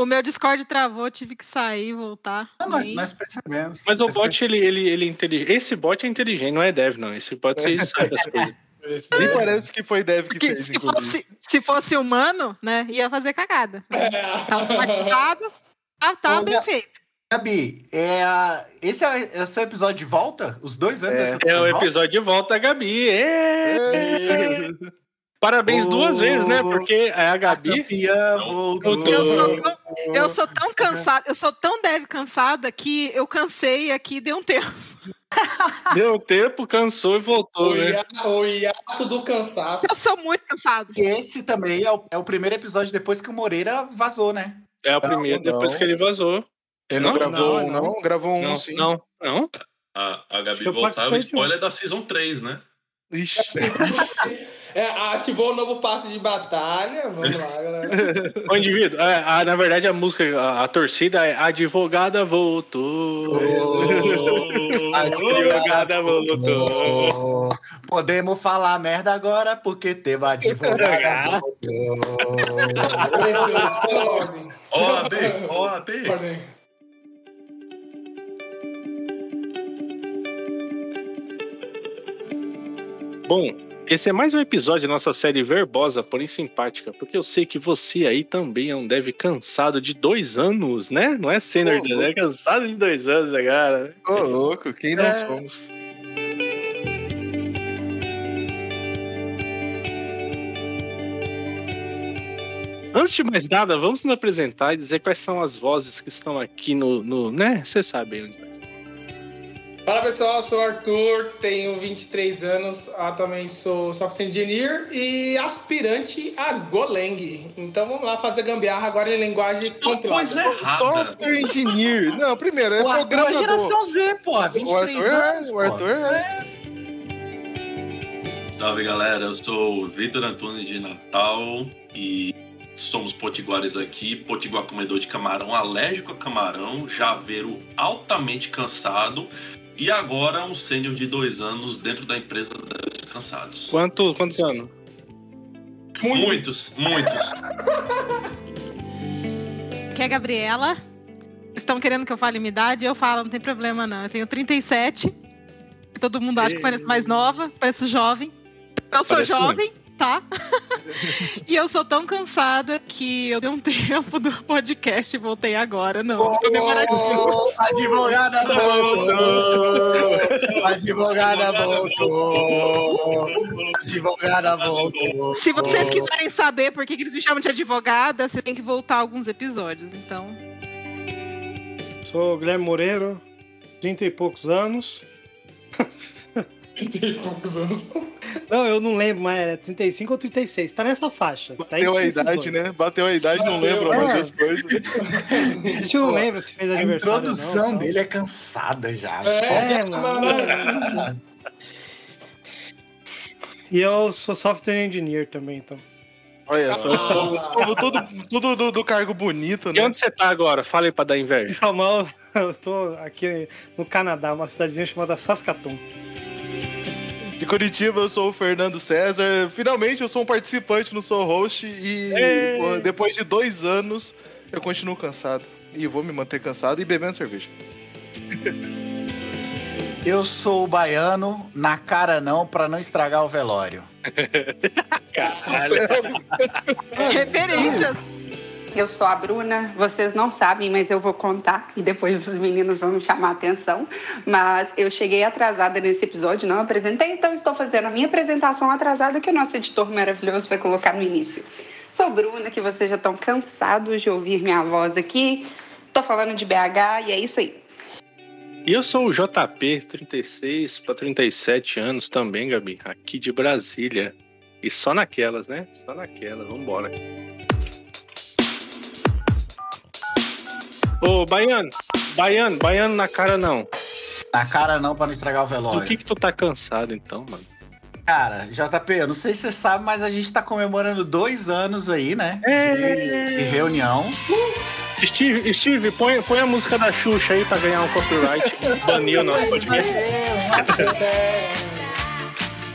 O meu Discord travou, tive que sair e voltar. Ah, nós, nós percebemos. Mas o Nós bot, ele, ele, ele é inteligente. Esse bot é inteligente, não é dev, não. Esse bot ele sabe das coisas. Esse Nem daí- parece que foi Dev que Porque fez, se inclusive. fosse, se fosse humano, né, ia fazer cagada. Tá automatizado, tá, tá Ô, bem Ga- feito. Gabi, é, esse é, é o seu episódio de volta? Os dois anos? É. É o episódio de volta Gabi. É. Parabéns duas Ô, vezes, né? Porque é a A Gabi. campeã voltou. Eu sou tão, eu sou tão cansada, eu sou tão deve cansada que eu cansei aqui deu um tempo. Deu tempo, cansou e voltou, O, né? o hiato do cansaço. Eu sou muito cansado. E esse também é o, é o primeiro episódio depois que o Moreira vazou, né? É o primeiro, não. depois que ele vazou. Ele não, Não, gravou, não, não, não. Gravou um, Não, sim. não, não. A, a Gabi voltava um. spoiler da Season 3, né? Ixi. É, ativou o novo passe de batalha. Vamos lá, galera. O indivíduo, é, a- na verdade, a música, a, a torcida é Advogada voltou. Advogada voltou. Podemos falar merda agora porque teve advogado. Apareceu, espera a ordem. OAB, OAB. Ordem. Bom, esse é mais um episódio da nossa série verbosa, porém simpática, porque eu sei que você aí também é um dev cansado de dois anos, né? Não é sênior, Ô, né? É cansado de dois anos, né, cara. Ô, louco, quem É. somos? Antes de mais nada, vamos nos apresentar e dizer quais são as vozes que estão aqui no, no né? Você sabe onde nós estamos. Fala pessoal, eu sou o Arthur, tenho 23 anos, atualmente sou software engineer e aspirante a Golang. Então vamos lá fazer gambiarra agora em linguagem compilada. coisa errada. Software Engineer. Não, primeiro, é O Arthur é programador. geração Z, pô. 23 O Arthur anos, é, o pô. Arthur é. Salve galera, eu sou o Vitor Antônio de Natal e somos potiguares aqui. Potiguar comedor de camarão, alérgico a camarão, javeiro altamente cansado e agora um sênior de dois anos dentro da empresa dos cansados. Quanto, quantos anos? Muitos, muitos. Que é Gabriela. Estão querendo que eu fale minha idade? Eu falo, não tem problema não. Eu tenho 37. Todo mundo acha que pareço mais nova, pareço jovem. Eu sou Parece jovem, tá? e eu sou tão cansada que eu dei um tempo do podcast e voltei agora. Não, comemorativo. Oh, advogada voltou! Advogada voltou! Advogada voltou! Se vocês quiserem saber por que que eles me chamam de advogada, vocês têm que voltar alguns episódios. Então, Sou o Guilherme Moreira, 30 e poucos anos. Tem poucos anos. Não, eu não lembro, mas era 35 ou 36. Tá nessa faixa. Tá Bateu a idade, dois. né? Bateu a idade, não Bateu, lembra mais é. das coisas. A gente não Pô, lembra se fez A aniversário. não, introdução então. dele é cansada já. É, É, mano. mano. E eu sou software engineer também, então. Olha só, esse Ah. povo, esse povo tudo, tudo do, do cargo bonito, E né? onde você tá agora? Fala aí pra dar inveja. Então, mas eu, eu tô aqui no Canadá, uma cidadezinha chamada Saskatoon. De Curitiba, eu sou o Fernando César. Finalmente, eu sou um participante, não sou host. E Ei. depois de dois anos, eu continuo cansado. E vou me manter cansado e bebendo cerveja. Eu sou o baiano, na cara não, pra não estragar o velório. referências. Eu sou a Bruna, vocês não sabem, mas eu vou contar e depois os meninos vão me chamar a atenção. Mas eu cheguei atrasada nesse episódio, não apresentei, então estou fazendo a minha apresentação atrasada que o nosso editor maravilhoso vai colocar no início. Sou Bruna, que vocês já estão cansados de ouvir minha voz aqui. Tô falando de BH e é isso aí. E eu sou o JP, 36 para 37 anos também, Gabi, aqui de Brasília. E só naquelas, né? Só naquelas, vambora. Ô, Baiano, Baiano, Baiano na cara não. Na cara não, pra não estragar o Do velório. que que tu tá cansado então, mano? Cara, JP, eu não sei se você sabe, mas a gente tá comemorando dois anos aí, né? É. De, de reunião. Steve, Steve põe, põe a música da Xuxa aí pra ganhar um copyright. Baniu o nosso podcast.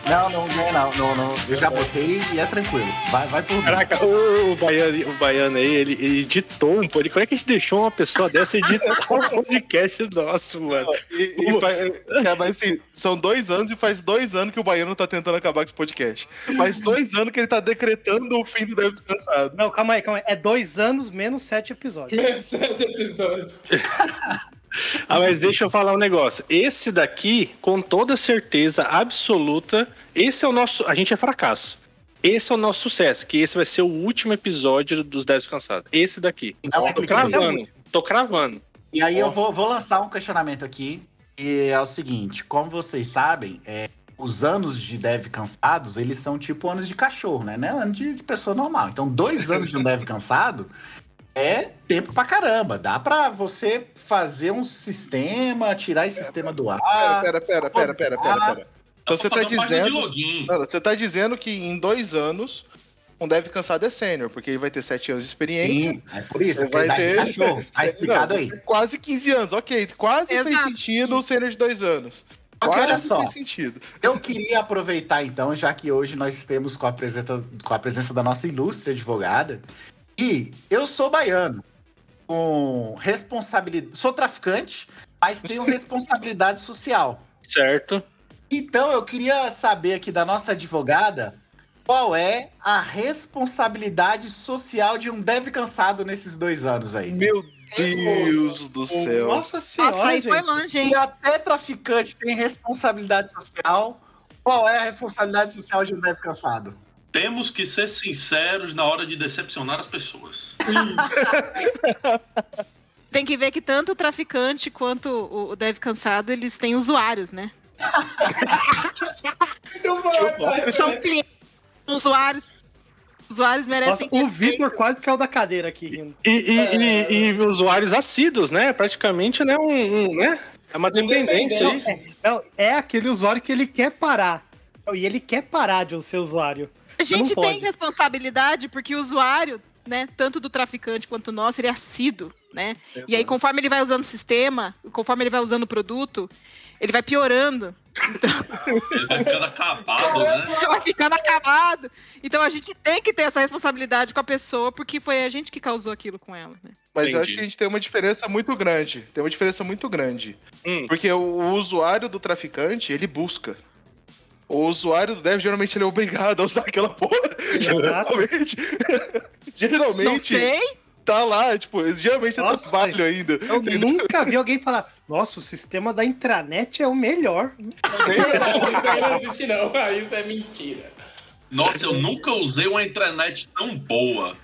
Não, não, não, não, não, não. Eu já botei e é tranquilo. Vai, vai por mim. Caraca, o, o, baiano, o baiano aí, ele, ele editou um podcast. Como é que a gente deixou uma pessoa dessa editar um podcast nosso, mano? E, e é, mas assim, são dois anos e faz dois anos que o Baiano tá tentando acabar com esse podcast. Faz dois anos que ele tá decretando o fim do Deve Descansado. Não, calma aí, calma aí. É dois anos menos sete episódios. Sete episódios. Ah, mas deixa eu falar um negócio. Esse daqui, com toda certeza absoluta, esse é o nosso. A gente é fracasso. Esse é o nosso sucesso, que esse vai ser o último episódio dos 10 Cansados. Esse daqui. Não é Tô cravando. Tô cravando. E aí eu vou, vou lançar um questionamento aqui, e é o seguinte, como vocês sabem, é, os anos de dev cansados, eles são tipo anos de cachorro, né? Não é ano de, de pessoa normal. Então, dois anos de um dev cansado é tempo pra caramba. Dá pra você fazer um sistema, tirar esse sistema do ar. Pera, pera, pera, pera, pera, pera. Então você tá de dizendo. Não, você tá dizendo que em dois anos um Deve Cansado é sênior, porque ele vai ter sete anos de experiência. Sim, é por isso, é vai de ter- cachorro. Tá explicado Não, aí. Quase 15 anos, ok. Quase fez Exato. sentido o sênior de dois anos. Olha Quase só, fez sentido. eu queria aproveitar então, já que hoje nós estamos com a presença, com a presença da nossa ilustre advogada, e eu sou baiano, com responsabilidade, sou traficante, mas tenho responsabilidade social. Certo? Então eu queria saber aqui da nossa advogada qual é a responsabilidade social de um dev cansado nesses dois anos aí. Meu Deus do céu. Nossa senhora, Nossa, aí foi longe, hein? E até traficante tem responsabilidade social. Qual é a responsabilidade social de um dev cansado? Temos que ser sinceros na hora de decepcionar as pessoas. Tem que ver que tanto o traficante quanto o o dev cansado, eles têm usuários, né? Bom. São clientes, usuários. Usuários Nossa, merecem o respeito. Vitor quase caiu da cadeira aqui rindo. E, e- e- e usuários assíduos, né? Praticamente, né? Um, um, né? É uma dependência. Independente. Não, é aquele usuário que ele quer parar. E ele quer parar de ser usuário. A gente tem responsabilidade porque o usuário, né, tanto do traficante quanto nosso, ele é assíduo, né? E aí, conforme ele vai usando o sistema, conforme ele vai usando o produto, ele vai piorando. Ele vai ficando acabado, né? Ele vai ficando acabado. Então a gente tem que ter essa responsabilidade com a pessoa, porque foi a gente que causou aquilo com ela, né? Mas eu Entendi. acho que a gente tem uma diferença muito grande. Tem uma diferença muito grande. Hum. Porque o usuário do traficante, ele busca. O usuário do dev, geralmente, ele é obrigado a usar aquela porra. Geralmente. Não geralmente, sei. tá lá, tipo, geralmente é Nossa, trabalho ainda. Eu nunca vi alguém falar, nossa, o sistema da intranet é o melhor. Isso aí não existe, não. Isso é mentira. Nossa, eu nunca usei uma intranet tão boa.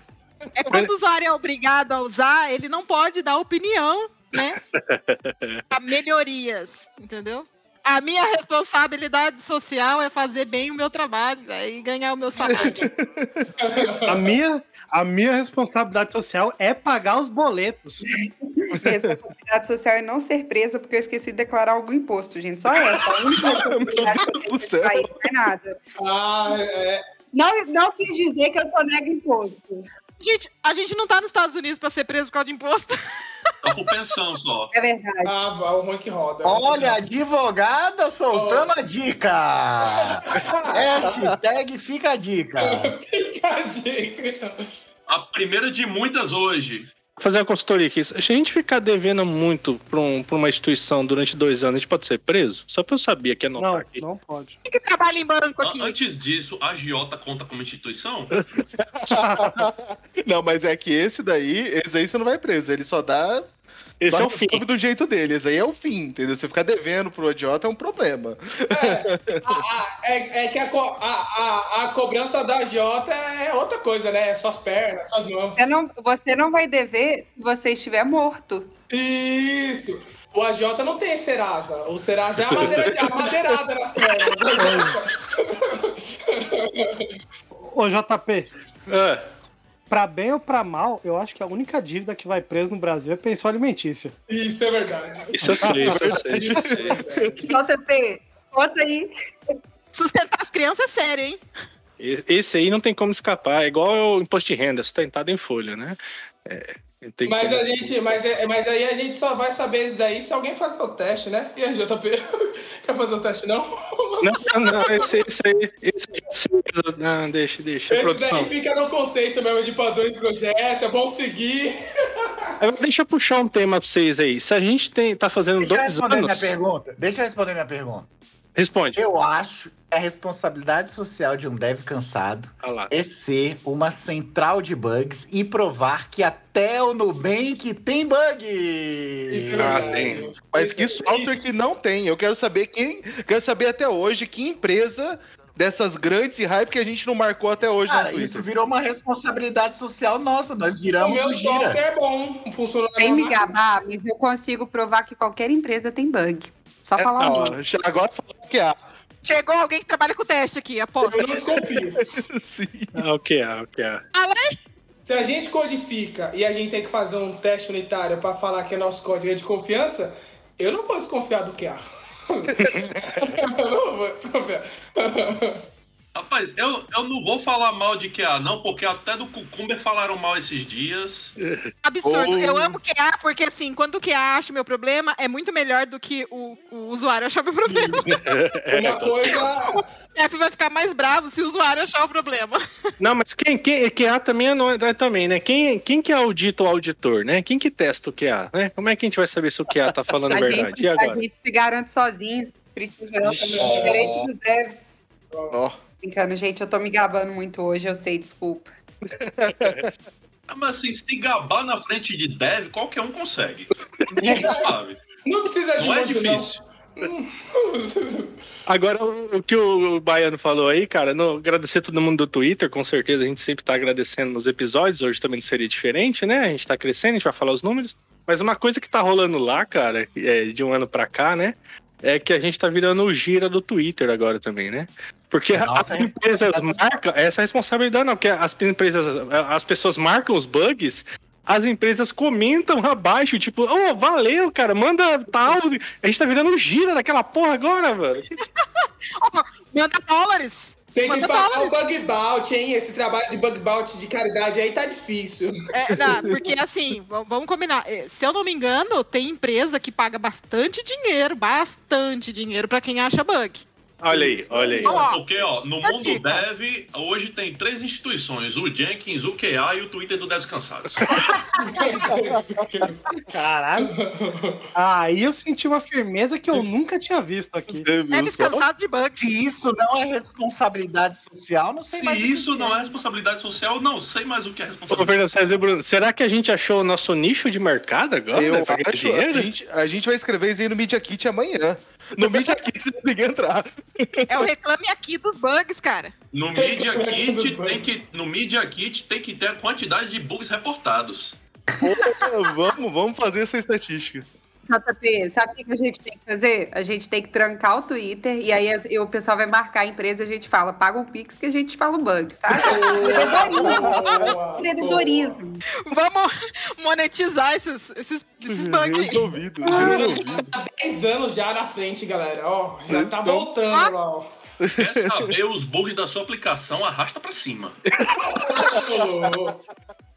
É quando o usuário é obrigado a usar, ele não pode dar opinião, né? A melhorias, entendeu? A minha responsabilidade social é fazer bem o meu trabalho né, e ganhar o meu salário. A minha, a minha responsabilidade social é pagar os boletos. Responsabilidade social é não ser presa porque eu esqueci de declarar algum imposto, gente. Só essa. A única responsabilidade Deus que do eu céu. não é nada. Ah, é. Não, não quis dizer que eu sou nego imposto. Gente, a gente não tá nos Estados Unidos pra ser preso por causa de imposto. Só por pensão só. É verdade. Ah, vai, o ruim que roda. Olha, a advogada soltando a dica! Hashtag fica a dica. Tadinho. A primeira de muitas hoje. Fazer uma consultoria aqui. Se a gente ficar devendo muito pra, um- pra uma instituição durante dois anos, a gente pode ser preso? Só pra eu saber aqui anotar Não, aqui. não pode. Quem que trabalha em banco A- aqui? Antes disso, a Giota conta como instituição? Não, mas é que esse daí, esse aí você não vai preso. Ele só dá. Esse só é o fim. do jeito dele. Esse aí é o fim, entendeu? Você ficar devendo pro idiota é um problema. Ah, ah, é, é que a, co- a, a, a cobrança da Jota é outra coisa, né? É suas pernas, suas mãos. Você não, você não vai dever se você estiver morto. Isso! O AJ não tem Serasa. O Serasa é a, madeira, a madeirada nas pernas. Ô, JP, É. pra bem ou pra mal, eu acho que a única dívida que vai preso no Brasil é pensão alimentícia. Isso é verdade. Isso eu sei, isso eu sei. Isso é verdade. JP, conta aí. Sustentar as crianças é sério, hein? E- Esse aí não tem como escapar. É igual o imposto de renda, sustentado em folha, né? É, Mas a gente, mas, é- mas aí a gente só vai saber isso daí se alguém fazer o teste, né? E aí, JP? Quer fazer o teste, não? Não, não, esse, esse aí. Esse, esse, não, deixa, deixa. Esse produção. daí fica no conceito mesmo de padrões de projeto, é bom seguir. Deixa eu puxar um tema pra vocês aí. Se a gente tem, tá fazendo Deixa eu dois responder minha anos. pergunta. Deixa eu responder minha pergunta. Responde. Eu acho que a responsabilidade social de um dev cansado lá. é ser uma central de bugs e provar que até o Nubank tem bug. Isso é Ah, tem. Mas Isso que é- software que não tem? Eu quero saber quem. Quero saber até hoje que empresa dessas grandes e hype que a gente não marcou até hoje Cara, no isso virou uma responsabilidade social nossa. Nós O viramos meu o gira. software é bom, funciona Sem me gabar, mas eu consigo provar que qualquer empresa tem bug. Só É, falar ó, agora falando que é. Chegou alguém que trabalha com teste aqui, aposto. Eu não desconfio. Sim. Ah, o que é, o que é. Se a gente codifica e a gente tem que fazer um teste unitário pra falar que é nosso código é de confiança, eu não vou desconfiar do QA. eu não vou desconfiar. Rapaz, eu, eu não vou falar mal de QA, não, porque até do Cucumber falaram mal esses dias. Absurdo. Ou- Eu amo QA, porque assim, quando o QA acha o meu problema, é muito melhor do que o, o usuário achar o meu problema. Uma coisa. O chefe vai ficar mais bravo se o usuário achar o problema. Não, mas quem, quem QA também é, no- é também, né? Quem, quem que audita o auditor, né? Quem que testa o QA, né? Como é que a gente vai saber se o QA tá falando a A verdade? gente, E a agora? gente se garante sozinho. Precisa não, também. Ó. Diferente dos devs. Ó. Brincando, gente, eu tô me gabando muito hoje, eu sei, desculpa. Ah, Mas assim, se gabar na frente de dev, qualquer um consegue. Fica suave. Não precisa de Não é difícil. não. Agora, o, o que o Baiano falou aí, cara, no, agradecer todo mundo do Twitter, com certeza a gente sempre tá agradecendo nos episódios, hoje também seria diferente, né? A gente tá crescendo, a gente vai falar os números. Mas uma coisa que tá rolando lá, cara, é, de um ano pra cá, né? É que a gente tá virando o gira do Twitter agora também, né? Porque Nossa, as é empresas responsabilidade marcam, essa responsabilidade não, porque as empresas, as pessoas marcam os bugs, as empresas comentam abaixo, tipo, ô, valeu, cara, manda tal. A gente tá virando gira daquela porra agora, mano. Manda dólares. Tem que Manda pagar o bug bounty, hein? Esse trabalho de bug bounty de caridade aí tá difícil. É, não, porque assim, vamos combinar. eh, Se eu não me engano, tem empresa que paga bastante dinheiro, bastante dinheiro pra quem acha bug. Olha aí, olha aí. Ó, Porque, ó, no mundo dev, hoje tem três instituições: o Jenkins, o QA e o Twitter do Devs Cansados. Caralho. Aí eu senti uma firmeza que eu nunca tinha visto aqui. É só? descansado de bugs. Se isso não é responsabilidade social, não sei Se mais. que isso não é. é responsabilidade social, não sei mais o que é Ô, responsabilidade. Fernando César e Bruno, será que a gente achou o nosso nicho de mercado agora? Eu pra ganhar acho, a dinheiro? gente, a gente vai escrever isso aí no Media Kit amanhã. No Media Kit você tem que entrar. É o reclame aqui dos bugs, cara. No Tem Media que- Kit tem que, no Media Kit tem que ter a quantidade de bugs reportados. Pô, vamos, vamos fazer essa estatística. JP, sabe o que a gente tem que fazer? A gente tem que trancar o Twitter e aí as- e o pessoal vai marcar a empresa e a gente fala, paga um Pix que a gente fala o bug, sabe? Empreendedorismo. Vamos monetizar esses, esses, esses bugs aí. Resolvido, boa. resolvido. 10 anos já na frente, galera. Ó, já tá Então- voltando lá, ó. Quer saber os bugs da sua aplicação? Arrasta pra cima.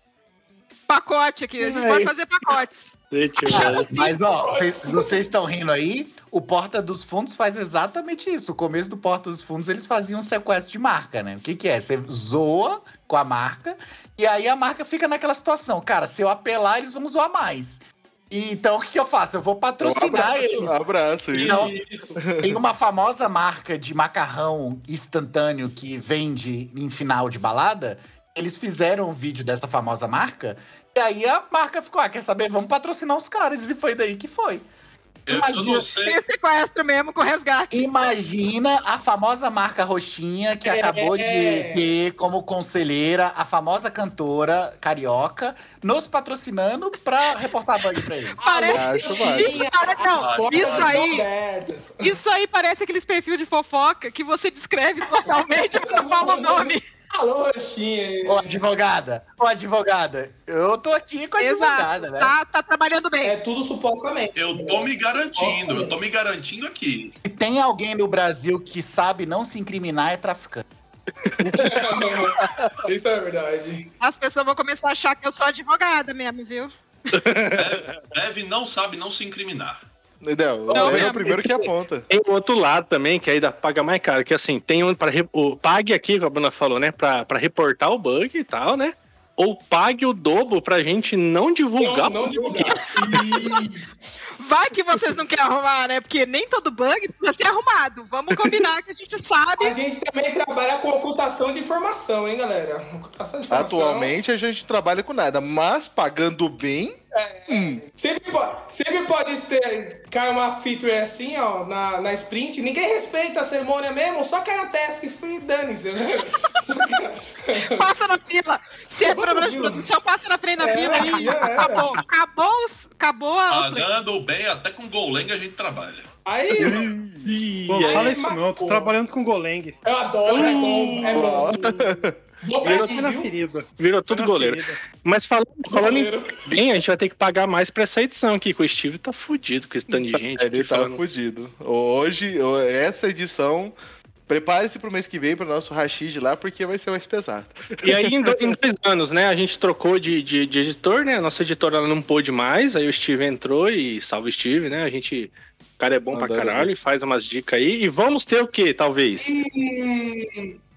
Pacote aqui, a gente É pode isso. fazer pacotes. Gente. Mas, ó, vocês, vocês estão rindo aí? O Porta dos Fundos faz exatamente isso. O começo do Porta dos Fundos, eles faziam um sequestro de marca, né? O que, que é? Você zoa com a marca, e aí a marca fica naquela situação. Cara, se eu apelar, eles vão zoar mais. Então, o que, que eu faço? Eu vou Um patrocinar abraço, eles. abraço. Isso. Isso. Tem uma famosa marca de macarrão instantâneo que vende em final de balada. Eles fizeram um vídeo dessa famosa marca. E aí a marca ficou, ah, quer saber? Vamos patrocinar os caras. E foi daí que foi. Eu, eu Imagina, não sei. Tem sequestro mesmo com resgate. Imagina a famosa marca roxinha que É. acabou de ter como conselheira a famosa cantora carioca nos patrocinando pra reportar bug pra eles. Parece, válido. isso, pare- não, isso aí, isso aí parece aqueles perfil de fofoca que você descreve totalmente, mas não fala o nome. Alô, Roxinha. Ô, advogada, ô, advogada, eu tô aqui com a advogada, Exato, né? tá, tá trabalhando bem. É tudo supostamente. Eu tô me garantindo, eu tô me garantindo aqui. Se tem alguém no Brasil que sabe não se incriminar, é traficante. Isso é verdade. As pessoas vão começar a achar que eu sou advogada mesmo, viu? Dev, Dev não sabe não se incriminar. Entendeu? O Não, é o primeiro que aponta. Tem o outro lado também, que aí dá, paga mais caro, que assim, tem um para o pague aqui, como a Bruna falou, né, pra, pra reportar o bug e tal, né? Ou pague o dobro pra gente não divulgar. Não, não divulgar. Vai que vocês não querem arrumar, né? Porque nem todo bug precisa ser arrumado. Vamos combinar que a gente sabe. A gente também trabalha com ocultação de informação, hein, galera? Ocultação de informação. Atualmente a gente trabalha com nada, mas pagando bem. Hum, Sempre, po- sempre pode ter, cai uma feature assim, ó, na, na sprint, ninguém respeita a cerimônia mesmo, só cai a task e dane-se. né? Passa na fila. Se é problema de produção, passa na frente da É, fila aí. já era. Acabou. Acabou, acabou a. Pagando bem, até com Golang a gente trabalha. Aí, Ih, Pô, aí- fala isso não, eu tô trabalhando com Goleng. eu adoro, é bom, é bom. Vou Virou na ferida. Virou tudo goleiro. ferida. Mas falando, falando em bem, a gente vai ter que pagar mais pra essa edição aqui, que o Steve tá fudido com esse tanto de gente. Ele aqui tá falando. fudido. Hoje, essa edição. Prepare-se pro mês que vem pro nosso Rashid lá, porque vai ser mais pesado. E aí, em, do- em dois anos, né, a gente trocou de, de, de editor, né? A nossa editora ela não pôde mais, aí o Steve entrou e salve o Steve, né? A gente. O cara é bom pra Mandaram caralho e faz umas dicas aí. E vamos ter o quê, talvez?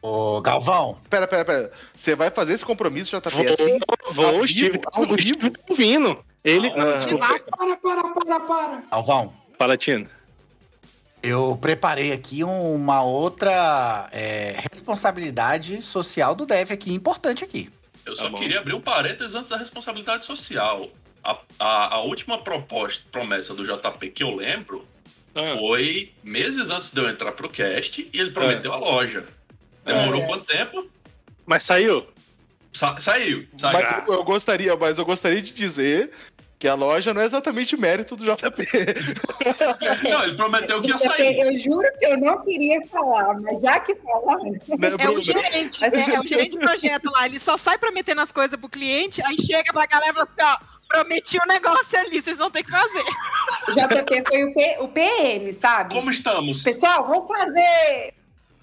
Ô, Galvão, Pera, pera, pera. Você vai fazer esse compromisso, JP, Vou, assim? vou, ao o Steve, tá ouvindo. Ele. Ah. Não, desculpa. Para, para, para, para. Galvão, Fala, Tino. Eu preparei aqui uma outra é, responsabilidade social do Dev aqui, importante aqui. Eu só Tá queria abrir um parênteses antes da responsabilidade social. A, a, a última proposta, promessa do JP que eu lembro Ah, foi meses antes de eu entrar pro cast e ele prometeu a loja. Demorou É. quanto tempo? mas saiu. Sa- saiu, saiu. Mas eu, eu gostaria, mas eu gostaria de dizer que a loja não é exatamente mérito do JP. Não, ele prometeu que ia sair. eu juro que eu não queria falar, mas já que falaram, né, É o gerente, é, é o gerente de projeto lá. Ele só sai prometendo as coisas pro cliente, aí chega pra galera e fala assim: ó, prometi um negócio ali, vocês vão ter que fazer. o JP foi o, P- o PM, sabe? Como estamos? Pessoal, vamos fazer.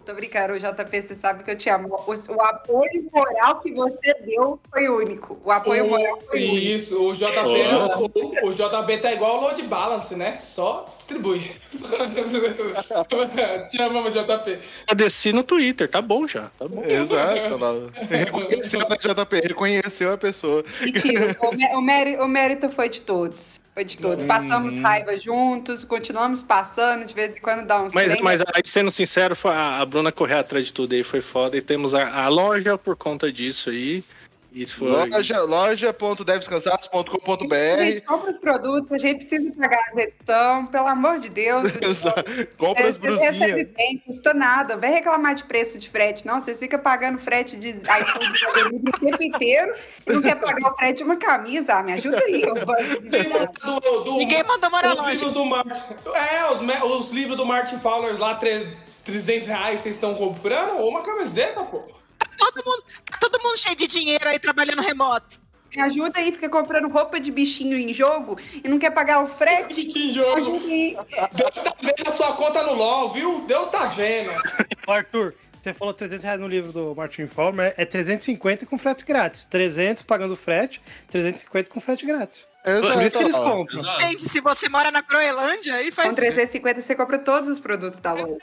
Tô brincando, o JP, você sabe que eu te amo. O, o apoio moral que você deu foi único. O apoio moral O, foi único. isso, o JP, não- o, o JP tá igual o load balance, né? Só distribui. Te amamos, JP. Agradeci no Twitter, tá bom já. Tá bom. Exato. Reconheceu, né, JP? Reconheceu a pessoa. Mentira, o, mé- o mérito, o mérito foi de todos. Foi de todos. Passamos Hum. raiva juntos, continuamos passando, de vez em quando dá uns Mas, trem. mas aí, sendo sincero, a, a Bruna correu atrás de tudo aí, foi foda. E temos a, a loja por conta disso aí. Isso foi. Loja, loja.devescansados.com.br A gente compra os produtos, a gente precisa pagar a edição, pelo amor de Deus. Compra as É, brusinhas. recebe bem, custa nada. Vai reclamar de preço de frete, não. Vocês ficam pagando frete de iPhone o tempo inteiro e não quer pagar o frete de uma camisa. Ah, me ajuda aí. Eu vou... Do, do, Ninguém mandou morar os livros do Martin. É, os, os livros do Martin Fowler lá, tre- 300 reais, vocês estão comprando? Ou uma camiseta, pô. Todo mundo, tá todo mundo cheio de dinheiro aí trabalhando remoto. Me ajuda aí, fica comprando roupa de bichinho em jogo e não quer pagar o frete. Que jogo. Ajuda aí. Deus tá vendo a sua conta no LOL, viu? Deus tá vendo. Ô, Arthur, você falou 300 reais no livro do Martin Fowler, é 350 com frete grátis. 300 pagando frete, 350 com frete grátis. Exato. Por isso que eles compram. Exato. Entende? Se você mora na Groenlândia, aí Com faz. 350 você compra todos os produtos da loja.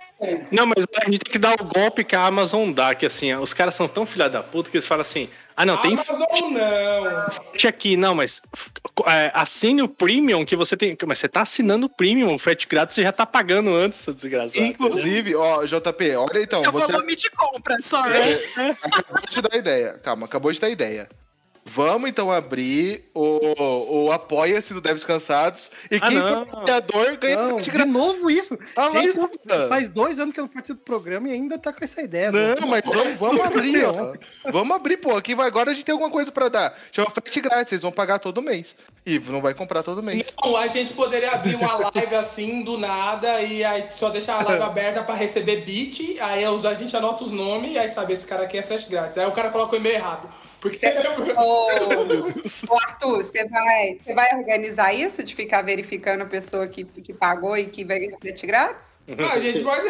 Não, mas a gente tem que dar o golpe que a Amazon dá, que assim, os caras são tão filha da puta que eles falam assim: ah, não, tem Amazon não. frete aqui, não, mas é, assine o premium que você tem. Mas você tá assinando o premium, o frete grátis você já tá pagando antes, seu desgraçado. Inclusive, ó, JP, olha então, É o você volume de compra, sorry. acabou de dar ideia. Calma, acabou de dar ideia. Vamos então abrir o, o Apoia-se do Deves Cansados. E Ah, quem não. for apoiador ganha Não, frete de grátis. novo isso. Ah, Gente, faz dois anos que eu não participo do programa e ainda tá com essa ideia. Não, mas vamos, vamos abrir, ó. Vamos abrir, pô. Aqui vai, agora a gente tem alguma coisa pra dar. Chama frete grátis, vocês vão pagar todo mês. E não vai comprar todo mês. Não, a gente poderia abrir uma live assim do nada e aí só deixar a live aberta pra receber beat. Aí a gente anota os nomes e aí saber se esse cara aqui é flash grátis. Aí o cara coloca o e-mail errado. Porque. Ô, ô, Arthur, você vai, você vai organizar isso de ficar verificando a pessoa que, que pagou e que vai ganhar frete grátis? Ah, gente, pode.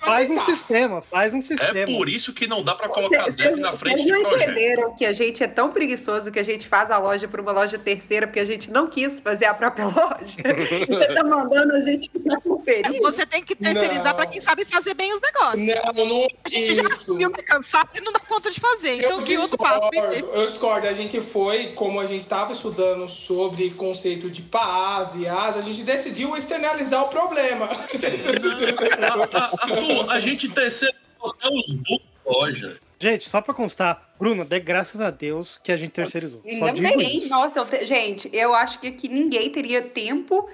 Faz um tá. sistema, faz um É sistema. por isso que não dá pra colocar dev na frente Vocês de não projeto. entenderam que a gente é tão preguiçoso que a gente faz a loja para uma loja terceira porque a gente não quis fazer a própria loja? Você tá mandando a gente ficar conferindo? Você tem que terceirizar para quem sabe fazer bem os negócios. Não, não é A gente já isso. viu que é cansado e não dá conta de fazer. Então, Eu o que o outro Perfeito. eu discordo. A gente foi, como a gente estava estudando sobre conceito de PAS e AS, a gente decidiu externalizar o problema. A gente a gente terceiro até os loja. Gente, só pra constar, Bruno, dê graças a Deus que a gente terceirizou. Ainda bem. isso. Nossa, eu te- gente, eu acho que aqui ninguém teria tempo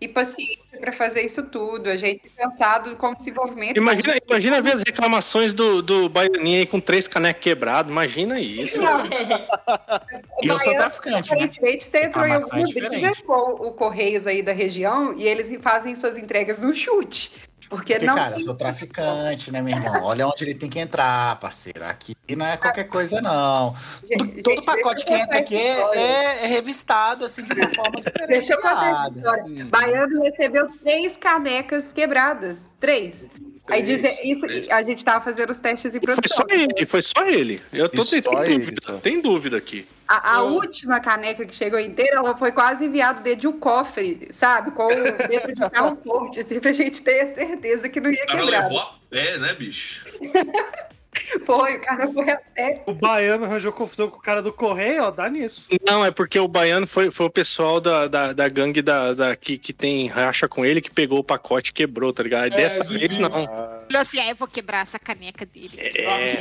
e paciência para fazer isso tudo. A gente pensado como desenvolvimento. Imagina, imagina ver as reclamações do, do Baianinha aí com três canecas quebrados. Imagina isso. Não, E eu sou traficante, né? Aparentemente, você entrou em é alguma briga com o Correios aí da região e eles fazem suas entregas no chute. Porque, Porque, não. cara, eu sou traficante, né, meu irmão? Olha onde ele tem que entrar, parceiro. Aqui não é qualquer coisa, não. Gente, Todo gente, pacote que entra aqui é, é- é revistado, assim, de uma forma Deixa eu contar essa história. Baiano recebeu três canecas quebradas. Três. Aí dizer, isso, três. a gente tava fazendo os testes em Foi produção. só ele, foi só ele. Eu tô tem dúvida, só. tem dúvida aqui. A, a Eu- última caneca que chegou inteira, ela foi quase enviada dentro de um cofre, sabe? Com dentro de carro forte, assim, pra gente ter certeza que não ia O cara quebrar. levou a pé, né, bicho? Foi, o cara foi até. O baiano arranjou confusão com o cara do correio, ó, dá nisso. Não, é porque o baiano foi, foi o pessoal da, da, da gangue da, da, que, que tem racha com ele que pegou o pacote e quebrou, tá ligado? E É, dessa vez não. Falou assim, ah, eu vou quebrar essa caneca dele. É,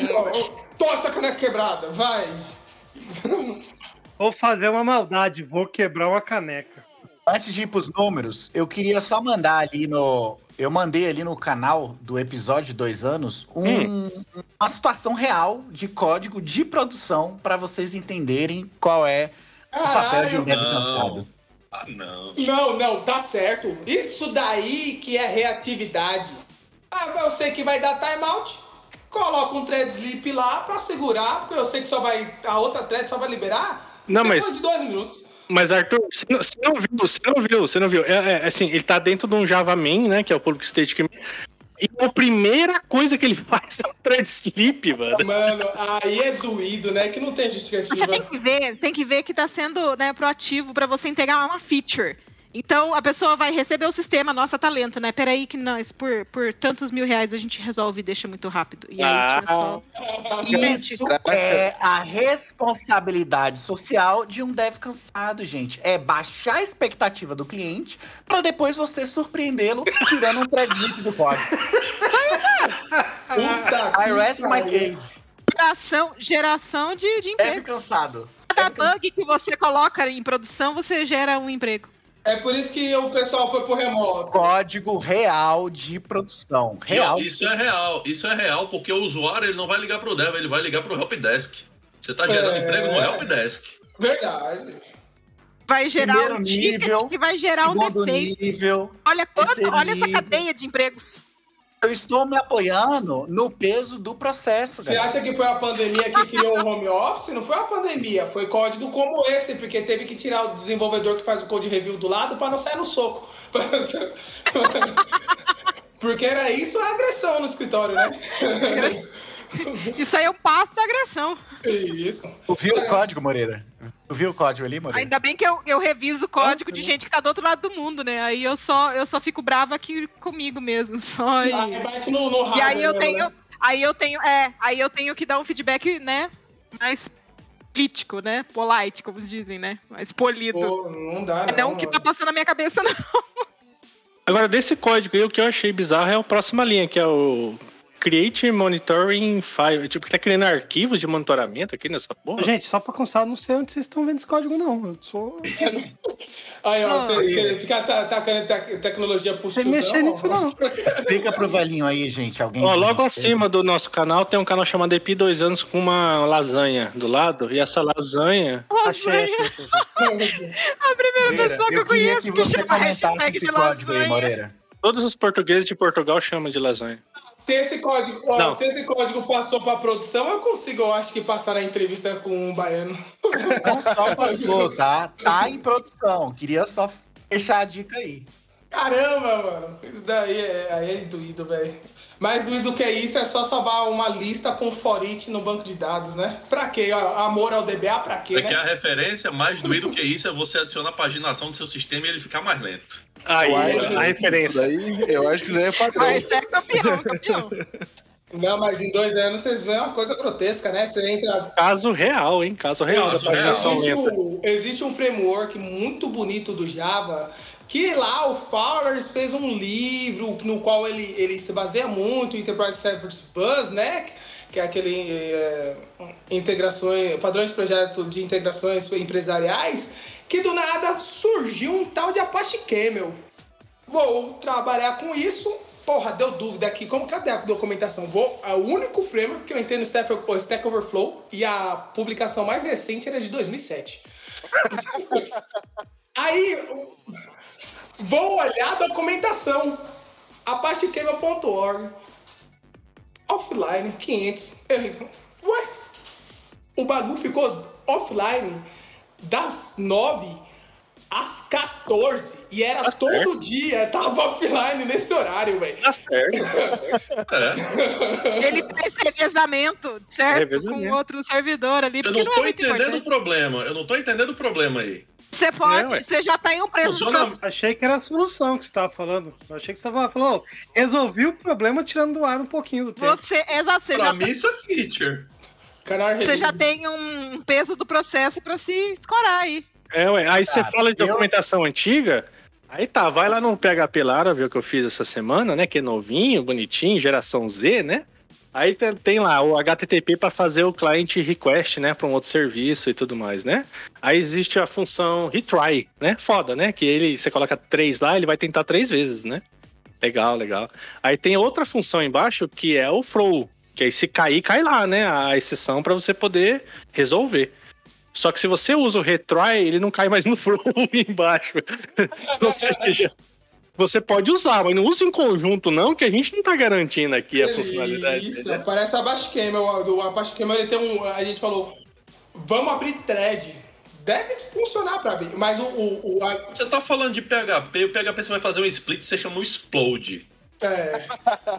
Tô essa caneca quebrada, vai. Vou fazer uma maldade, vou quebrar uma caneca. Antes de ir pros números, eu queria só mandar ali no. Eu mandei ali no canal do episódio dois anos um- uma situação real de código de produção para vocês entenderem qual é o papel de um Caralho. dev Não. cansado. Ah, não. Não, não, tá certo. Isso daí que é reatividade. Ah, eu sei que vai dar timeout. Coloca um thread sleep lá pra segurar, porque eu sei que só vai. A outra thread só vai liberar Não, depois mas, de dois minutos. Mas Arthur, você não, você não viu, você não viu, você não viu. É, é, assim, ele tá dentro de um Java Main, né? Que é o Public State que. E a primeira coisa que ele faz é um thread sleep, mano. Mano, aí é doído, né? Que não tem Você justificativa. tem que ver, tem que ver que tá sendo né, proativo para você entregar uma feature. Então a pessoa vai receber o sistema, nossa, tá lento, né? Peraí, que nós, por, por tantos mil reais, a gente resolve e deixa muito rápido. E aí tira só. Isso é a responsabilidade social de um dev cansado, gente. É baixar a expectativa do cliente para depois você surpreendê-lo tirando um thread sleep do código. Puta I que rest my case. Geração, geração de, de Dev emprego. cansado. Cada bug que você coloca em produção, você gera um emprego. É por isso que o pessoal foi pro remoto. Código real de produção. Real. Isso é real. Isso é real porque o usuário ele não vai ligar pro dev, ele vai ligar pro helpdesk. Você tá gerando É. emprego no helpdesk. Verdade. Vai gerar Primeiro um ticket nível, que vai gerar um defeito. nível. Olha, quanto, olha essa nível. cadeia de empregos. Eu estou me apoiando no peso do processo, Você galera. acha que foi a pandemia que criou o home office? Não foi a pandemia, foi código como esse, porque teve que tirar o desenvolvedor que faz o code review do lado para não sair no soco. Porque era isso a agressão no escritório, né? Isso aí é o passo da agressão. Isso. Tu viu o código, Moreira? Tu viu o código ali, Moreira? Ainda bem que eu, eu reviso o código de gente que tá do outro lado do mundo, né? Aí eu só, eu só fico brava aqui comigo mesmo. Só e... Aí bate no, no E aí eu mesmo, tenho, né? aí eu tenho, é, aí eu tenho que dar um feedback, né, mais político, né, polite, como dizem, né, mais polido. Pô, não dá, não, não. o que tá passando na minha cabeça, não. Agora, desse código aí, o que eu achei bizarro é a próxima linha, que é o Create Monitoring File. Tipo, que tá criando arquivos de monitoramento aqui nessa porra. Gente, só pra constar, eu não sei onde vocês estão vendo esse código, não. Eu sou. Aí, ó, Ah, você, você fica ta- tacando tec- tecnologia pro Sem mexer nisso, não. Explica pro velhinho aí, gente. Alguém. Ó, logo acima do nosso canal tem um canal chamado EP 2 anos com uma lasanha do lado. E essa lasanha. Achei, achei, achei. A primeira pessoa que eu, conheço que que, chama hashtag esse de código aí, lasanha. Moreira. Todos os portugueses de Portugal chamam de lasanha. Se esse código, ó, se esse código passou pra produção, eu consigo, eu acho que passar na entrevista com um baiano. Não só passou, tá? Tá em produção. Queria só deixar a dica aí. Caramba, mano. Isso daí é, aí é doído, velho. Mais doído que isso é só salvar uma lista com forite no banco de dados, né? Pra quê? Ó, Amor ao DBA, pra quê, É que né? a referência, mais doído que isso, é você adicionar a paginação do seu sistema e ele ficar mais lento. Aí, a referência. Daí, eu acho que isso daí é padrão. Mas é campeão, campeão. Não, mas em dois anos vocês veem uma coisa grotesca, né? Você entra. Caso real, hein? Caso real. Caso paginação Existe, o- existe um framework muito bonito do Java que lá o Fowlers fez um livro no qual ele, ele se baseia muito em Enterprise Service Bus, né? Que é aquele é, integrações, padrões de projeto de integrações empresariais, que do nada surgiu um tal de Apache Camel. Vou trabalhar com isso. Porra, deu dúvida aqui. Como cadê a documentação? Vou, o único framework que eu entendo Stack, o Stack Overflow e a publicação mais recente era de 2007. Aí, vou olhar a documentação. ApacheCamel.org Offline 500. Eu, ué? O bagulho ficou offline das 9 às 14. E era Tá todo certo. dia. Tava offline nesse horário, velho. Tá certo. É. Ele fez revezamento, certo? Revezamento. Com outro servidor ali, Eu porque não não, é tô muito entendendo o importante. problema. Eu não tô entendendo o problema aí. Você pode, É, ué. você já tá em um preço Funciona-. Achei que era a solução que você estava falando. Achei que você estava falando, ó, resolvi o problema tirando do ar um pouquinho do tempo. Você, exato, você Pra mim, isso é feature. Canal você já tem um peso do processo pra se escorar aí. É, ué. Aí você fala de eu- documentação antiga. Aí tá, vai lá no PHP Lara ver o que eu fiz essa semana, né? Que é novinho, bonitinho, geração Z, né? Aí tem, tem lá o HTTP para fazer o client request, né, para um outro serviço e tudo mais, né? Aí existe a função retry, né? Foda, né? Que ele você coloca três lá, ele vai tentar três vezes, né? Legal, legal. Aí tem outra função embaixo que é o throw, que aí se cair, cai lá, né? A exceção para você poder resolver. Só que se você usa o retry, ele não cai mais no throw embaixo. Ou seja, você pode usar, mas não usa em conjunto não, que a gente não tá garantindo aqui a funcionalidade. Isso, parece a Camel. O Camel, ele tem um... A gente falou, vamos abrir thread. Deve funcionar pra abrir, mas o... o, o a- Você tá falando de PHP, o PHP você vai fazer um split, você chama um explode. é...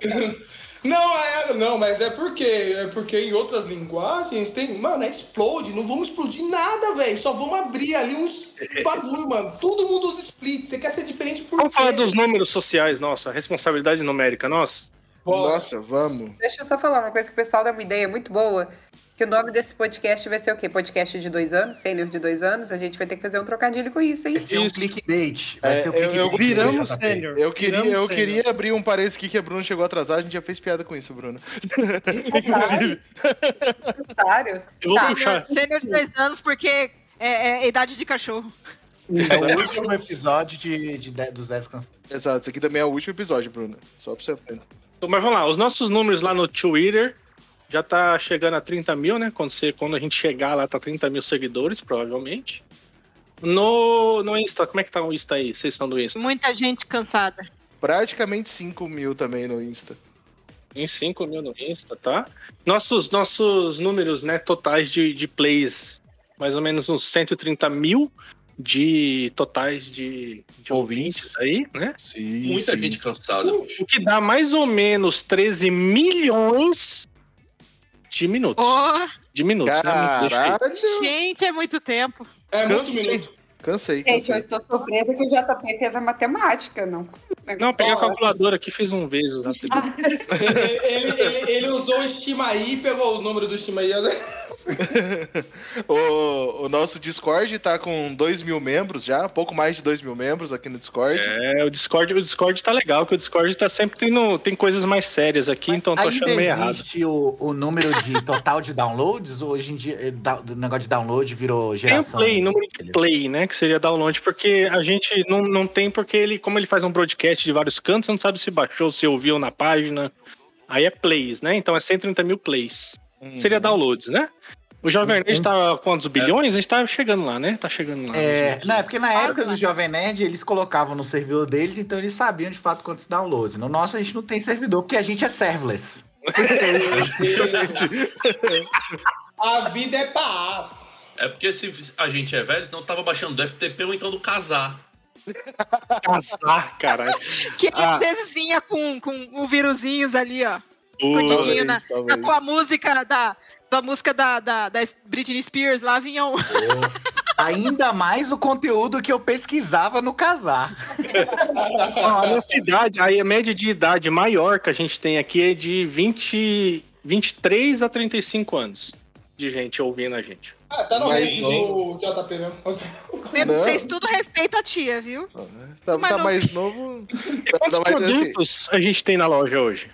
Não, é, não, mas é porque é porque em outras linguagens tem, mano, é explode, não vamos explodir nada, velho, só vamos abrir ali uns bagulho, mano. Todo mundo usa split, você quer ser diferente por Vamos quê? falar dos números sociais, nossa, responsabilidade numérica, nossa. Nossa, vamos. Deixa eu só falar uma coisa que o pessoal dá uma ideia muito boa. Que o nome desse podcast vai ser o quê? Podcast de dois anos, sênior de dois anos. A gente vai ter que fazer um trocadilho com isso, hein? Vai ser um Isso. clickbait. Vai É, ser eu- eu- clickbait Viramos sênior. Eu queria, Viramos eu queria abrir um parênteses aqui que a Bruna chegou atrasada, a gente já fez piada com isso, Bruna. Inclusive. Otários. Eu vou Tá. puxar. Sênior de dois anos, porque é, é idade de cachorro. É o último episódio de, de, de- dos Devs Cansados. Exato, esse aqui também é o último episódio, Bruna. Só pra você aprender. Mas vamos lá, os nossos números lá no Twitter já tá chegando a 30 mil, né? Quando, você, quando a gente chegar lá, tá 30 mil seguidores, provavelmente. No, no Insta, como é que tá o Insta aí? Vocês são do Insta? Muita gente cansada. Praticamente 5 mil também no Insta. Em 5 mil no Insta, tá? Nossos, nossos números, né, totais de, de plays, mais ou menos uns 130 mil de totais de, de ouvintes. Ouvintes. aí, né? Sim, Muita sim. gente cansada, bicho. O que dá mais ou menos 13 milhões de minutos. Oh, De minutos, né? Caralho! gente, é muito tempo. É muito Cansei. minuto. Cansei, Gente, eu cansei. estou surpresa que o JP fez a matemática, não. Não, peguei a calculadora aqui, fiz um vezes. rapidinho. Ele, ele, ele- ele usou o estima aí e pegou o número do estima O, o nosso Discord tá com 2 mil membros já, pouco mais de 2 mil membros aqui no Discord. É, o Discord, o Discord tá legal, que o Discord tá sempre tendo. Tem coisas mais sérias aqui, então tô achando meio errado. existe o, o número de total de downloads? Ou hoje em dia da- o negócio de download virou Tem o geração? play, número de play, né? Que seria download, porque a gente não, não tem, porque ele, como ele faz um broadcast de vários cantos, você não sabe se baixou, se ouviu na página. Aí é plays, né? Então é 130 mil plays. Hum. Seria downloads, né? O Jovem Nerd Uhum. tá com quantos bilhões? A gente tá chegando lá, né? Tá chegando lá. É, não, é porque na época do Jovem Nerd, eles colocavam no servidor deles, então eles sabiam de fato quantos downloads. No nosso, a gente não tem servidor, porque a gente é serverless. A vida é paz. É porque se a gente é velho, senão tava baixando do FTP ou então do casar. Casar, caralho. Que Ah. às vezes vinha com, com o vírusinhos ali, ó. Escondidinho na, na tua música da. Tua música da, da, da Britney Spears, lá vinha um. Ainda mais o conteúdo que eu pesquisava no casar. A nossa idade, a média de idade maior que a gente tem aqui é de 20, 23 a 35 anos de gente ouvindo a gente. Ah, tá no range do JP mesmo. Não. vocês tudo respeita a tia, viu? Tá, tá mais novo. E Tá, quantos tá mais assim. produtos a gente tem na loja hoje?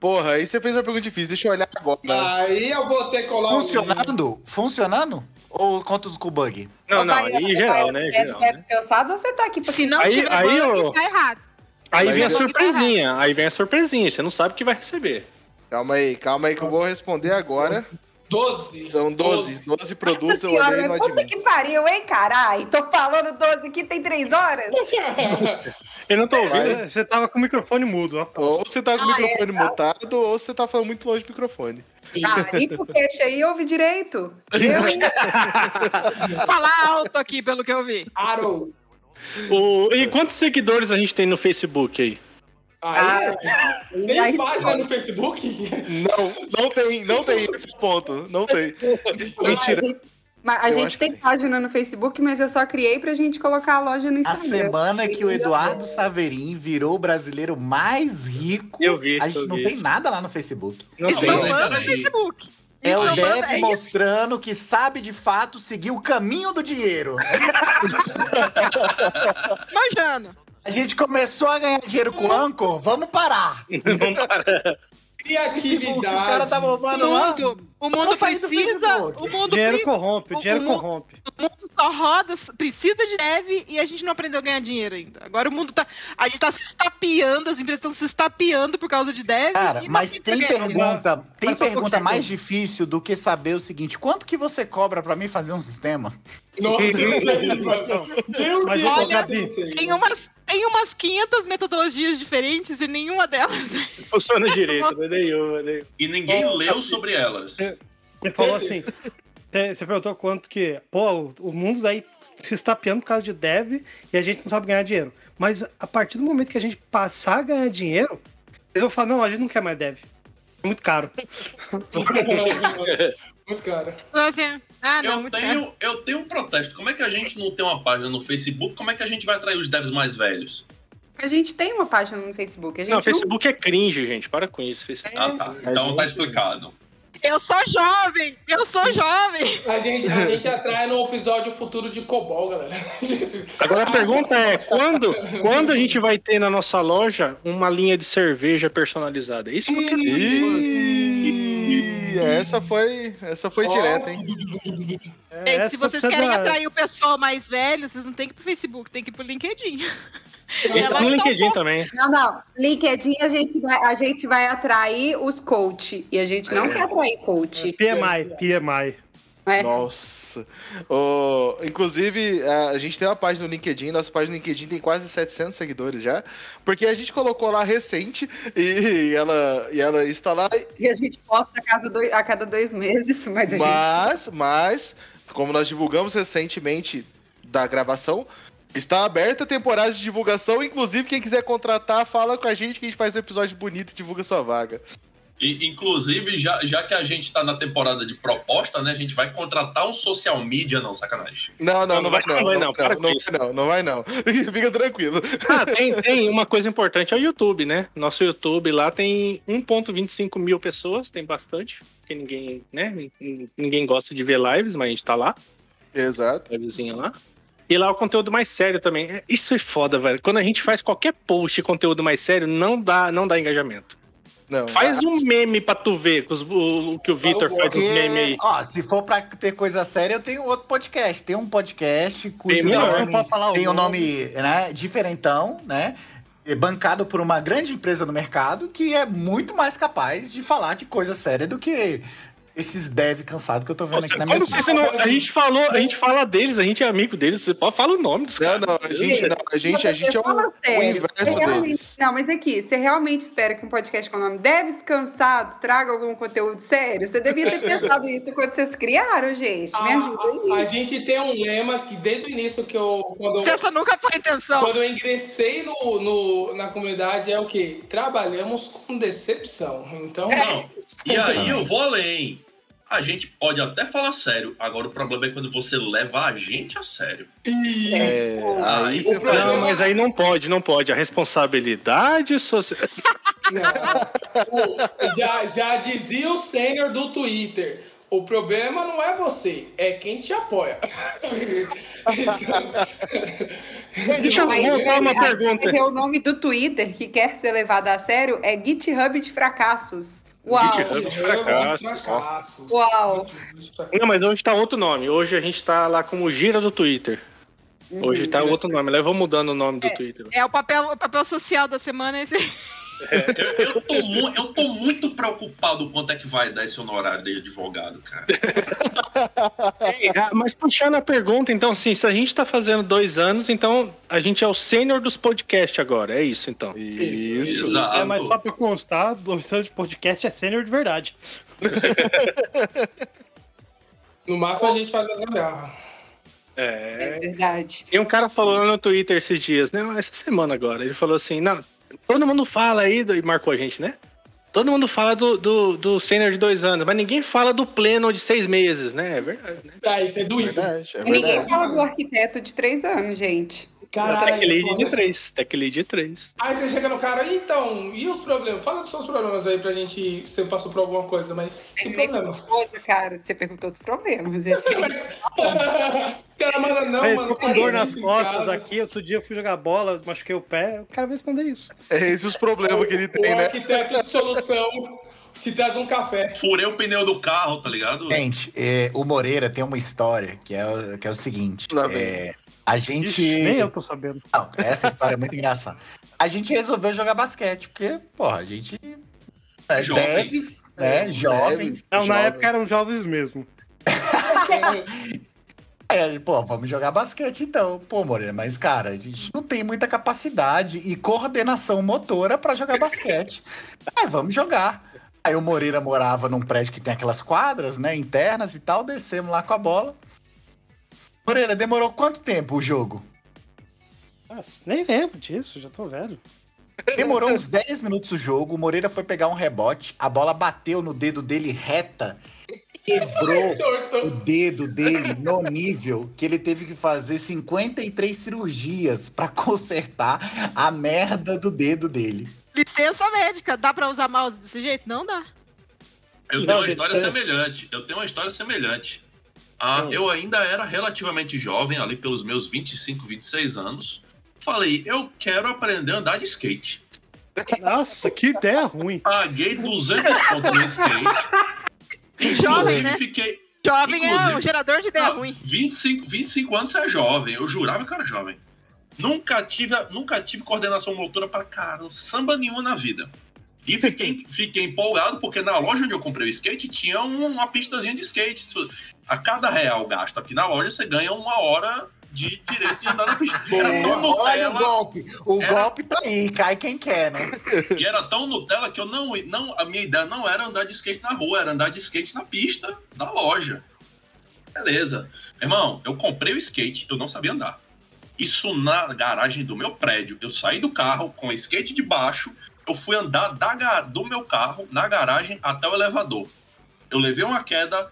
Porra, aí você fez uma pergunta difícil. Deixa eu olhar agora. Aí eu vou ter que colar Funcionando? Funcionando? Ou contas com bug? Não, Ô, não, aí geral, né? É Geral, né? Deve cansado ou você tá aqui Se não Aí- tiver aí, bug, ô- tá errado. Aí vem a eu- surpresinha, aí vem a surpresinha, você não sabe o que vai receber. Calma aí, calma aí que eu vou responder agora. 12. São 12, 12 produtos, eu Senhora, olhei e não puta admito. que pariu, hein, carai? Tô falando 12 aqui, tem 3 horas? Eu não tô ouvindo. Vai. Você tava com o microfone mudo, ó. Ou você tá com o Ah, é, microfone mutado, ou você tá falando muito longe do microfone. Ah, limpa o queixo aí, ouve direito. Eu, hein? Falar alto aqui, pelo que eu vi. Arrow. O- E quantos seguidores a gente tem no Facebook aí? Aí, tem Aí- página no Facebook? Não, não tem, não tem esse ponto. Não tem. Mentira. A a Eu gente tem que- página no Facebook, mas eu só criei pra gente colocar a loja no A Instagram. semana que o Eduardo Saverin virou o brasileiro mais rico, Eu vi, a gente não vi tem nada lá no Facebook. Não não no. Facebook. É o Dev é isso. mostrando que sabe de fato seguir o caminho do dinheiro. Manjando. A gente começou a ganhar dinheiro com o Anchor, vamos parar. Vamos parar. O cara tá Criatividade. O roubando lá. mundo, o mundo precisa. O mundo Dinheiro precisa. corrompe, o- dinheiro o mu- corrompe. O mundo só roda, precisa de dev e a gente não aprendeu a ganhar dinheiro ainda. Agora o mundo tá. A gente tá se estapeando, as empresas estão se estapeando por causa de dev. Cara, mas tem pergunta, tem Mas um pergunta pouquinho. mais difícil do que saber o seguinte: quanto que você cobra pra mim fazer um sistema? Nossa, Deus, olha, sim, sim. Tem umas, tem umas 500 metodologias diferentes e nenhuma delas. Funciona direito, né? Nenhuma, nenhuma. E ninguém Ô, leu sobre elas. Ele falou assim. é, Você perguntou quanto que. Pô, o- o mundo aí se estapeando por causa de dev e a gente não sabe ganhar dinheiro. Mas a partir do momento que a gente passar a ganhar dinheiro, eles vão falar, não, a gente não quer mais dev. É muito caro. Muito cara. Assim, ah, não, Eu caro. tenho, eu tenho um protesto. Como é que a gente não tem uma página no Facebook? Como é que a gente vai atrair os devs mais velhos? A gente tem uma página no Facebook. A gente Não, Facebook é cringe, gente. Para com isso. Facebook. Ah, tá. Então tá explicado. Eu sou jovem! Eu sou jovem! A gente, a gente atrai no episódio futuro de Cobol, galera. Agora a pergunta é: quando, quando a gente vai ter na nossa loja uma linha de cerveja personalizada? É Isso que eu quero Ih, essa foi, essa foi direta, hein? É, se vocês querem atrair o pessoal mais velho, vocês não tem que ir pro Facebook, tem que ir pro LinkedIn. E no LinkedIn também. Não, não. LinkedIn a gente vai, a gente vai atrair os coach. E a gente não quer atrair coach. PMI, PMI. Né? Nossa. Ô, inclusive, a, gente tem uma página no LinkedIn, nossa página no LinkedIn tem quase 700 seguidores já, porque a gente colocou lá recente e ela, e ela está lá, E a gente posta a cada dois, a cada dois meses, mas a gente. mas, mas, como nós divulgamos recentemente da gravação, está aberta a temporada de divulgação, inclusive quem quiser contratar, fala com a gente que a gente faz um episódio bonito e divulga sua vaga. E, inclusive, já, já que a gente tá na temporada de proposta, né? A gente vai contratar um social media, não, sacanagem. Não, não, não, vai não, não vai não, não, não, não, não, não vai não. Fica tranquilo. Ah, tem, tem uma coisa importante, é o YouTube, né? Nosso YouTube lá tem 1.25 mil pessoas, tem bastante, porque ninguém, né? Ninguém gosta de ver lives, mas a gente tá lá, Exato. livezinha lá. E lá é o conteúdo mais sério também. Isso é foda, velho. Quando a gente faz qualquer post de conteúdo mais sério, não dá, não dá engajamento. Não, Faz um meme pra tu ver com os- o, o que o Vitor faz os memes aí. ó, se for pra ter coisa séria, eu tenho outro podcast. Tem um podcast cujo Tem nome tem um nome. nome né, diferentão, né? é Bancado por uma grande empresa no mercado que é muito mais capaz de falar de coisa séria do que esses dev cansados que eu tô vendo Nossa, aqui na minha você não- a gente falou, a gente fala deles, a gente é amigo deles, você pode falar o nome dos Não, caras. não, a gente, não, a gente, a gente é o, o sério, inverso deles. Não, mas aqui, você realmente espera que um podcast com o nome Deves Cansados traga algum conteúdo sério? Você devia ter pensado isso quando vocês criaram, gente. Me ajuda A, a aí. gente tem um lema que desde o início que eu. Quando eu Essa nunca foi a intenção. Quando eu ingressei no, no- na comunidade é o quê? Trabalhamos com decepção. Então, Não. E aí eu vou além. A gente pode até falar sério. Agora o problema é quando você leva a gente a sério. isso. É, aí você problema- fala. Não, mas aí não pode, não pode. A responsabilidade social. Não. Já, já dizia o sênior do Twitter. O problema não é você, é quem te apoia. Deixa eu voltar uma aí, pergunta. porque o nome do Twitter que quer ser levado a sério é GitHub de fracassos. Uau! De fracassos. fracassos. Uau. Não, mas hoje tá outro nome. Hoje a gente tá lá como gira do Twitter. Hoje tá outro nome. Leva mudando o nome do Twitter. É o papel, o papel social da semana é. Eu, eu tô mu- eu tô muito preocupado quanto é que vai dar esse honorário de advogado, cara. Ei, ah, mas puxando a pergunta, então, assim, se a gente tá fazendo dois anos, então a gente é o sênior dos podcasts agora. É isso, então. Isso. Exato. É, mas só pra constar, o seu de podcast é sênior de verdade. No máximo a gente faz as gambiarras. É É. verdade. E um cara falou no Twitter esses dias, né? Essa semana agora. Ele falou assim: não, todo mundo fala aí, do- e marcou a gente, né? Todo mundo fala do, do, do sênior de dois anos, mas ninguém fala do pleno de seis meses, né? É verdade, né? Ah, isso é doído. Verdade, é E ninguém verdade. fala do arquiteto de três anos, gente. Tech lead Caralho. de três. Tech lead de três. Aí você chega no cara, então, e os problemas? Fala dos seus problemas aí pra gente. Você passou por alguma coisa, mas que com problema? esposa, cara. Você perguntou dos problemas. Esse aí. cara, manda não, mano. tô com dor nas costas casa. aqui. Outro dia eu fui jogar bola, machuquei o pé. O cara vai responder isso. É esses os problemas que ele O tem, né? arquiteto de solução te traz um café. Furei o pneu do carro, tá ligado? Gente, é, o Moreira tem uma história que é, o- que é o seguinte. É, a gente. Ixi, nem eu tô sabendo. Não, essa história é muito engraçada. A gente resolveu jogar basquete, porque, porra, a gente. É, Jovem. devs, né? Jovens. Não, na Jovem. época eram jovens mesmo. É, pô, vamos jogar basquete então. Pô, Moreira, mas, cara, a gente não tem muita capacidade e coordenação motora pra jogar basquete. É, vamos jogar. Aí o Moreira morava num prédio que tem aquelas quadras, né, internas e tal, descemos lá com a bola. Moreira, demorou quanto tempo o jogo? Nossa, nem lembro disso, já tô velho. Demorou uns 10 minutos o jogo, o Moreira foi pegar um rebote, a bola bateu no dedo dele reta, quebrou o dedo dele no nível que ele teve que fazer 53 cirurgias pra consertar a merda do dedo dele. Licença médica, dá pra usar mouse desse jeito? Não dá. Eu Não, tenho uma história é- semelhante. Eu tenho uma história semelhante. Ah, Hum. Eu ainda era relativamente jovem, ali pelos meus 25, 26 anos. Falei, eu quero aprender a andar de skate. Nossa, que ideia ruim. Paguei 200 pontos no skate. Jovem, né? fiquei. Jovem é Inclusive- um gerador de ideia Não, ruim. 25, 25 anos você é jovem. Eu jurava que eu era jovem. Nunca tive, nunca tive coordenação motora para caramba, samba nenhuma na vida. E fiquei, fiquei empolgado porque na loja onde eu comprei o skate tinha um- uma pistazinha de skate. A cada real gasto aqui na loja, você ganha uma hora de direito de andar na pista. Era tão Olha o golpe, o Era- golpe tá aí, cai quem quer, né? e era tão Nutella que eu não, não. A minha ideia não era andar de skate na rua, era andar de skate na pista da loja. Beleza. Irmão, eu comprei o skate, eu não sabia andar. Isso na garagem do meu prédio. Eu saí do carro com o skate de baixo, eu fui andar da do meu carro na garagem até o elevador. Eu levei uma queda,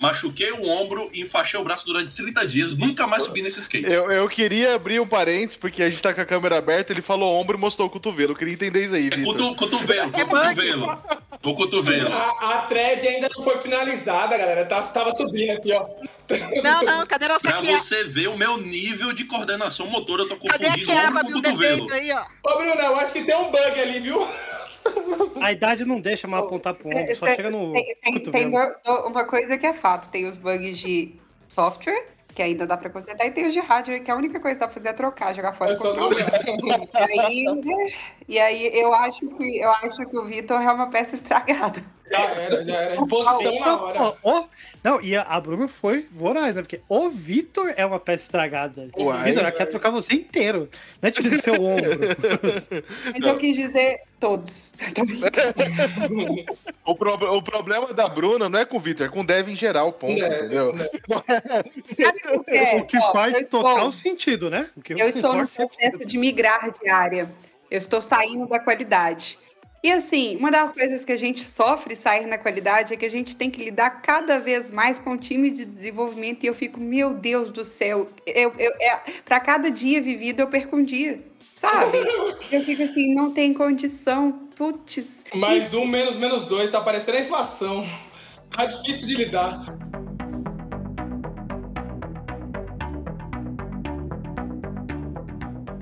machuquei o ombro e enfaixei o braço durante 30 dias, nunca mais subi nesse skate. Eu, eu queria abrir um parênteses, porque a gente tá com a câmera aberta, ele falou ombro e mostrou o cotovelo. Eu queria entender isso aí, É Vitor. cotu- cotovelo, foi É o bug. cotovelo. Foi o cotovelo. A, a thread ainda não foi finalizada, galera. Tá, tava subindo aqui, ó. Não, não, cadê nossa Pra aqui? você ver o meu nível de coordenação motora, eu tô Cadê a confundindo quiaba, ombro meu com cotovelo. defeito aí, ó? Ô, Bruno, eu acho que tem um bug ali, viu? A idade não deixa mais apontar pro ombro, só Tem- chega no Tem, tem- do- uma coisa que é fato: tem os bugs de software, que ainda dá pra consertar, e tem os de hardware, que a única coisa que dá pra fazer é trocar, jogar fora É. E aí, e aí eu acho que eu acho que o Vitor é uma peça estragada. Já era, já era. Imposição na hora. Ó, ó, não, e a, a Bruna foi voraz, né? Porque o Vitor é uma peça estragada. Uai. Vitor ela quer trocar você inteiro. Não é tipo o seu ombro. Mas eu quis dizer todos. O, pro- o problema da Bruna não é com o Vitor, é com o Dev em geral, ponto, É, entendeu? Sabe por quê? o que Ó, faz estou- total sentido, né? O que Eu estou no sempre. processo de migrar de área. Eu estou saindo da qualidade. E assim, uma das coisas que a gente sofre sair na qualidade é que a gente tem que lidar cada vez mais com o time de desenvolvimento. E eu fico, meu Deus do céu, eu, eu, é, para cada dia vivido eu perco um dia, sabe? Eu fico assim, não tem condição. Putz. Mais um, menos, menos dois. Tá parecendo a inflação. Tá difícil de lidar.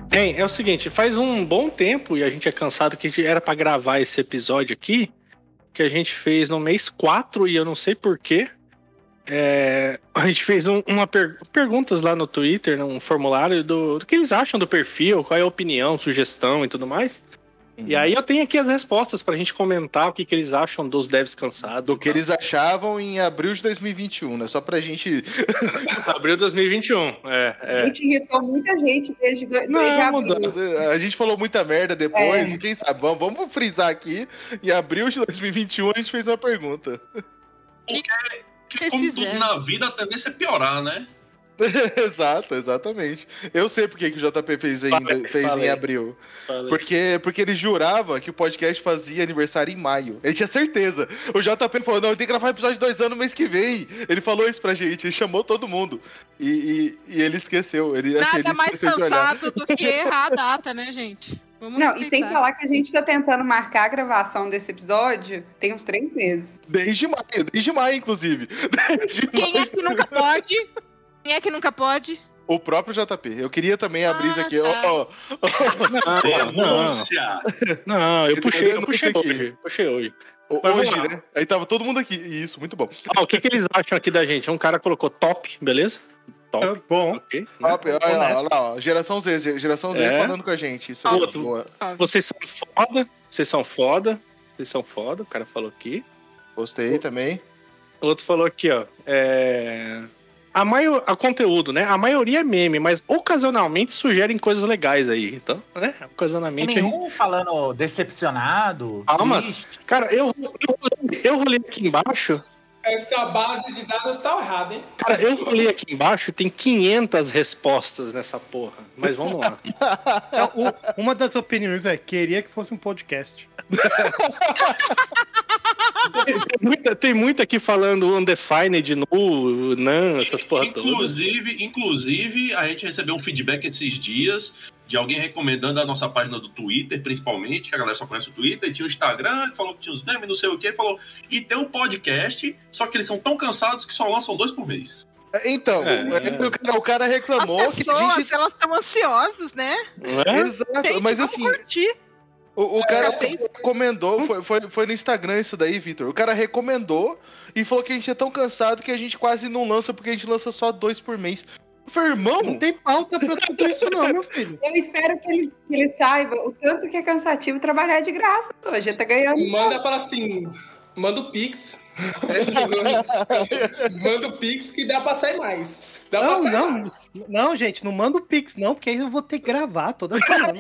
Bem, é o seguinte, faz um bom tempo, e a gente é cansado que era pra gravar esse episódio aqui, que a gente fez no mês 4, e eu não sei porquê. É, a gente fez um- uma per- perguntas lá no Twitter, num formulário do, do que eles acham do perfil, qual é a opinião, sugestão e tudo mais. E aí eu tenho aqui as respostas pra gente comentar o que, que eles acham dos devs cansados. Do que eles achavam em abril de 2021, né? Só pra gente. Abril de 2021. É, A é. gente irritou muita gente desde, desde Não, abril. mudou. A gente falou muita merda depois, É. e quem sabe? Vamos, vamos frisar aqui. Em abril de 2021 a gente fez uma pergunta. O que vocês Como tudo na vida, a tendência é piorar, né? Exato, exatamente. Eu sei por que que o JP fez, em, Falei, fez em falei. abril. Falei. Porque, porque ele jurava que o podcast fazia aniversário em maio. Ele tinha certeza. O JP falou: não, tem que gravar episódio de dois anos no mês que vem. Ele falou isso pra gente, ele chamou todo mundo. E, e- e ele esqueceu. Ele, assim, Nada ele mais esqueceu de olhar. cansado do que errar a data, né, gente? Vamos Não, e sem respeitar. falar que a gente tá tentando marcar a gravação desse episódio tem uns três meses. Desde maio, desde maio, inclusive. Desde Quem maio. é que nunca pode? Quem é que nunca pode? O próprio JP. Eu queria também abrir isso Ah, aqui. tá. Ó, Não, não, Denúncia! não, eu puxei, eu puxei hoje. Puxei hoje. Mas hoje, né? Aí tava todo mundo aqui. Isso, muito bom. Ah, o que, que eles acham aqui da gente? Um cara colocou top, beleza? Top, É bom. ok. né? Top, olha lá, olha lá, ó. Geração Z, geração Z É. falando com a gente. Isso aí, Outro. boa. Vocês são foda, vocês são foda, vocês são foda, o cara falou aqui. Gostei também. O outro falou aqui, ó. É... A, maior, a conteúdo, né? A maioria é meme, mas ocasionalmente sugerem coisas legais aí. Então, né? Tem Ocasionalmente. gente- nenhum falando decepcionado, Calma. triste. Cara, eu, eu, eu rolei aqui embaixo. Essa base de dados tá errada, hein? Cara, eu rolei aqui embaixo tem 500 respostas nessa porra. Mas vamos lá. Então, o- uma das opiniões é: queria que fosse um podcast. Tem muita, tem muita aqui falando undefined, nu, nan, essas porra todas. Inclusive, inclusive, a gente recebeu um feedback esses dias de alguém recomendando a nossa página do Twitter, principalmente, que a galera só conhece o Twitter, tinha o Instagram, que falou que tinha os memes, não sei o que, falou, e tem um podcast, só que eles são tão cansados que só lançam dois por mês. Então, É. o, cara, o cara As reclamou que pessoas, a gente. elas estão ansiosas, né? Não é? Exato, Gente, mas assim, curtir. o, o cara recomendou, foi, foi, foi no Instagram isso daí, Vitor. O cara recomendou e falou que a gente é tão cansado que a gente quase não lança porque a gente lança só dois por mês. Falei, irmão, Não tem pauta pra tudo isso, não, meu filho. Eu espero que ele, que ele saiba o tanto que é cansativo trabalhar de graça. Hoje tá ganhando. Manda fala assim, manda o Pix. manda o Pix que dá pra sair mais. Dá Não, não, mais. não, gente, não manda o Pix, não, porque aí eu vou ter que gravar toda semana.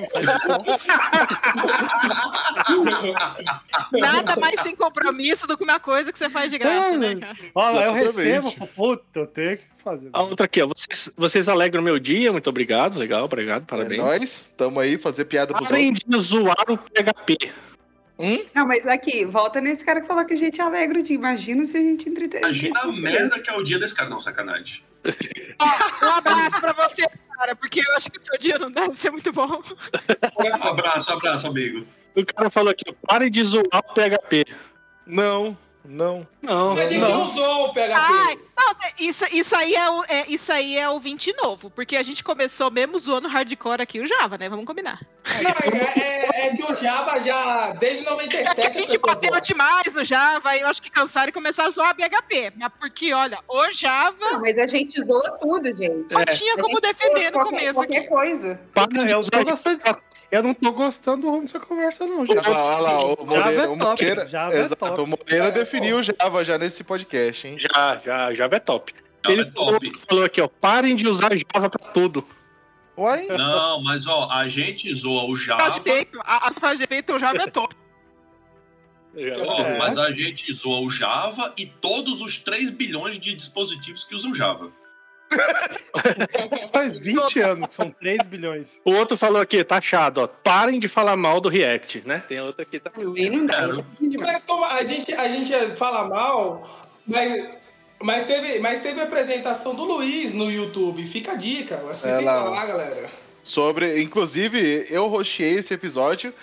Não não. Nada mais sem compromisso do que uma coisa que você faz de graça, né, cara? Ó, eu recebo, puta, eu tenho que fazer. A outra aqui, ó. Vocês, vocês alegram o meu dia, muito obrigado. Legal, obrigado, é parabéns. nóis, tamo aí fazer piada pros Parem outros. de zoar o PHP. Não, mas aqui, volta nesse cara que falou que a gente é alegre o dia. Imagina se a gente entreter. Imagina a merda que é o dia desse cara. Não, sacanagem. Um abraço pra você, cara, porque eu acho que o seu dia não deve ser muito bom. Só. Abraço, abraço, amigo. O cara falou aqui, parem de zoar o PHP. Não, não. Não, A gente não. usou o PHP. Ai, não, isso, isso, aí é o, é, isso aí é o 20 novo, porque a gente começou mesmo zoando hardcore aqui o Java, né? Vamos combinar. Não, é, é- é que o Java já, desde 97, É que a gente bateu zoa. demais no Java e eu acho que cansaram e começaram a zoar a BHP. Mas porque, olha, o Java Não, mas a gente zoa tudo, gente. não tinha A como defender no qualquer, começo qualquer aqui. coisa. Para, eu, gostando, eu não tô gostando do rumo dessa conversa, não, gente. Olha lá, o Java Moreira, é o top, Moreira, Java é exato, top. o Moreira definiu o Java já nesse podcast, hein? Já, já, Java é top. Java Ele é top. falou, aqui, ó, parem de usar Java pra tudo. Uai? Não, mas ó, a gente zoa o Java. de efeito, a- as frases de efeito o Java é top. Ó, É. Mas a gente zoa o Java e todos os 3 bilhões de dispositivos que usam Java. Faz 20 anos que são 3 bilhões. O outro falou aqui, taxado, ó, parem de falar mal do React, né? Tem outro aqui, tá? Não dá. Tá demais. Mas como a gente, a gente fala mal, mas, mas, teve, mas teve a apresentação do Luiz no YouTube. Fica a dica, assistem É lá. lá, galera. Sobre, inclusive, eu rocheei esse episódio.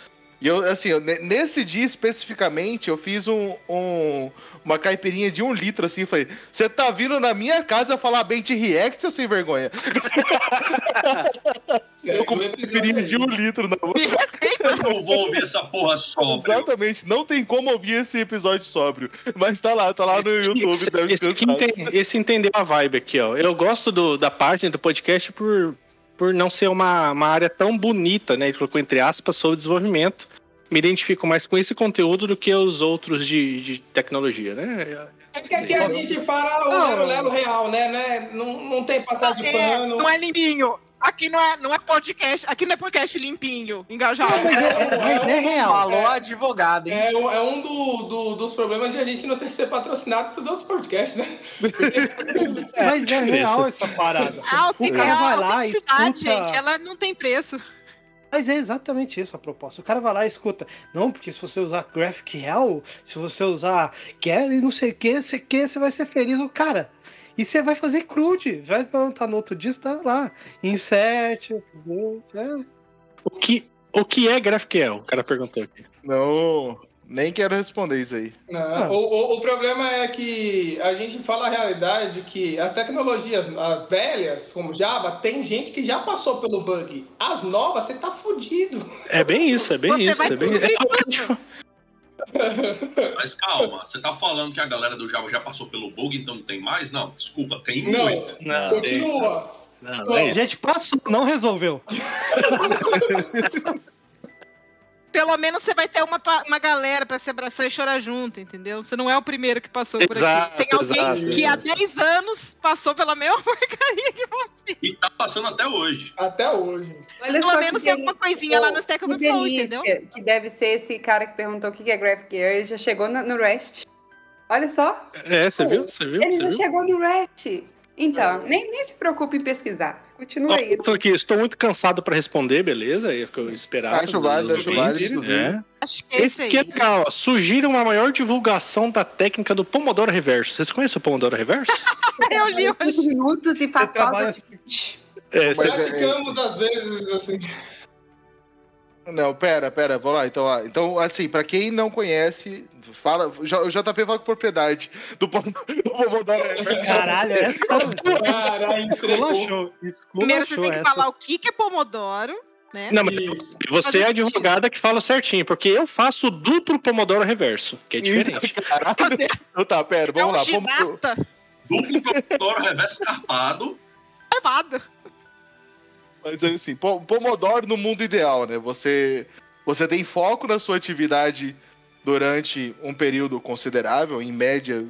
E eu, assim, eu- ne- nesse dia especificamente, eu fiz um, um- uma caipirinha de um litro, assim, falei, você tá vindo na minha casa falar bem de React, seu sem vergonha? Eu com o uma episódio caipirinha de um litro na. Me respeita. Eu não vou ouvir essa porra sóbrio. Exatamente, não tem como ouvir esse episódio sóbrio. Mas tá lá, tá lá no YouTube. Esse, deve esse, aqui descansar. ente- esse entendeu a vibe aqui, ó. Eu gosto do- da página do podcast por, por não ser uma, uma área tão bonita, né? Ele colocou entre aspas sobre desenvolvimento. Me identifico mais com esse conteúdo do que os outros de, de tecnologia, né? É que aqui a gente fala o Não. Lero Lero real, né? né? Não, não tem passar de É, pano. não é limpinho. Aqui não é, não é podcast, aqui não é podcast limpinho, engajado. Mas é real. Falou a advogada, hein? É, um- é um do- do- dos problemas de a gente não ter ser patrocinado pelos outros podcasts, né? Mas é real essa parada. A O cara vai lá, autenticidade, escuta. gente, ela não tem preço. Mas é exatamente isso a proposta. O cara vai lá e escuta. Não, porque se você usar Graphic Real, se você usar Get e não sei o que, sei o que, você vai ser feliz. O cara. E você vai fazer crude. Vai tá no outro dia, você tá lá. Insert. update, É. O que, o que é GraphQL? O cara perguntou aqui. Não, nem quero responder isso aí. Não, Ah. o, o, o problema é que a gente fala a realidade que as tecnologias ah, velhas, como Java, tem gente que já passou pelo bug. As novas, você tá fudido. É bem isso, é bem Você isso. vai É bem, é Mas calma, você tá falando que a galera do Java já passou pelo bug, então não tem mais? Não, desculpa, tem Não. muito. Não, Continua. Não, não é A isso. gente passou, não resolveu. Pelo menos você vai ter uma, uma galera pra se abraçar e chorar junto, entendeu? Você não é o primeiro que passou por Exato, aqui. Tem alguém exato, que há exato. 10 anos passou pela mesma porcaria que você. E tá passando até hoje. Até hoje. Olha Pelo menos tem alguma coisinha lá no Stack que Overflow, entendeu? Que deve ser esse cara que perguntou o que é Graphic Gear. Ele já chegou na- no REST. Olha só. É, você viu? Você viu? Ele Você já viu? chegou no REST. Então, nem, nem se preocupe em pesquisar. Continua aí. eu tô aqui, estou muito cansado para responder, beleza? É o que eu esperava. Acho válido, acho válido, inclusive. né? Acho que é Esse isso aqui é legal, ó. Sugira uma maior divulgação da técnica do Pomodoro Reverso. Vocês conhecem o Pomodoro Reverso? Eu li hoje. Cinco minutos e faz trabalha pausa. É, você- é- Praticamos às vezes, assim. Não, pera, pera, vamos lá. Então, ó, então assim, pra quem não conhece, fala, o JP fala com propriedade do Pom- do Pomodoro Reverso. Caralho, essa. Caralho. Esculachou. Primeiro você tem que essa. falar o que que é Pomodoro, né? Não, mas Isso. você é advogada que fala certinho, porque eu faço duplo Pomodoro Reverso, que é diferente. Caralho. Então tá, pera, É vamos um lá. Pomodoro. ginasta Duplo Pomodoro reverso carpado. armado. Mas assim, po- Pomodoro no mundo ideal, né? Você, você tem foco na sua atividade durante um período considerável, em média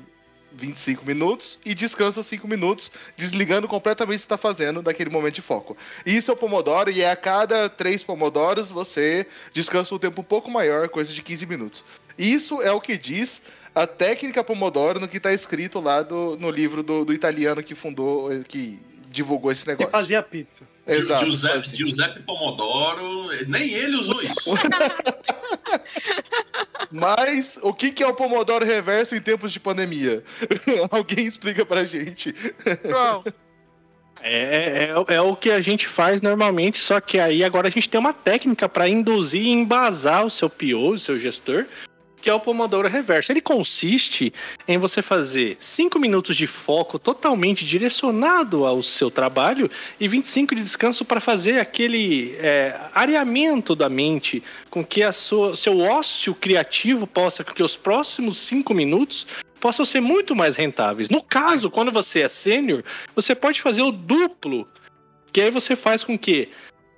25 minutos, e descansa 5 minutos, desligando completamente o que está fazendo daquele momento de foco. Isso é o Pomodoro, e é a cada 3 Pomodoros você descansa um tempo um pouco maior, coisa de 15 minutos. Isso é o que diz a técnica Pomodoro no que está escrito lá do, no livro do, do italiano que fundou, que divulgou esse Que negócio. fazia pizza. Exato. Giuseppe. Giuseppe Pomodoro, nem ele usou isso. Mas o que, que é o Pomodoro Reverso em tempos de pandemia? Alguém explica pra gente. É, é, é o que a gente faz normalmente, só que aí agora a gente tem uma técnica para induzir e embasar o seu PO, o seu gestor, que é o Pomodoro Reverso. Ele consiste em você fazer 5 minutos de foco totalmente direcionado ao seu trabalho e 25 de descanso para fazer aquele é, areamento da mente, com que a sua, seu ócio criativo possa, com que os próximos 5 minutos possam ser muito mais rentáveis. No caso, quando você é sênior, você pode fazer o duplo, que aí você faz com que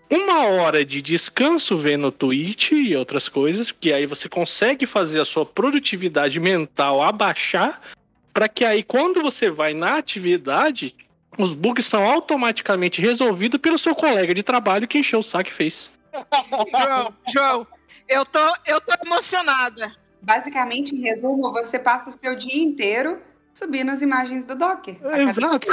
uma hora de descanso vendo Twitch e outras coisas, que aí você consegue fazer a sua produtividade mental abaixar, para que aí quando você vai na atividade, os bugs são automaticamente resolvidos pelo seu colega de trabalho que encheu o saco e fez. João, João, eu tô, eu tô emocionada. Basicamente, em resumo, você passa o seu dia inteiro subindo as imagens do Docker. Cada- Exato.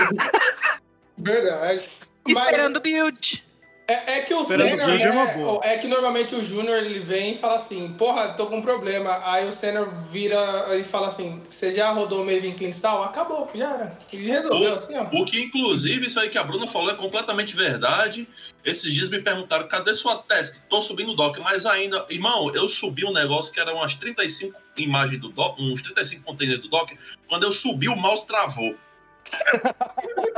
Verdade. Mas- Esperando o build. É, é que o o vídeo é né, é que normalmente o júnior ele vem e fala assim, porra, tô com um problema. Aí o sênior vira e fala assim, você já rodou o Maven Clean Install? Acabou, já era. E resolveu assim, ó. O que, inclusive, isso aí que a Bruna falou é completamente verdade. Esses dias me perguntaram, cadê sua task? Tô subindo o doc, mas ainda... Irmão, eu subi um negócio que era umas 35 imagens do doc, uns 35 containers do doc. Quando eu subi, o mouse travou.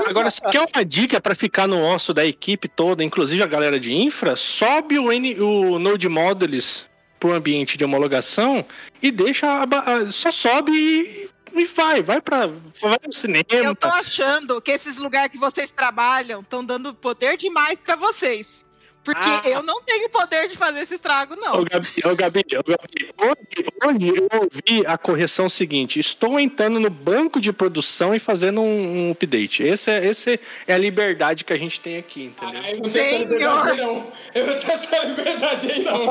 Agora, se quer uma dica para ficar no osso da equipe toda, inclusive a galera de infra, sobe o, N, o Node Modules pro ambiente de homologação e deixa a a- só sobe e, e vai, vai para vai no cinema. Eu tô achando que esses lugares que vocês trabalham estão dando poder demais pra vocês. Porque Ah. eu não tenho poder de fazer esse estrago, não. Ô, Gabi, ô, Gabi, ô, Gabi, hoje, hoje eu ouvi a correção seguinte: estou entrando no banco de produção e fazendo um, um update. Esse é, esse é a liberdade que a gente tem aqui, entendeu? Aí não tem essa Senhor. liberdade aí, não. Eu não tenho essa liberdade aí, não.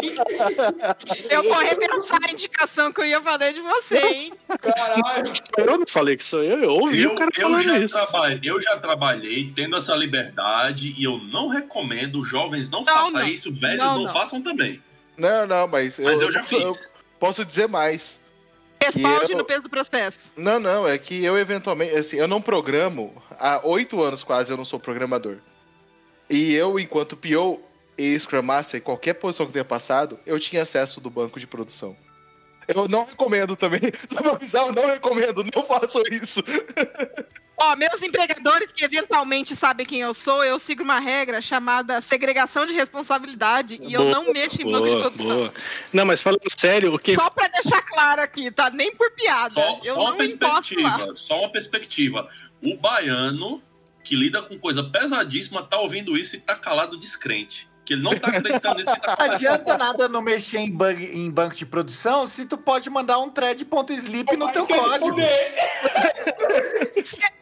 Eu vou repensar a indicação que eu ia fazer de você, hein? Caralho. Eu não falei que sou eu, eu ouvi Eu, o cara eu, falando isso. trabalhei, eu já trabalhei tendo essa liberdade e eu não recomendo, jovens não, Não, façam não. isso, velhos Não, não, não. façam também. Não, não, mas, Mas eu já posso, eu fiz. posso dizer mais. Respalde eu- no peso do processo. Não, não, é que eu eventualmente, assim, eu não programo, há oito anos quase eu não sou programador. E eu, enquanto PO e Scrum Master, em qualquer posição que tenha passado, eu tinha acesso do banco de produção. Eu não recomendo também, só pra avisar, eu não recomendo, não façam isso. Ó, meus empregadores que eventualmente sabem quem eu sou, eu sigo uma regra chamada segregação de responsabilidade e eu Boa, não mexo em banco de Boa, produção. boa. Não, mas falando sério, o que. Só pra deixar claro aqui, tá? Nem por piada. Só, eu só uma não lá. perspectiva, só uma perspectiva. O baiano que lida com coisa pesadíssima tá ouvindo isso e tá calado descrente. Que ele não tá acreditando nisso que tá Não acontecendo. adianta nada não mexer em, bug, em banco de produção se tu pode mandar um thread.sleep no teu código.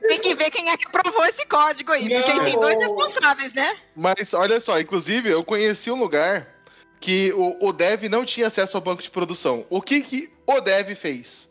Tem que ver quem é que aprovou esse código aí. Porque Não. tem dois responsáveis, né? Mas olha só, inclusive eu conheci um lugar que o, o dev não tinha acesso ao banco de produção. O que, que o dev fez?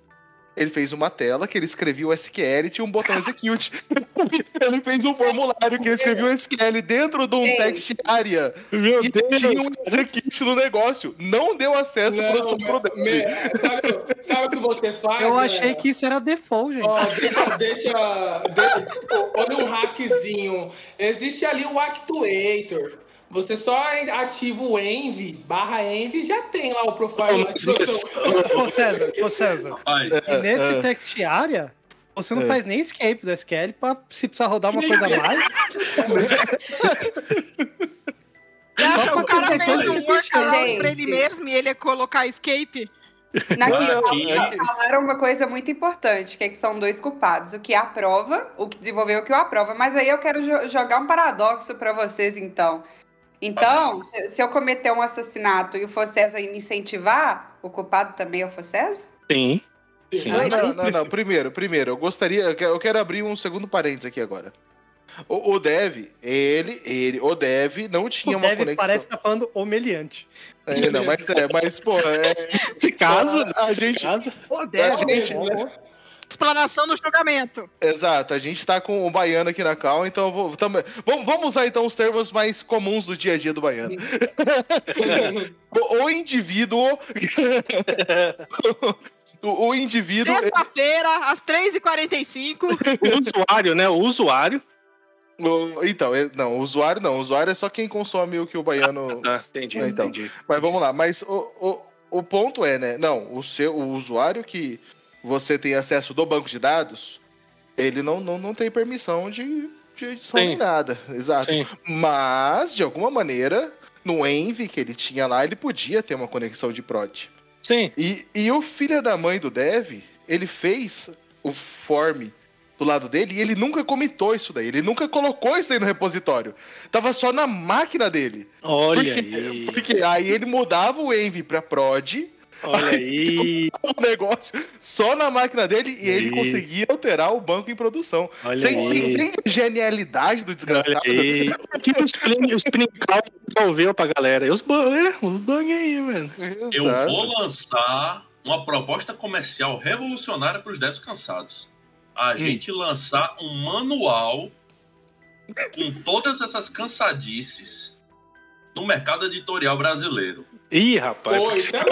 Ele fez uma tela que ele escrevia o SQL e tinha um botão execute. ele fez um formulário que ele escrevia o SQL dentro de um Ei. text área. Meu E tinha um execute no negócio. Não deu acesso à Não, produção pro dev. me- sabe, sabe o que você faz? Eu né? achei que isso era default, gente. Ó, deixa, deixa. de- olha um hackzinho. Existe ali o Actuator. Você só ativa o Envy, barra Envy, já tem lá o profile. Ô César, ô César. Rapaz, E nesse é. text area, você não É. faz nem escape do SQL pra se precisar rodar uma coisa a mais. E acha, Só o cara fez um que workaround pra ele mesmo e ele ia colocar escape. Na Não, Keynote, é que- falaram uma coisa muito importante, que, é que são dois culpados, o que aprova, o que desenvolveu o que o aprova. Mas aí eu quero jo- jogar um paradoxo para vocês, então. Então, se, se eu cometer um assassinato e o Focesa me incentivar, o culpado também é o Focesa? Sim. Sim. Não, não, não, não. Primeiro, primeiro, eu gostaria. Eu quero- eu quero abrir um segundo parênteses aqui agora. O, o Dev, ele, ele, o Dev não tinha O uma Dev conexão. parece que tá falando humilhante. É, não, mas é, mas, pô, é, Nesse caso, A nesse gente- caso, O Dev, gente, Explanação no julgamento. exato, a gente tá com o baiano aqui na cal, então eu vou, tamo- vamos, vamos usar então os termos mais comuns do dia a dia do baiano. O, o indivíduo. o, o indivíduo. Sexta-feira, às 3h45. o usuário, né? O usuário. o- então, é- não, o usuário não. O usuário é só quem consome o que o baiano. Ah, entendi, É, então. entendi. Mas vamos lá, mas o, o, o ponto é, né? Não, o seu o usuário que você tem acesso do banco de dados, ele não, não, não tem permissão de, de edição Sim. nem nada. Exato. Sim. Mas, de alguma maneira, no Envy que ele tinha lá, ele podia ter uma conexão de prod. Sim. E, e o filho da mãe do Dev, ele fez o form do lado dele e ele nunca comitou isso daí. Ele nunca colocou isso aí no repositório. Tava só na máquina dele. Olha porque, aí. porque aí ele mudava o Envy pra prod, Olha aí. o negócio só na máquina dele e ele Ih. conseguia alterar o banco em produção. Olha Você aí. você entende a genialidade do Olha desgraçado? aí. O que o Spring, o Spring Cloud resolveu pra galera? E os bugs, é, bugs aí, mano. Eu Exato. vou lançar uma proposta comercial revolucionária para os devs cansados. A gente lançar um manual com todas essas cansadices no mercado editorial brasileiro. Ih, rapaz. Pô, isso é.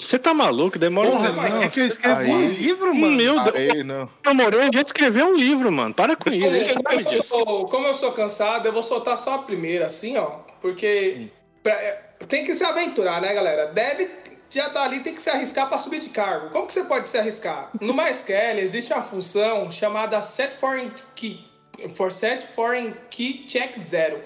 Você tá maluco? Demora Porra, um mas não. quer que eu escreva um Aí. livro, mano? Meu Deus. Aí, não. O Moreira já escreveu um livro, mano. Para com isso. Como, Ele sabe eu disso. sou, como eu sou cansado, eu vou soltar só a primeira, assim, ó. Porque pra- é, tem que se aventurar, né, galera? Deve já tá ali, tem que se arriscar para subir de cargo. Como que você pode se arriscar? No MySQL existe uma função chamada set foreign key, for set foreign key check zero.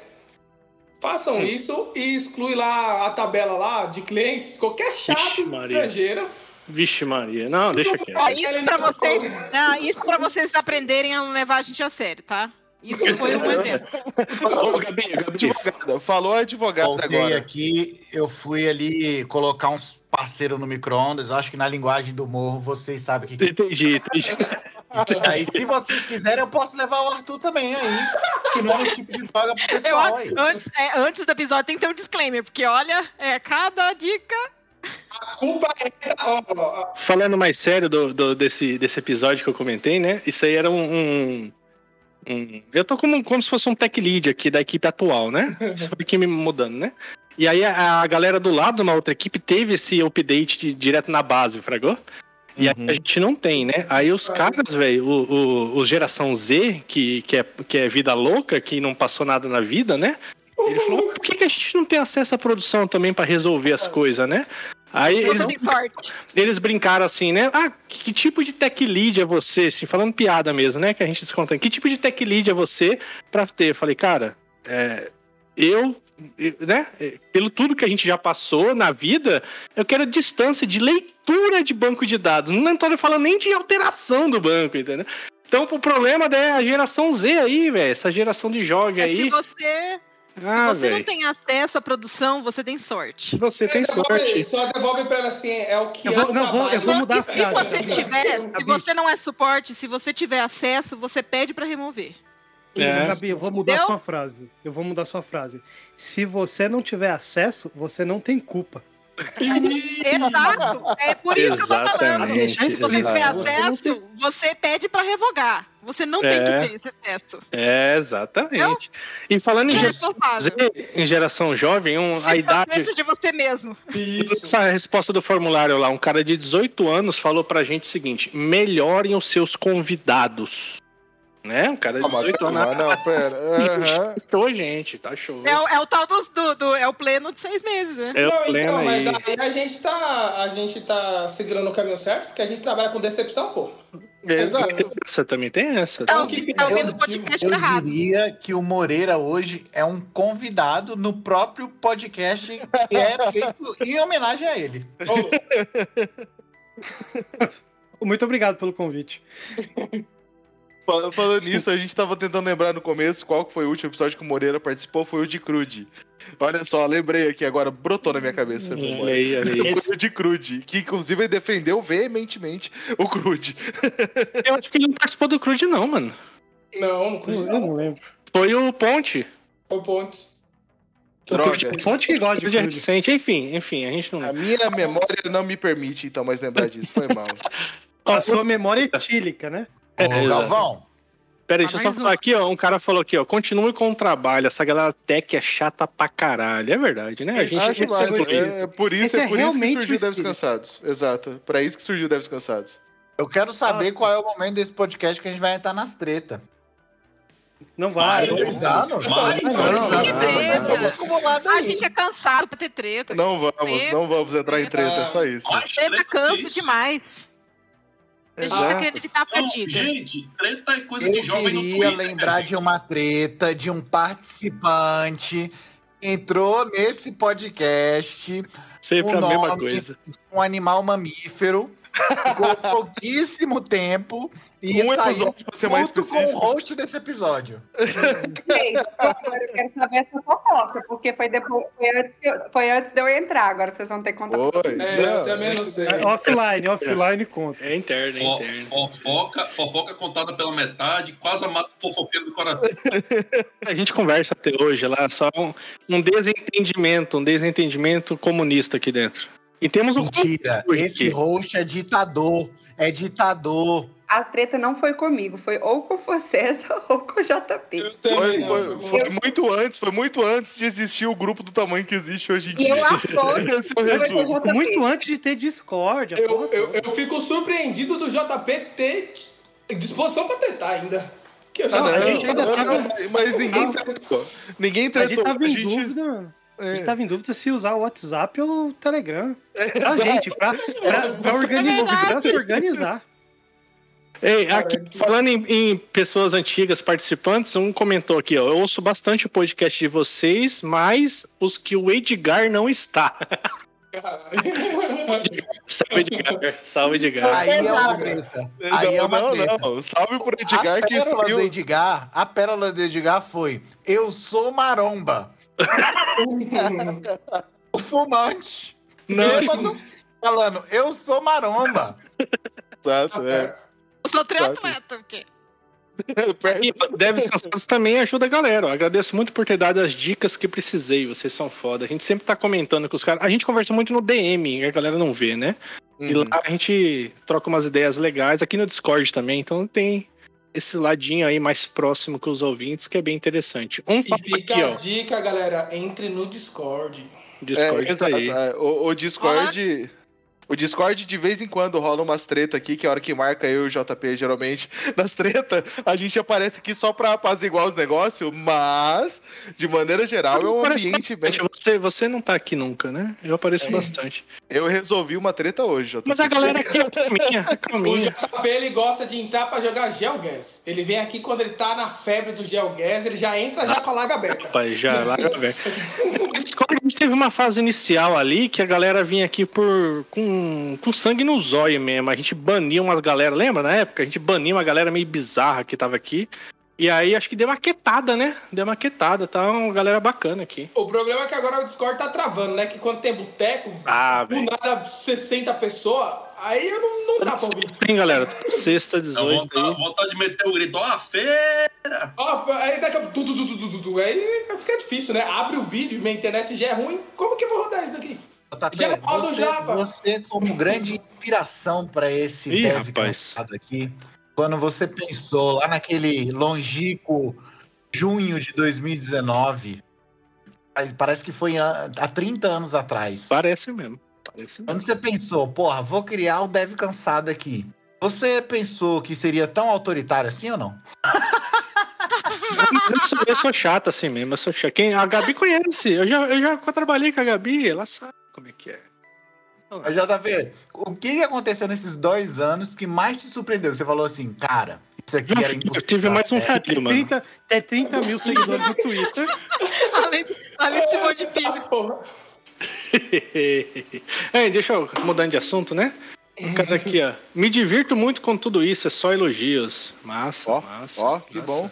Façam Hum. isso e exclui lá a tabela lá de clientes, qualquer chave Ixi, estrangeira. Vixe, Maria. Não, deixa quieto. Isso pra vocês, não, isso pra vocês aprenderem a não levar a gente a sério, tá? Isso foi um exemplo. Ô, Gabi, Gabi. Advogado, Falou advogado Voltei agora. aqui, eu fui ali colocar uns parceiros no micro-ondas. Eu acho que na linguagem do morro vocês sabem o que, que Entendi, entendi. é. E se vocês quiserem, eu posso levar o Arthur também aí. Que não é esse tipo de droga pro Eu, pessoal aí. antes, é, antes do episódio tem que ter um disclaimer, porque olha, é, cada dica. A culpa é. Falando mais sério do, do- desse, desse episódio que eu comentei, né? Isso aí era um. um- um- eu tô como, como se fosse um tech lead aqui da equipe atual, né? Isso foi aqui me mudando, né? E aí a, a galera do lado de uma outra equipe teve esse update de- direto na base, fragou? E aí Uhum. a gente não tem, né? Aí os caras, velho, o, o, o geração Z, que, que, é, que é vida louca, que não passou nada na vida, né? Ele falou, por que, que a gente não tem acesso à produção também pra resolver as coisas, né? Aí eles, eles brincaram assim, né? Ah, que, que tipo de tech lead é você? Assim, falando piada mesmo, né? Que a gente se conta. Que tipo de tech lead é você pra ter? Eu falei, cara, é, eu, né? é, Pelo tudo que a gente já passou na vida, eu quero distância de leitura de banco de dados. Não tô falando nem de alteração do banco, entendeu? Então, o problema é a geração Z aí, velho. Essa geração de jogos Mas se aí. você, Ah, você não tem acesso à produção, você tem sorte. Você tem devolve- sorte. Só devolve pra ela assim, é o que Eu é vou- o não, vou- eu vou mudar a se frase. você Gabi. tiver, se Gabi. você não é suporte, se você tiver acesso, você pede pra remover. É. Gabi, eu vou mudar Entendeu? sua frase. Eu vou mudar sua frase. Se você não tiver acesso, você não tem culpa. Exato. É por isso que eu tô falando. Se você tiver acesso, você pede pra revogar. Você não tem É. que ter esse acesso. É, exatamente. E falando em É em geração jovem, um, a idade. de você mesmo. Isso. Essa resposta do formulário lá, um cara de 18 anos falou pra gente o seguinte: melhorem os seus convidados. Né? Um cara de Ah, mas 18 anos. calma, não, pera. Aham. Show, gente, tá show. É, o- é o tal dos, do, do- É o pleno de seis meses, né? É o Não, pleno então, mas aí. aí a gente tá. A gente tá segurando o caminho certo, porque a gente trabalha com decepção, pô. Exato. Essa também tem essa. Então, que- talvez eu- o podcast Eu errado. diria que o Moreira hoje é um convidado no próprio podcast que é feito em homenagem a ele. Muito obrigado pelo convite. Fal- Falando nisso, a gente tava tentando lembrar no começo qual que foi o último episódio que o Moreira participou, foi o de Crude. Olha só, lembrei aqui agora, brotou na minha cabeça. Foi o de Crude, que inclusive defendeu veementemente o Crude. Eu acho que ele não participou do Crude, não, mano. Não, não Eu, eu não lembro. Foi o Ponte. Foi pontes. Droga. Fonte que gosta de é recente. Enfim, enfim, a gente não A minha memória não me permite, então, mais lembrar disso. Foi mal. A sua memória é etílica, né? Ô, exato. Galvão, Peraí, Ah, deixa eu mais só falar um. aqui, ó. Um cara falou aqui, ó. Continue com o trabalho. Essa galera tech é chata pra caralho. É verdade, né? A gente Acho esse é. É, é por isso, Esse é é por isso que surgiu o Devs. Cansados. Exato. Pra isso que surgiu Devs Cansados. eu quero saber Nossa. qual é o momento desse podcast que a gente vai entrar nas tretas. Não vai. Não, não, A aí. gente é cansado pra ter treta. Não vamos, não vamos entrar em treta, é só isso. Mais Treta cansa isso. Demais. Deixa de Exato. acreditar a fadiga. gente, treta é coisa Eu de jovem no queria Twitter. lembrar né, de uma treta de um participante que entrou nesse podcast, Sempre O a mesma nome- coisa. um animal mamífero, ficou pouquíssimo tempo e Um saiu episódio pra ser mais junto com o específico. host desse episódio. Ei, agora eu quero saber essa fofoca, porque foi, depois, foi, antes que eu- foi antes de eu entrar. Agora vocês vão ter que contar. Oi, É, eu também não sei. É Offline, offline conta. É interno, é interno. Fofoca, fofoca contada pela metade, quase mata o fofoqueiro do coração. A gente conversa até hoje lá, só um, um desentendimento, um desentendimento comunista aqui dentro. E temos um Mentira, esse host é ditador. É ditador. A treta não foi comigo, foi ou com o César ou com o JP. Foi, não. foi- foi muito antes, foi muito antes de existir o grupo do tamanho que existe hoje em E eu dia. aposto é. Muito antes de ter Discord. Eu, eu, eu fico surpreendido do JP ter disposição pra tretar ainda. Que eu já Não, a eu- gente ainda eu- tava- Mas ninguém tretou. Ninguém A gente tretou. tava A em gente. dúvida, mano. A é, gente tava em dúvida se usar o WhatsApp ou o Telegram. é, Pra exato. gente, pra, pra, pra, organizar, pra se organizar. Ei, aqui, falando em, em pessoas antigas participantes, um comentou aqui, ó. Eu ouço bastante o podcast de vocês, mas os que o Edgar não está. Salve, Edgar. Salve, Edgar. Aí é uma treta. Aí é Não, uma não, treta. não. Salve pro Edgar a que pérola do saiu. Edgar, a pérola do Edgar foi: Eu sou maromba. O fumante. Não, Bêbado, falando, eu sou maromba. Exato, é. Eu sou triatleta, o quê? E Deves Cansados também ajuda a galera. ó. Agradeço muito por ter dado as dicas que precisei. Vocês são foda. A gente sempre tá comentando com os caras. A gente conversa muito no DM, a galera não vê, né? E Uhum. lá a gente troca umas ideias legais. Aqui no Discord também. Então tem esse ladinho aí mais próximo com os ouvintes que é bem interessante. Um E fica aqui, a ó. dica, galera, entre no Discord. Discord É, tá exato. aí. é. O, o Discord. O Discord, de vez em quando, rola umas treta aqui, que é a hora que marca eu e o JP, geralmente, nas treta, a gente aparece aqui só pra apaziguar os negócios, mas, de maneira geral, é um ambiente bem. Você, você não tá aqui nunca, né? Eu apareço É. bastante. Eu resolvi uma treta hoje, JP. Mas a galera aqui é calminha, é O calminha. JP ele gosta de entrar pra jogar Geogas. Ele vem aqui quando ele tá na febre do Geogas, ele já entra já com a live aberta. Rapaz, já lá velho. O Discord a gente teve uma fase inicial ali que a galera vinha aqui por com, com sangue no zóio mesmo. A gente bania umas galera, lembra na época? A gente bania uma galera meio bizarra que tava aqui. E aí acho que deu uma quietada, né? Deu uma quietada, tá uma galera bacana aqui. O problema é que agora o Discord tá travando, né? Que quando tem boteco, Ah, do nada 60 pessoas, aí eu não, não dá pra ouvir. Tem, galera. Sexta, Dá 18 vontade, aí. vontade de meter o grito, ó, a feira! Ó, aí daqui a pouco, aí fica difícil, né? Abre o vídeo, minha internet já é ruim, como que eu vou rodar isso daqui? JP, Já roda o Java. você como grande inspiração para esse Ih, dev cansado aqui, quando você pensou lá naquele longínquo junho de 2019, aí parece que foi há há 30 anos atrás. Parece mesmo. Parece mesmo. Quando você pensou, porra, vou criar o dev cansado aqui. Você pensou que seria tão autoritário assim ou não? Eu sou, eu sou chato assim mesmo, eu sou chato. Quem, a Gabi conhece, eu já, eu já trabalhei com a Gabi, ela sabe como é que é. Mas, JP, o que aconteceu nesses dois anos que mais te surpreendeu? Você falou assim, cara, isso aqui era impossível. Eu tive mais um filho, mano. 30, tem 30 mil seguidores no Twitter. Além, além de Simão de Filho. Porra. Ei, deixa eu mudando de assunto, né? O cara aqui, ó. Me divirto muito com tudo isso, é só elogios. Massa, Ó, massa. Ó, que massa. bom.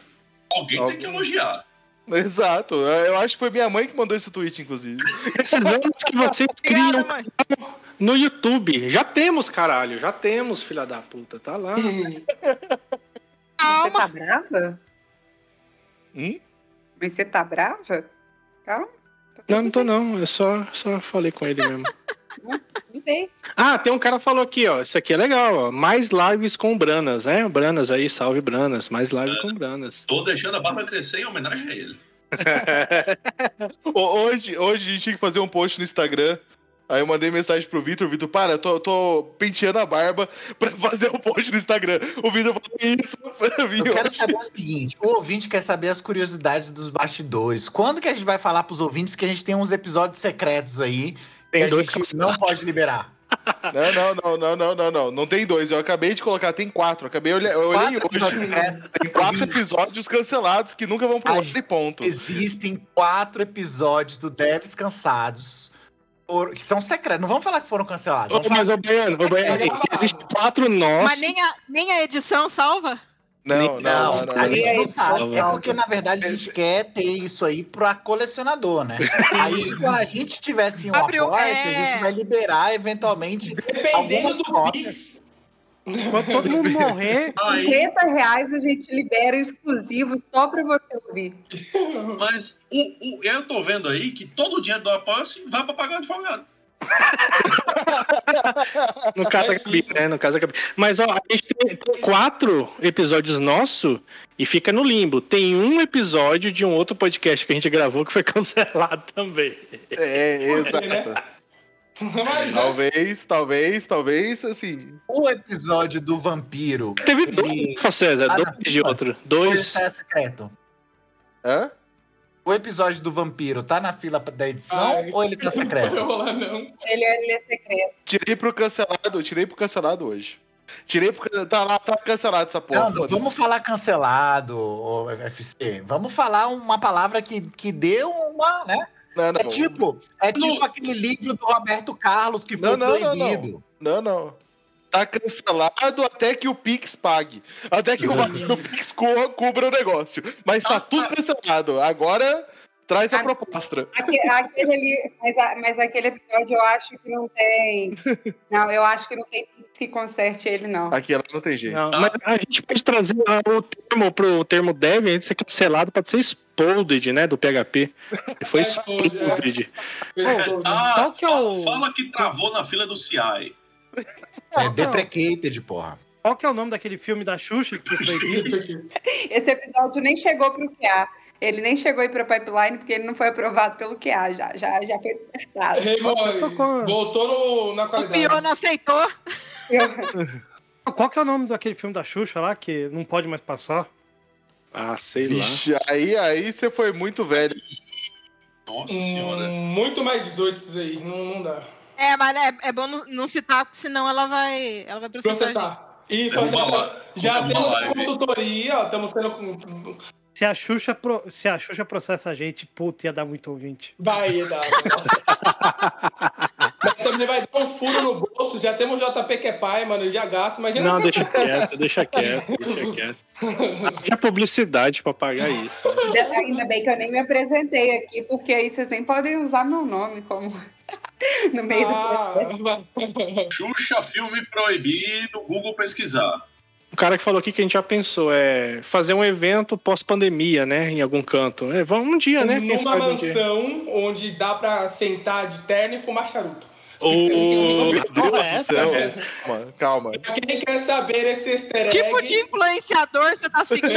Alguém tem que elogiar. Exato. Eu acho que foi minha mãe que mandou esse tweet, inclusive. Precisamos que vocês criem Obrigada, mãe. no YouTube. Já temos, caralho. Já temos, filha da puta. Tá lá. Você Calma. tá brava? Hum? Mas você tá brava? Calma. Não, não tô não. Eu só, só falei com ele mesmo. Ah, tem um cara que falou aqui, ó. Isso aqui é legal, ó. Mais lives com Branas, né? Branas aí, salve Branas. Mais live com Branas. Tô deixando a barba crescer em homenagem a ele. Ho- Hoje, hoje a gente tinha que fazer um post no Instagram Aí eu mandei mensagem pro Vitor, Vitor, para, eu tô, tô penteando a barba pra fazer um post no Instagram. O Vitor falou isso pra mim. Eu quero hoje. saber o seguinte: o ouvinte quer saber as curiosidades dos bastidores. Quando que a gente vai falar pros ouvintes que a gente tem uns episódios secretos aí que Tem a dois gente cancelados. não pode liberar? Não, não, não, não, não, não, não. Não tem dois. Eu acabei de colocar, tem quatro. Eu acabei, eu olhei, eu olhei hoje. Tem quatro episódios cancelados que nunca vão pro e ponto. Existem quatro episódios do Devs Cansados que são secretos. Não vamos falar que foram cancelados. Ô, mas, ô, Baiano, ô, Baiano, existem quatro nós. Mas nem a, nem a edição salva? Não, não, Não, não, gente não não. sabe. É porque, na verdade, a gente quer ter isso aí pra colecionador, né? Aí, quando a gente tivesse um Abre o- apoio, é. a gente vai liberar, eventualmente, Dependendo Algumas do cópias. Quando todo mundo morrer, Aí, 50 reais a gente libera exclusivo só pra você ouvir. mas o, o- eu tô vendo aí que todo o dinheiro do apoio vai pra pagar o advogado. No caso, É a Gabi, né? No caso, a Gabi. Mas, ó, a gente tem, tem quatro episódios nosso e fica no limbo. Tem um episódio de um outro podcast que a gente gravou que foi cancelado também. É, exato. Mas, né? Talvez, talvez, talvez, assim. o episódio do vampiro Teve Ele- dois, César, Ah, dois não. de outro. Dois. secreto. Hã? O episódio do vampiro tá na fila da edição Ah, ou ele tá Não vai secreto? rolar, não. Ele é, ele é secreto. Tirei pro cancelado, tirei pro cancelado hoje. Tirei pro. can- Tá lá, tá cancelado essa porra. Não, não vamos falar cancelado, FC. Vamos falar uma palavra que, que deu uma, né? Não, É não. tipo, é tipo aquele livro do Roberto Carlos que foi Não, não, não, proibido. Não, não. Tá cancelado até que o Pix pague. Até que o, o Pix co cubra o negócio. Mas tá tudo cancelado. Agora traz a Ah, proposta. Aque- Aquele ali, mas, a- mas aquele episódio eu acho que não tem. Não, eu acho que não tem que conserte ele, não. Aqui ela não tem jeito. Não, mas a gente pode trazer o termo pro termo dev, antes de ser cancelado, pode ser exploded, né? Do PHP. Ele foi É, explode, exploded. Ah, qual que é o- fala, fala que travou na fila do CI. É deprecated, porra. qual que é o nome daquele filme da Xuxa que foi proibido? Esse episódio nem chegou pro QA. Ele nem chegou aí pra pipeline porque ele não foi aprovado pelo QA. Já, já, já foi descartado. Hey, Voltou no, na O qualidade. pior não aceitou. Eu- Qual que é o nome daquele filme da Xuxa lá que não pode mais passar? Ah, sei lá. Vixe, aí, aí você foi muito velho. Nossa Hum, senhora. muito mais 18 isso aí. Não, não dá. É, mas é, é bom não, citar, porque senão ela vai, ela vai processar. Processar. Isso, É já, uma já uma temos live. consultoria, estamos sendo. com- Se a Xuxa, pro- se a Xuxa processa a gente, puta, ia dar muito ouvinte. Vai dar. também vai dar um furo no bolso. Já temos JP que é pai, mano. Já gasta, mas já Não, não, deixa quieto, deixa quieto, deixa quieto. Haja publicidade pra pagar isso. Ainda, ainda bem que eu nem me apresentei aqui, porque aí vocês nem podem usar meu nome como no meio do Ah, processo. Xuxa filme proibido, Google pesquisar. O cara que falou aqui que a gente já pensou é fazer um evento pós-pandemia, né? Em algum canto. É, vamos um dia, né? Numa um mansão onde dá pra sentar de terno e fumar charuto. Ô, Meu Deus é do céu. Calma, calma. Pra Quem quer saber esse easter egg... Tipo de influenciador você tá seguindo?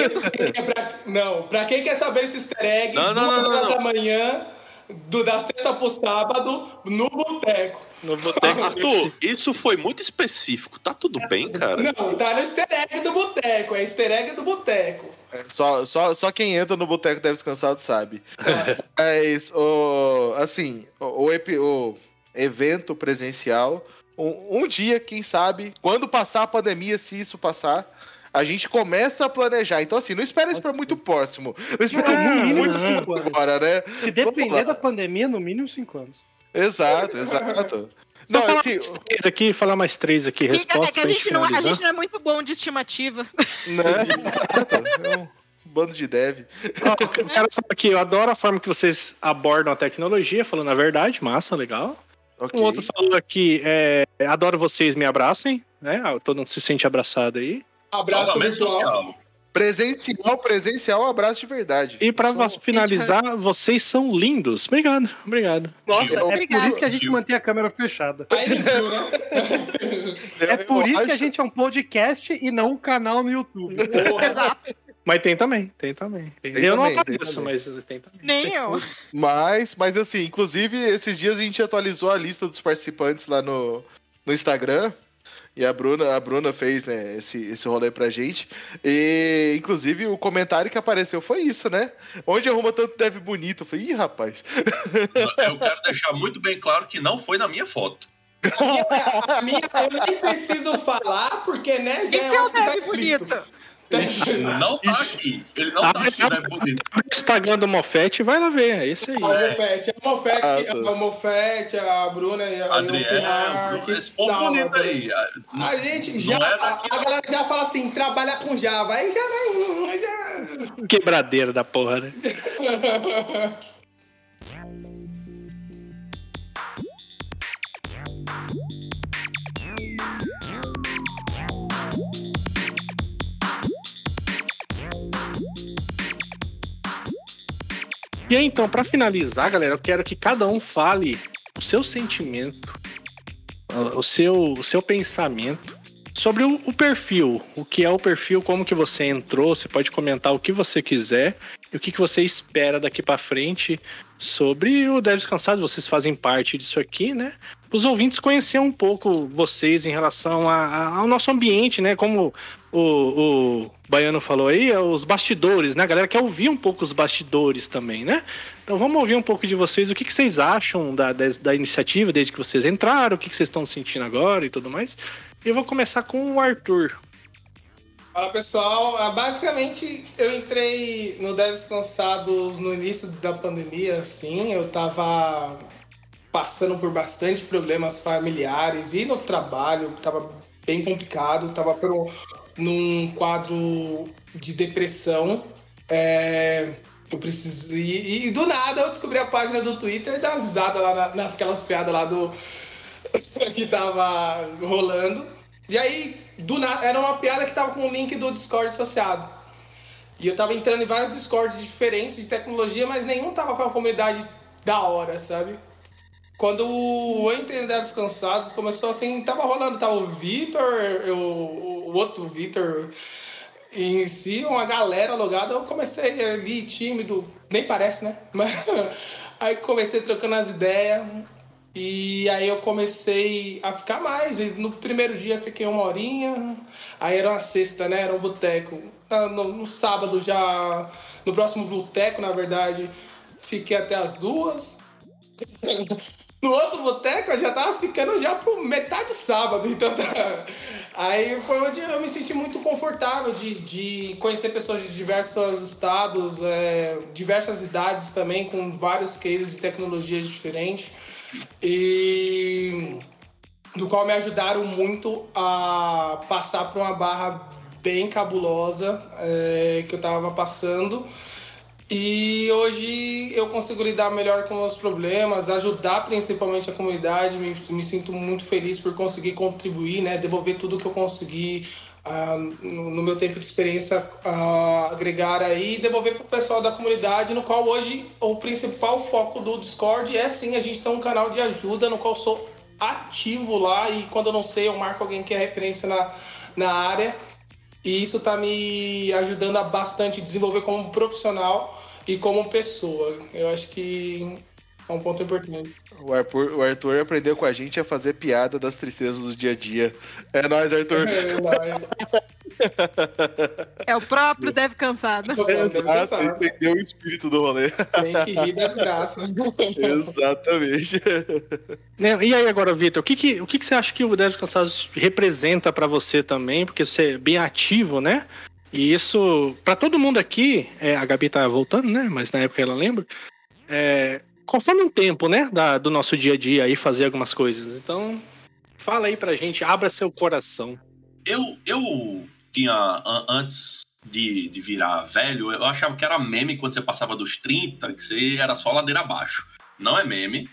é pra- não, pra quem quer saber esse easter egg, Não, não, duas não, horas não. da manhã, do, da sexta pro sábado, no boteco. no boteco. Arthur, isso foi muito específico. Tá tudo bem, cara? Não, tá no easter egg do boteco, é easter egg do boteco. Só, só, só quem entra no boteco deve descansado sabe. Mas, o, assim, o, o, epi- o evento presencial, um, um dia, quem sabe, quando passar a pandemia, se isso passar, a gente começa a planejar. Então, assim, não espera isso pra muito próximo. Não espera isso mínimo muito cinco agora, né? Se depender da pandemia, no mínimo cinco anos. Exato, exato. Não, Não, falar assim, mais três aqui, falar mais três aqui, É que- é a gente, não, a finalizar. gente não é muito bom de estimativa. né? Exato. É um bando de dev. Ó, o cara falou aqui, eu adoro a forma que vocês abordam a tecnologia, falando a verdade, massa, legal. Ok. Um outro falou aqui, é, adoro vocês, me abracem, né? Ah, Todo mundo se sente abraçado aí. Abraço virtual. Presencial, presencial, abraço de verdade. E pra Só finalizar, vocês são lindos. Obrigado, obrigado. Nossa, é Obrigada. por isso que a gente mantém a câmera fechada. É por isso que a gente é um podcast e não um canal no YouTube. Exato. Mas tem também, tem também. Tem. Eu também, não apareço, mas tem também. Nem eu. Mas, mas assim, inclusive, esses dias a gente atualizou a lista dos participantes lá no, no Instagram. E a Bruna, a Bruna fez, né, esse, esse rolê pra gente. E, inclusive, o comentário que apareceu foi isso, né? Onde arruma tanto dev bonito? Eu falei, ih, rapaz. Eu quero deixar muito bem claro que não foi na minha foto. A minha, a minha eu nem preciso falar, porque, né, já Quem é que é o Deve explícito. Não tá aqui. Ele não tá aqui, né, bonito. Instagram do Mofete, vai lá ver, é isso aí. A Mofete, a Mofete, Ah, que- tá. a Mofete, a Bruna e a que esse povo bonito aí. A gente já, é a, a galera já fala assim, trabalha com Java, aí já vai, já... Quebradeira da porra, né? E aí, então, pra finalizar, galera, eu quero que cada um fale o seu sentimento, o seu, o seu pensamento sobre o, o perfil, o que é o perfil, como que você entrou, você pode comentar o que você quiser e o que, que você espera daqui pra frente sobre o Devs Cansados, vocês fazem parte disso aqui, né? Os ouvintes conhecer um pouco vocês em relação a- a- ao nosso ambiente, né? Como o, o Baiano falou aí, é os bastidores, né? A galera quer ouvir um pouco os bastidores também, né? Então vamos ouvir um pouco de vocês, o que, que vocês acham da, da, da iniciativa desde que vocês entraram, o que, que vocês estão sentindo agora e tudo mais. E eu vou começar com o Arthur. Fala pessoal, Ah, basicamente eu entrei no Devs Cansados no início da pandemia, assim, eu tava passando por bastante problemas familiares e no trabalho, tava bem complicado, tava por num quadro de depressão. É, eu precisei. E, e do nada eu descobri a página do Twitter e dá risada lá na- nasquelas piadas lá do. que tava rolando. E aí, do nada, era uma piada que tava com o link do Discord associado. E eu tava entrando em vários Discords diferentes de tecnologia, mas nenhum tava com a comunidade da hora, sabe? Quando no Devs Cansados, começou assim, tava rolando, tava o Vitor, o outro Vitor em si, uma galera logada, eu comecei ali tímido, nem parece, né? Mas aí comecei trocando as ideias e aí eu comecei a ficar mais. E no primeiro dia fiquei uma horinha, aí era uma sexta, né? Era um boteco. No, no sábado já, no próximo boteco, na verdade, fiquei até as duas. No outro boteco eu já tava ficando já por metade do sábado, então tá... Aí foi onde eu me senti muito confortável de, de conhecer pessoas de diversos estados, é, diversas idades também, com vários cases de tecnologias diferentes. E do qual me ajudaram muito a passar por uma barra bem cabulosa é, que eu tava passando. E hoje eu consigo lidar melhor com os problemas, ajudar principalmente a comunidade. Me, me sinto muito feliz por conseguir contribuir, né? Devolver tudo que eu consegui ah, no, no meu tempo de experiência, ah, agregar aí e devolver para o pessoal da comunidade, no qual hoje o principal foco do Discord é sim a gente ter um canal de ajuda, no qual sou ativo lá e quando eu não sei eu marco alguém que é referência na, na área. E isso tá me ajudando a bastante desenvolver como profissional e como pessoa. Eu acho que é um ponto importante. O Arthur, o Arthur aprendeu com a gente a fazer piada das tristezas do dia a dia. É nóis, Arthur. É, mas- É o próprio Deve Cansado. Exato, entendeu o espírito do rolê. Tem que rir das graças. Exatamente. Né, E aí agora, Vitor, o que, que, o que, que você acha que o Devs Cansados representa pra você também? Porque você é bem ativo, né? E isso, pra todo mundo aqui, é, a Gabi tá voltando, né? Mas na época ela lembra. É, conforme um tempo, né? Da, do nosso dia a dia aí, fazer algumas coisas. Então, fala aí pra gente, abra seu coração. Eu, eu tinha, an- antes de, de virar velho, eu achava que era meme quando você passava dos 30, que você era só ladeira abaixo. Não é meme.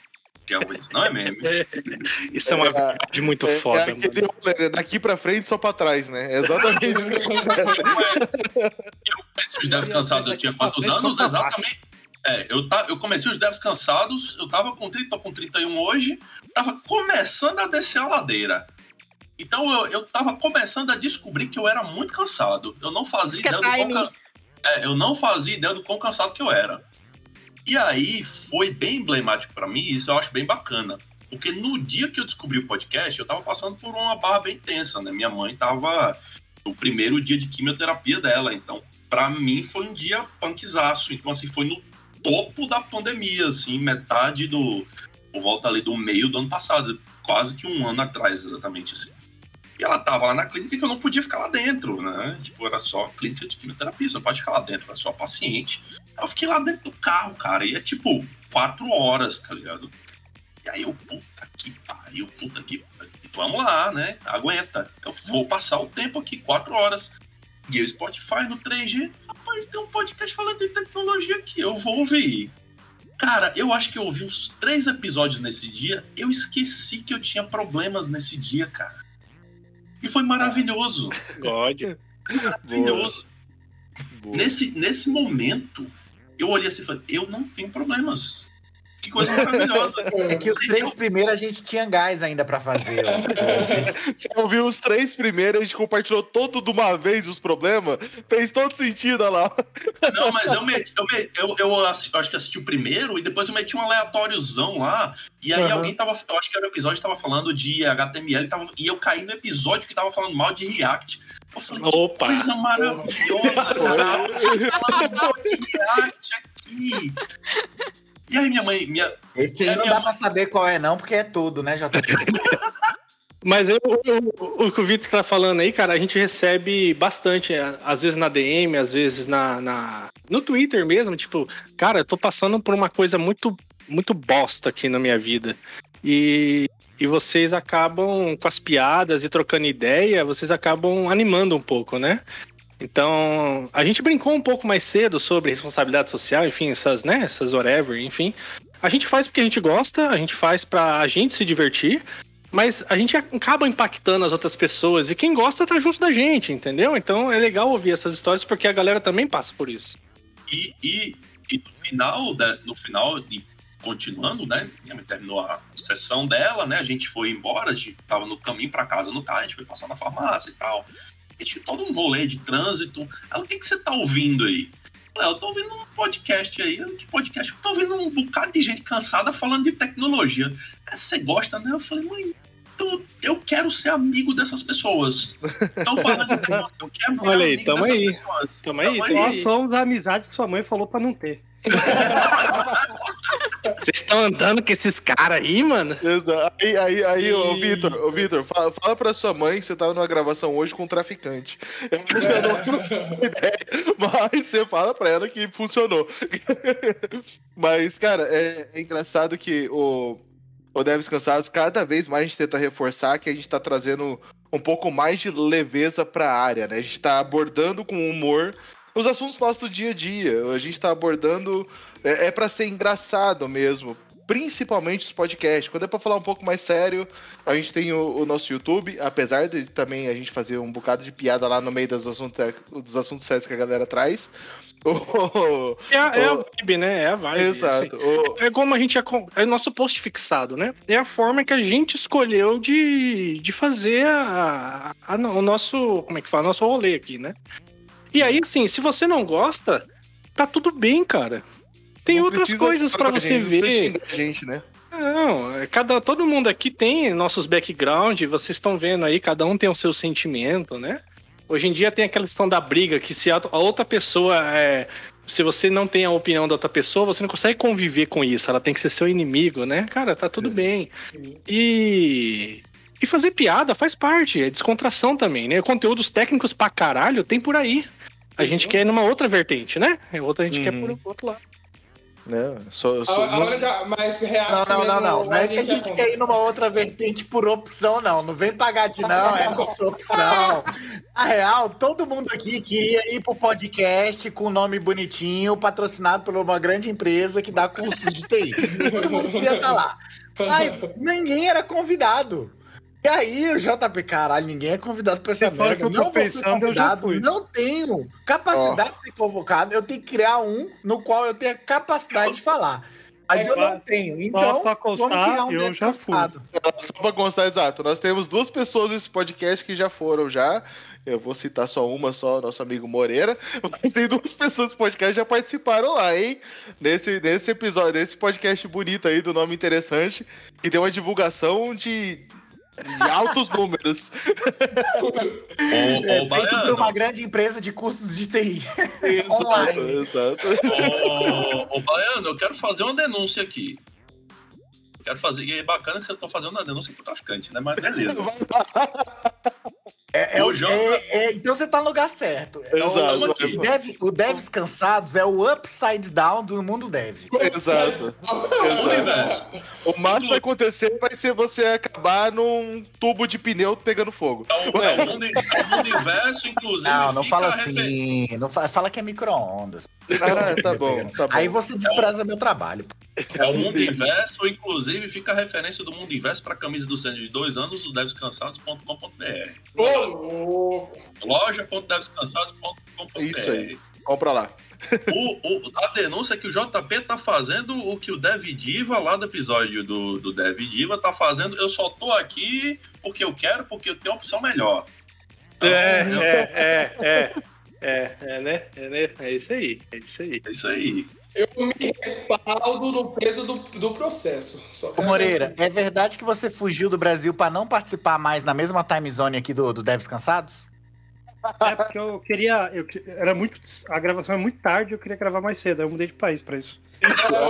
Que é isso, não é meme. Isso é uma É, verdade muito É, foda, é aquele né? daqui pra frente, só pra trás, né? É exatamente isso que acontece. Eu comecei os devs cansados, eu tinha quantos anos? Exatamente. É, eu, ta, eu comecei os devs cansados, eu tava com 30, tô com 31 hoje, tava começando a descer a ladeira. Então eu, eu tava começando a descobrir que eu era muito cansado. Eu não fazia é ideia do quão É, eu não fazia ideia do quão cansado que eu era. E aí foi bem emblemático pra mim, isso eu acho bem bacana. Porque no dia que eu descobri o podcast, eu tava passando por uma barra bem tensa, né? Minha mãe tava no primeiro dia de quimioterapia dela, então pra mim foi um dia punkzaço. Então assim, foi no topo da pandemia, assim, metade do por volta ali do meio do ano passado, quase que um ano atrás, exatamente assim. E ela tava lá na clínica que eu não podia ficar lá dentro, né? Tipo, era só clínica de quimioterapia, você não pode ficar lá dentro, era só paciente. Eu fiquei lá dentro do carro, cara, e é tipo quatro horas, tá ligado? E aí eu, puta que pariu, puta que pariu. Vamos lá, né? Aguenta. Eu vou passar o tempo aqui, quatro horas. E o Spotify no 3G, rapaz, tem um podcast falando de tecnologia aqui, eu vou ouvir. Cara, eu acho que eu ouvi uns três episódios nesse dia. Eu esqueci que eu tinha problemas nesse dia, cara. E foi maravilhoso. God. Maravilhoso. Boa. Nesse, nesse momento, eu olhei assim e falei: eu não tenho problemas. Que coisa maravilhosa. É que os três primeiros a gente tinha gás ainda pra fazer. ó. Você ouviu os três primeiros, a gente compartilhou todo de uma vez os problemas. Fez todo sentido, olha lá. Não, mas eu, meti, eu, eu, eu acho que assisti o primeiro e depois eu meti um aleatóriozão lá. E aí Aham. alguém tava. Eu acho que era o episódio que tava falando de HTML tava, e eu caí no episódio que tava falando mal de React. Eu falei, que Opa! coisa maravilhosa, cara. Falando mal de React aqui. E aí minha mãe, minha, Esse aí É não minha dá pra saber qual é, não, porque é tudo, né, JP? Mas eu- o, o que o Vitor tá falando aí, cara, a gente recebe bastante, às vezes na DM, às vezes na, na- no Twitter mesmo, tipo, cara, eu tô passando por uma coisa muito, muito bosta aqui na minha vida. E, e vocês acabam, com as piadas e trocando ideia, vocês acabam animando um pouco, né? Então, a gente brincou um pouco mais cedo sobre responsabilidade social, enfim, essas, né, essas whatever, enfim. A gente faz porque a gente gosta, a gente faz pra gente se divertir, mas a gente acaba impactando as outras pessoas e quem gosta tá junto da gente, entendeu? Então é legal ouvir essas histórias porque a galera também passa por isso. E, e, e no final, da- no final, continuando, né? Terminou a sessão dela, né? A gente foi embora, a gente tava no caminho pra casa no carro, a gente foi passar na farmácia e tal. Gente todo um rolê de trânsito. Ela, o que, que você tá ouvindo aí? Eu falei, eu tô ouvindo um podcast aí. Que podcast? Eu tô ouvindo um bocado de gente cansada falando de tecnologia. "É, Você gosta, né? Eu falei, mãe, tô- eu quero ser amigo dessas pessoas. Estão falando de tecnologia, eu quero Olha aí, amigo tamo dessas aí. pessoas. Tamo aí, Nós somos a amizade que sua mãe falou pra não ter. Vocês estão andando com esses caras aí, mano? Exato. Aí, aí, aí ô. Vitor, ô, Vitor, fala, fala pra sua mãe que você tava numa gravação hoje com um traficante. Eu acho que ela não a ideia, mas você fala pra ela que funcionou. mas, cara, é, é engraçado que o, o Deves Cansados, cada vez mais a gente tenta reforçar que a gente tá trazendo um pouco mais de leveza pra área, né? A gente tá abordando com humor os assuntos nossos do dia a dia. A gente tá abordando. É, é para ser engraçado mesmo. Principalmente os podcasts. Quando é pra falar um pouco mais sério, a gente tem o, o nosso YouTube, apesar de também a gente fazer um bocado de piada lá no meio dos assuntos, dos assuntos sérios que a galera traz. O- É, a- é a o- vibe, né? É a vibe. Exato. O- assim. É como a gente. É, com- é o nosso post fixado, né? É a forma que a gente escolheu de, de fazer a, a- o nosso. Como é que fala? Nosso rolê aqui, né? E aí, assim, se você não gosta, tá tudo bem, cara. Tem não outras coisas falar pra com a você gente, não ver. a gente, né? Não, é cada, todo mundo aqui tem nossos background, vocês estão vendo aí, cada um tem o seu sentimento, né? Hoje em dia tem aquela questão da briga, que se a, a outra pessoa é. Se você não tem a opinião da outra pessoa, você não consegue conviver com isso. Ela tem que ser seu inimigo, né? Cara, tá tudo bem. E. E fazer piada faz parte, é descontração também, né? Conteúdos técnicos pra caralho tem por aí. A gente quer ir numa outra vertente, né? A outra a gente quer Uhum. por outro lado. Não, A, a hora já, mas Não, não, não, não. Não é que a gente quer ir numa outra vertente por opção, não. Não vem pagar de não, é nossa opção. Na real, todo mundo aqui queria ir pro podcast com o nome bonitinho, patrocinado por uma grande empresa que dá cursos de TI. Todo mundo queria estar lá. Mas ninguém era convidado. E aí, o JP, caralho, ninguém é convidado pra essa Você fala merda. que eu Não vou ser pensando, eu já convidado, fui. não tenho capacidade de ser convocado. Eu tenho que criar um no qual eu tenho a capacidade de falar. Mas eu pra- não tenho. Então, pra vamos constar, criar um eu já fui. Só pra constar, exato. Nós temos duas pessoas nesse podcast que já foram já. Eu vou citar só uma, só nosso amigo Moreira. Mas tem duas pessoas nesse podcast que já participaram lá, hein? Nesse, nesse episódio, nesse podcast bonito aí do nome interessante. E tem uma divulgação de, de altos números. É, feito por uma grande empresa de cursos de TI. Exato, Online. exato. ô, Baiano, eu quero fazer uma denúncia aqui. Eu quero fazer. E é bacana que você tá fazendo uma denúncia pro traficante, né? Mas beleza. É, é, o- Jota. é- é- então você tá no lugar certo. É o- Exato. O, dev, o Devs Cansados é o upside down do mundo dev. Exato. O universo. O máximo que vai acontecer vai ser você acabar num tubo de pneu pegando fogo. É o, é o mundo, é o universo, inclusive. Não, não fala refer- assim. Não fa- fala que é micro-ondas. Ah, tá bom, tá bom. Aí você despreza meu trabalho. É o mundo inverso, inclusive fica a referência do mundo inverso para a camisa do Sênior de dois anos, o devscansados.com.br. Loja.devscansados.com.br. Isso aí. Compra lá. O, o- a denúncia é que o JP tá fazendo o que o Dev Diva, lá do episódio do, do Dev Diva, tá fazendo. Eu só tô aqui porque eu quero, porque eu tenho opção melhor. Então, É, eu- é, é, é. É, é, né? É, né? É isso aí. É isso aí. é isso aí. Eu me respaldo no peso do, do processo. Só Ô quero Moreira, dizer- é verdade que você fugiu do Brasil pra não participar mais na mesma time zone aqui do, do Devs Cansados? É porque eu queria. Eu, era muito. A gravação é muito tarde, eu queria gravar mais cedo. Eu mudei de país pra isso.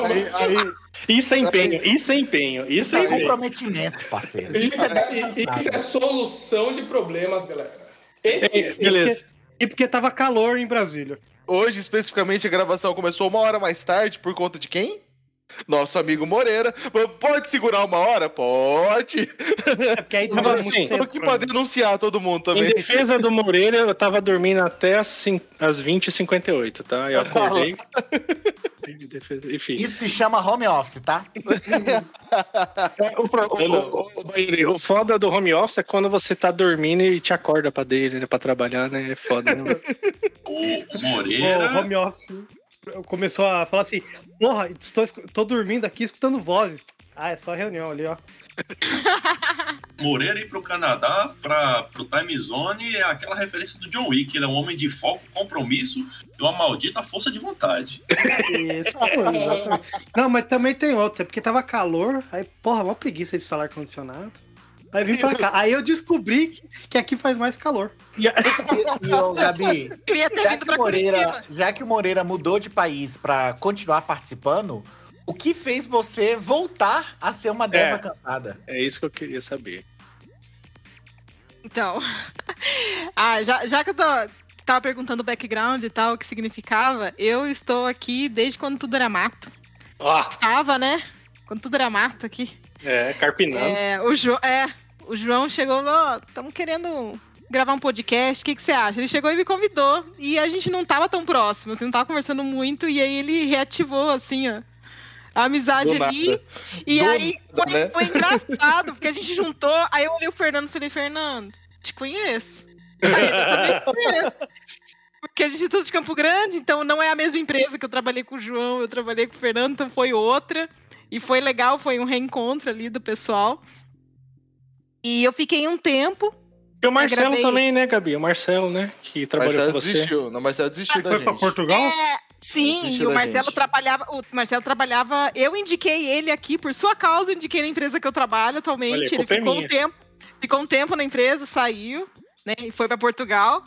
Aí, aí- Isso é empenho, isso é empenho, isso é é empenho. comprometimento, parceiro. Isso é é, isso é Cansados. solução de problemas, galera. É, Eficiente. beleza. E porque tava calor em Brasília. Hoje, especificamente, a gravação começou uma hora mais tarde por conta de quem? Nosso amigo Moreira. Pode segurar uma hora? Pode. É porque aí tava muito assim, cedo. Estamos aqui pra pra mim. denunciar todo mundo Em também. defesa do Moreira, eu tava dormindo até as, as 20h58, tá? Eu acordei. Em Enfim. Isso se chama home office, tá? É, o, o- o- foda do home office é quando você tá dormindo e te acorda pra dele, né? Pra trabalhar, né? É foda, né? O, o O Moreira. home office começou a falar assim: Porra, estou, tô dormindo aqui escutando vozes. Ah, é só reunião ali, ó. Moreira ir pro Canadá, pra, pro Time Zone, é aquela referência do John Wick. Ele é um homem de foco, compromisso e uma maldita força de vontade. Isso, exatamente. Não, mas também tem outra, é porque tava calor, aí, porra, uma preguiça de instalar ar-condicionado. Aí vim pra cá. Aí eu descobri que, que aqui faz mais calor. E, e ô, Gabi, Queria ter já vindo que, Moreira, já que o Moreira mudou de país pra continuar participando, o que fez você voltar a ser uma deva É. cansada? É isso que eu queria saber. Então. ah, já, já que eu tô, tava perguntando o background e tal, o que significava, eu estou aqui desde quando tudo era mato. Estava, né? Quando tudo era mato aqui. É, carpinando. É, o, jo é, o João chegou lá, estamos querendo gravar um podcast, o que, que você acha? Ele chegou e me convidou, e a gente não tava tão próximo, assim, não tava conversando muito, e aí ele reativou, assim, ó, a amizade Do ali. nada. E Do aí nada, foi, né? foi engraçado, porque a gente juntou, aí eu olhei o Fernando e falei, Fernando, te conheço. Aí "Eu também conheço." Porque a gente é tudo de Campo Grande, então não é a mesma empresa que eu trabalhei com o João, eu trabalhei com o Fernando, então foi outra. E foi legal, foi um reencontro ali do pessoal. E eu fiquei um tempo. E o Marcelo gravei- também, né, Gabi? O Marcelo, né? Que trabalhou Marcelo com você. desistiu. Não, Marcelo desistiu da Foi gente. pra Portugal? É, sim, e o Marcelo gente. trabalhava. O Marcelo trabalhava. Eu indiquei ele aqui por sua causa, indiquei na empresa que eu trabalho Olha, atualmente. a ele é ficou um tempo. Ficou um tempo na empresa, saiu, né? E foi para Portugal.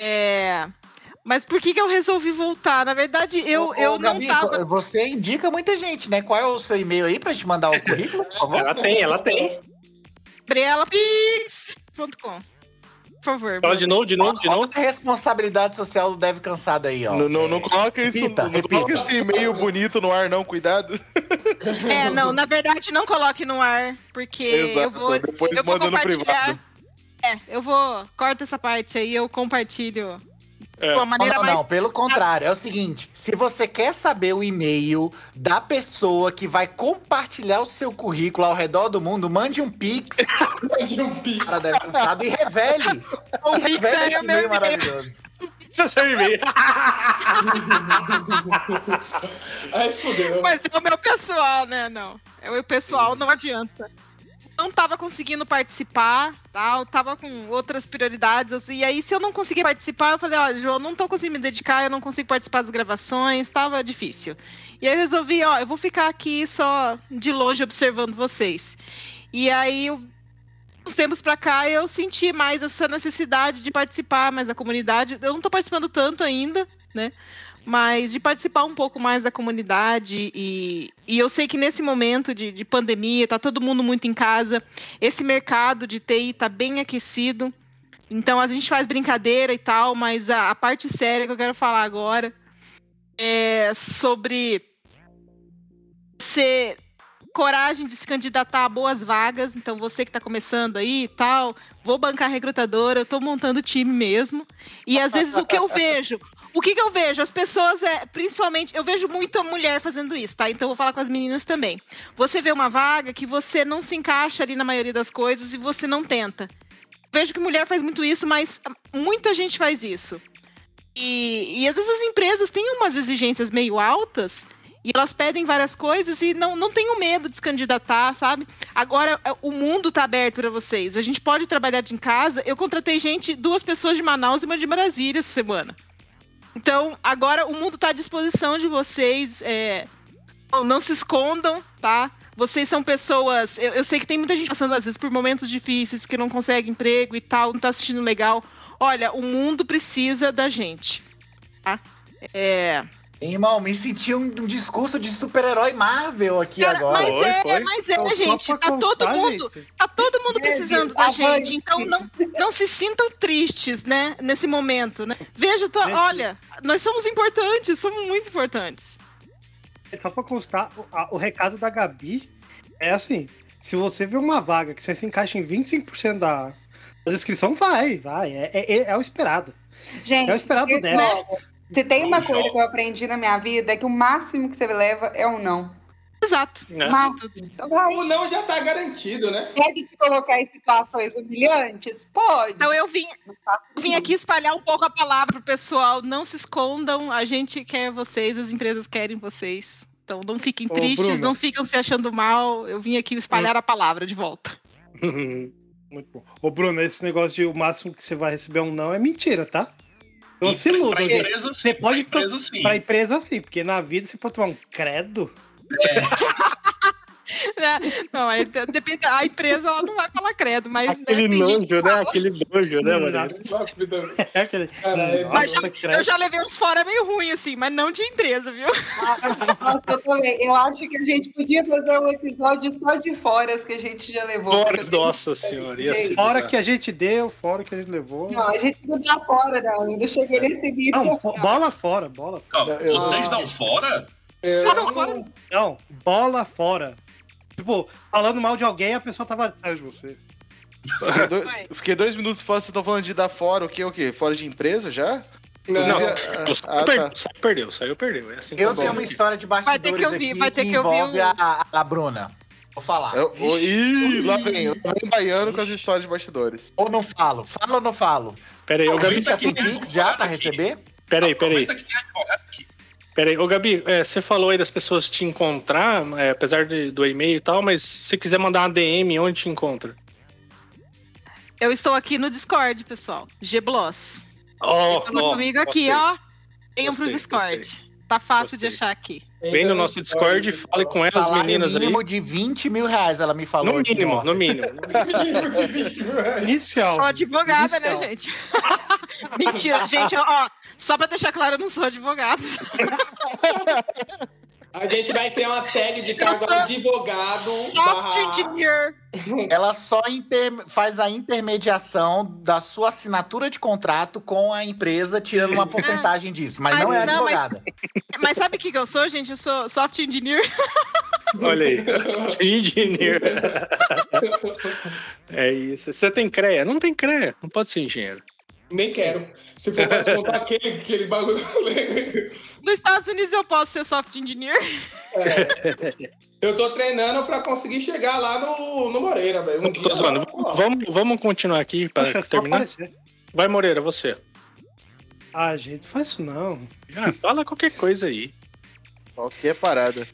É. Mas por que, que eu resolvi voltar? Na verdade, eu, Ô, eu ô, não Gabi, tava. Você indica muita gente, né? Qual é o seu e-mail aí pra gente mandar o currículo, por favor? Ela tem, ela tem. BrelaPix.com. Por favor. Fala de novo, de novo, de novo. a responsabilidade social do Deve Cansado aí, ó. Não, não, não coloca isso, Repita, não repita. coloca esse e-mail bonito no ar, não, cuidado. É, não, na verdade, não coloque no ar, porque eu Exato, vou. depois eu vou no compartilhar. privado. É, eu vou. Corta essa parte aí, eu compartilho. É. De uma Não, maneira não, mais. não, pelo contrário, é o seguinte: se você quer saber o e-mail da pessoa que vai compartilhar o seu currículo ao redor do mundo, mande um pix De um pix. para Deve Cansado e revele. O Pix revele aí é esse e-mail maravilhoso. Precisa ser e-mail. Aí fudeu. Mas é o meu pessoal, né? Não. É o meu pessoal, não adianta. Não tava conseguindo participar, tá? Eu tava com outras prioridades. assim, E aí, se eu não conseguir participar, eu falei, olha, João, não tô conseguindo me dedicar, eu não consigo participar das gravações, tava difícil. E aí eu resolvi, ó, eu vou ficar aqui só de longe observando vocês. E aí, uns tempos pra cá, eu senti mais essa necessidade de participar mais da comunidade. Eu não tô participando tanto ainda, né? Mas de participar um pouco mais da comunidade e, e eu sei que nesse momento de, de pandemia tá todo mundo muito em casa, esse mercado de TI tá bem aquecido, então a gente faz brincadeira e tal, mas a, a parte séria que eu quero falar agora é sobre ser coragem de se candidatar a boas vagas, então você que está começando aí e tal, vou bancar recrutadora, eu tô montando time mesmo, e às vezes o que eu vejo o que, que eu vejo? As pessoas, é, principalmente, eu vejo muita mulher fazendo isso, tá? Então eu vou falar com as meninas também. Você vê uma vaga que você não se encaixa ali na maioria das coisas e você não tenta. Vejo que mulher faz muito isso, mas muita gente faz isso. E, e às vezes as empresas têm umas exigências meio altas e elas pedem várias coisas e não, não medo de se candidatar, sabe? Agora é, o mundo tá aberto para vocês. A gente pode trabalhar de casa. Eu contratei gente, duas pessoas de Manaus e uma de Brasília essa semana. Então, agora o mundo está à disposição de vocês. É... Não, se escondam, tá? Vocês são pessoas. Eu, eu, sei que tem muita gente passando, às vezes, por momentos difíceis, que não consegue emprego e tal, não está assistindo legal. Olha, o mundo precisa da gente. Tá? É. Irmão, me senti um, um discurso de super-herói Marvel aqui Cara, agora. Mas Foi, é, foi. mas é, Então, gente. Tá todo mundo. gente. Tá todo mundo precisando da gente. Então não, não se sintam tristes, né? Nesse momento, né? Veja, tô- Gente. olha, nós somos importantes, somos muito importantes. Só pra constar, o, a- o recado da Gabi é assim: se você vê uma vaga que você se encaixa em 25% da, da descrição, vai, vai. É, é- é o esperado. Gente, É o esperado eu- dela. olha, se tem uma coisa que eu aprendi na minha vida é que o máximo que você leva é um não. Exato. Mas, então vai. O não já tá garantido, né? Pode te colocar em situações humilhantes? Pode. Então eu vim, Não vim aqui espalhar um pouco a palavra pro pessoal. Não se escondam, a gente quer vocês, as empresas querem vocês. Então não fiquem Ô, tristes, Bruna. não ficam se achando mal. Eu vim aqui espalhar a palavra de volta. Muito bom. Ô, Bruno, esse negócio de o máximo que você vai receber é um não é mentira, tá? Então se Pra- empresa. Você pode pra empresa, sim. Pra empresa, sim, porque na vida você pode tomar um credo. Né? Não, aí de- depende, a empresa ela não vai falar credo, mas né, Aquele gente que nojo, né? Aquele nojo, né, Não, mano? Nossa, me dá- É aquele. Mas Nossa, Eu já levei uns fora meio ruim, assim, mas não de empresa, viu? Nossa, eu também. Eu acho que a gente podia fazer um episódio só de foras que a gente já levou. Fora, porque- nossa senhora. Ser Fora que a gente deu, fora que a gente levou. Não, a gente não tá fora, não. Eu não cheguei nesse nível. Não, bo- bola fora, bola. Calma, Eu- vocês dão fora? Eu- não fora. Não, bola fora. Tipo, falando mal de alguém, a pessoa tava atrás de você. Fiquei, fiquei dois minutos fora, vocês estão falando de dar fora, o quê, o quê? Fora de empresa já? Não, Não, Inclusive, saiu, ah, ah, perdeu, tá. saiu, perdeu, saiu, perdeu. É assim que Eu tá tenho uma história de Vai ter bastidores que ouvir, aqui vai ter que que ouvir envolve o- a, a Bruna. Vou falar. Eu, o- ih, lá vem, lá vem baiano com as histórias de bastidores. Ou não falo? Falo ou não falo? Pera aí, ô O Gabi, Gabi já aqui, Pix já pra receber? pera aí, pera aí. Aproveita que tem advogado aqui. Pera aí, ô Gabi, é, você falou aí das pessoas te encontrar, é, apesar de- do e-mail e tal, mas se você quiser mandar uma DM, onde te encontra? Eu estou aqui no Discord, pessoal. Gbloss. Ó, Fala ó, comigo aqui, gostei. ó. Venham pro Gostei, Discord. Tá fácil de Gostei. achar aqui. Vem no nosso Discord e fale com elas, meninas aí. mínimo de 20 mil reais, ela me falou. No aqui mínimo, no mínimo. Inicial. Sou advogada, né, Inicial. gente? Mentira, gente, ó, só pra deixar claro, eu não sou advogada. A gente vai criar uma tag de cargo Eu sou advogado. Software engineer. Ela só inter- faz a intermediação da sua assinatura de contrato com a empresa, tirando uma porcentagem disso. Mas, Mas não é não, mas- advogada. Mas sabe o que, que eu sou, gente? Eu sou software engineer. Olha aí. Engenheiro. É isso. Você tem CREA? Não tem CREA. Não pode ser engenheiro. Nem quero. Se for pra descontar aquele, aquele bagulho. Nos Estados Unidos eu posso ser software engineer. É. Eu tô treinando pra conseguir chegar lá no, no Moreira, velho. Um dia. Vamos, vamos continuar aqui para Poxa, terminar. Vai, Moreira, você. Ah, gente, faz isso não. Ah, fala qualquer coisa aí. Qualquer parada.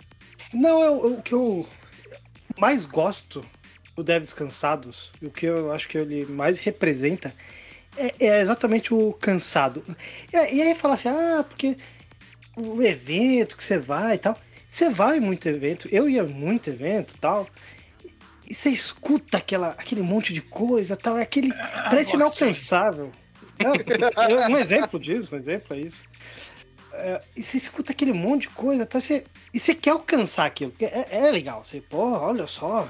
Não, eu- eu- o que eu mais gosto do Devs Cansados, e o que eu acho que ele mais representa, é, é exatamente o cansado. E, aí- e aí fala assim, ah, porque o evento que você vai e tal. Você vai muito evento, eu ia muito evento e tal. E você escuta aquela, aquele monte de coisa tal, é aquele. parece inalcançável. Não, eu- um exemplo disso, um exemplo é isso. É, e você escuta aquele monte de coisa, tá? Você, e você quer alcançar aquilo. É, é legal. Você, pô, olha só.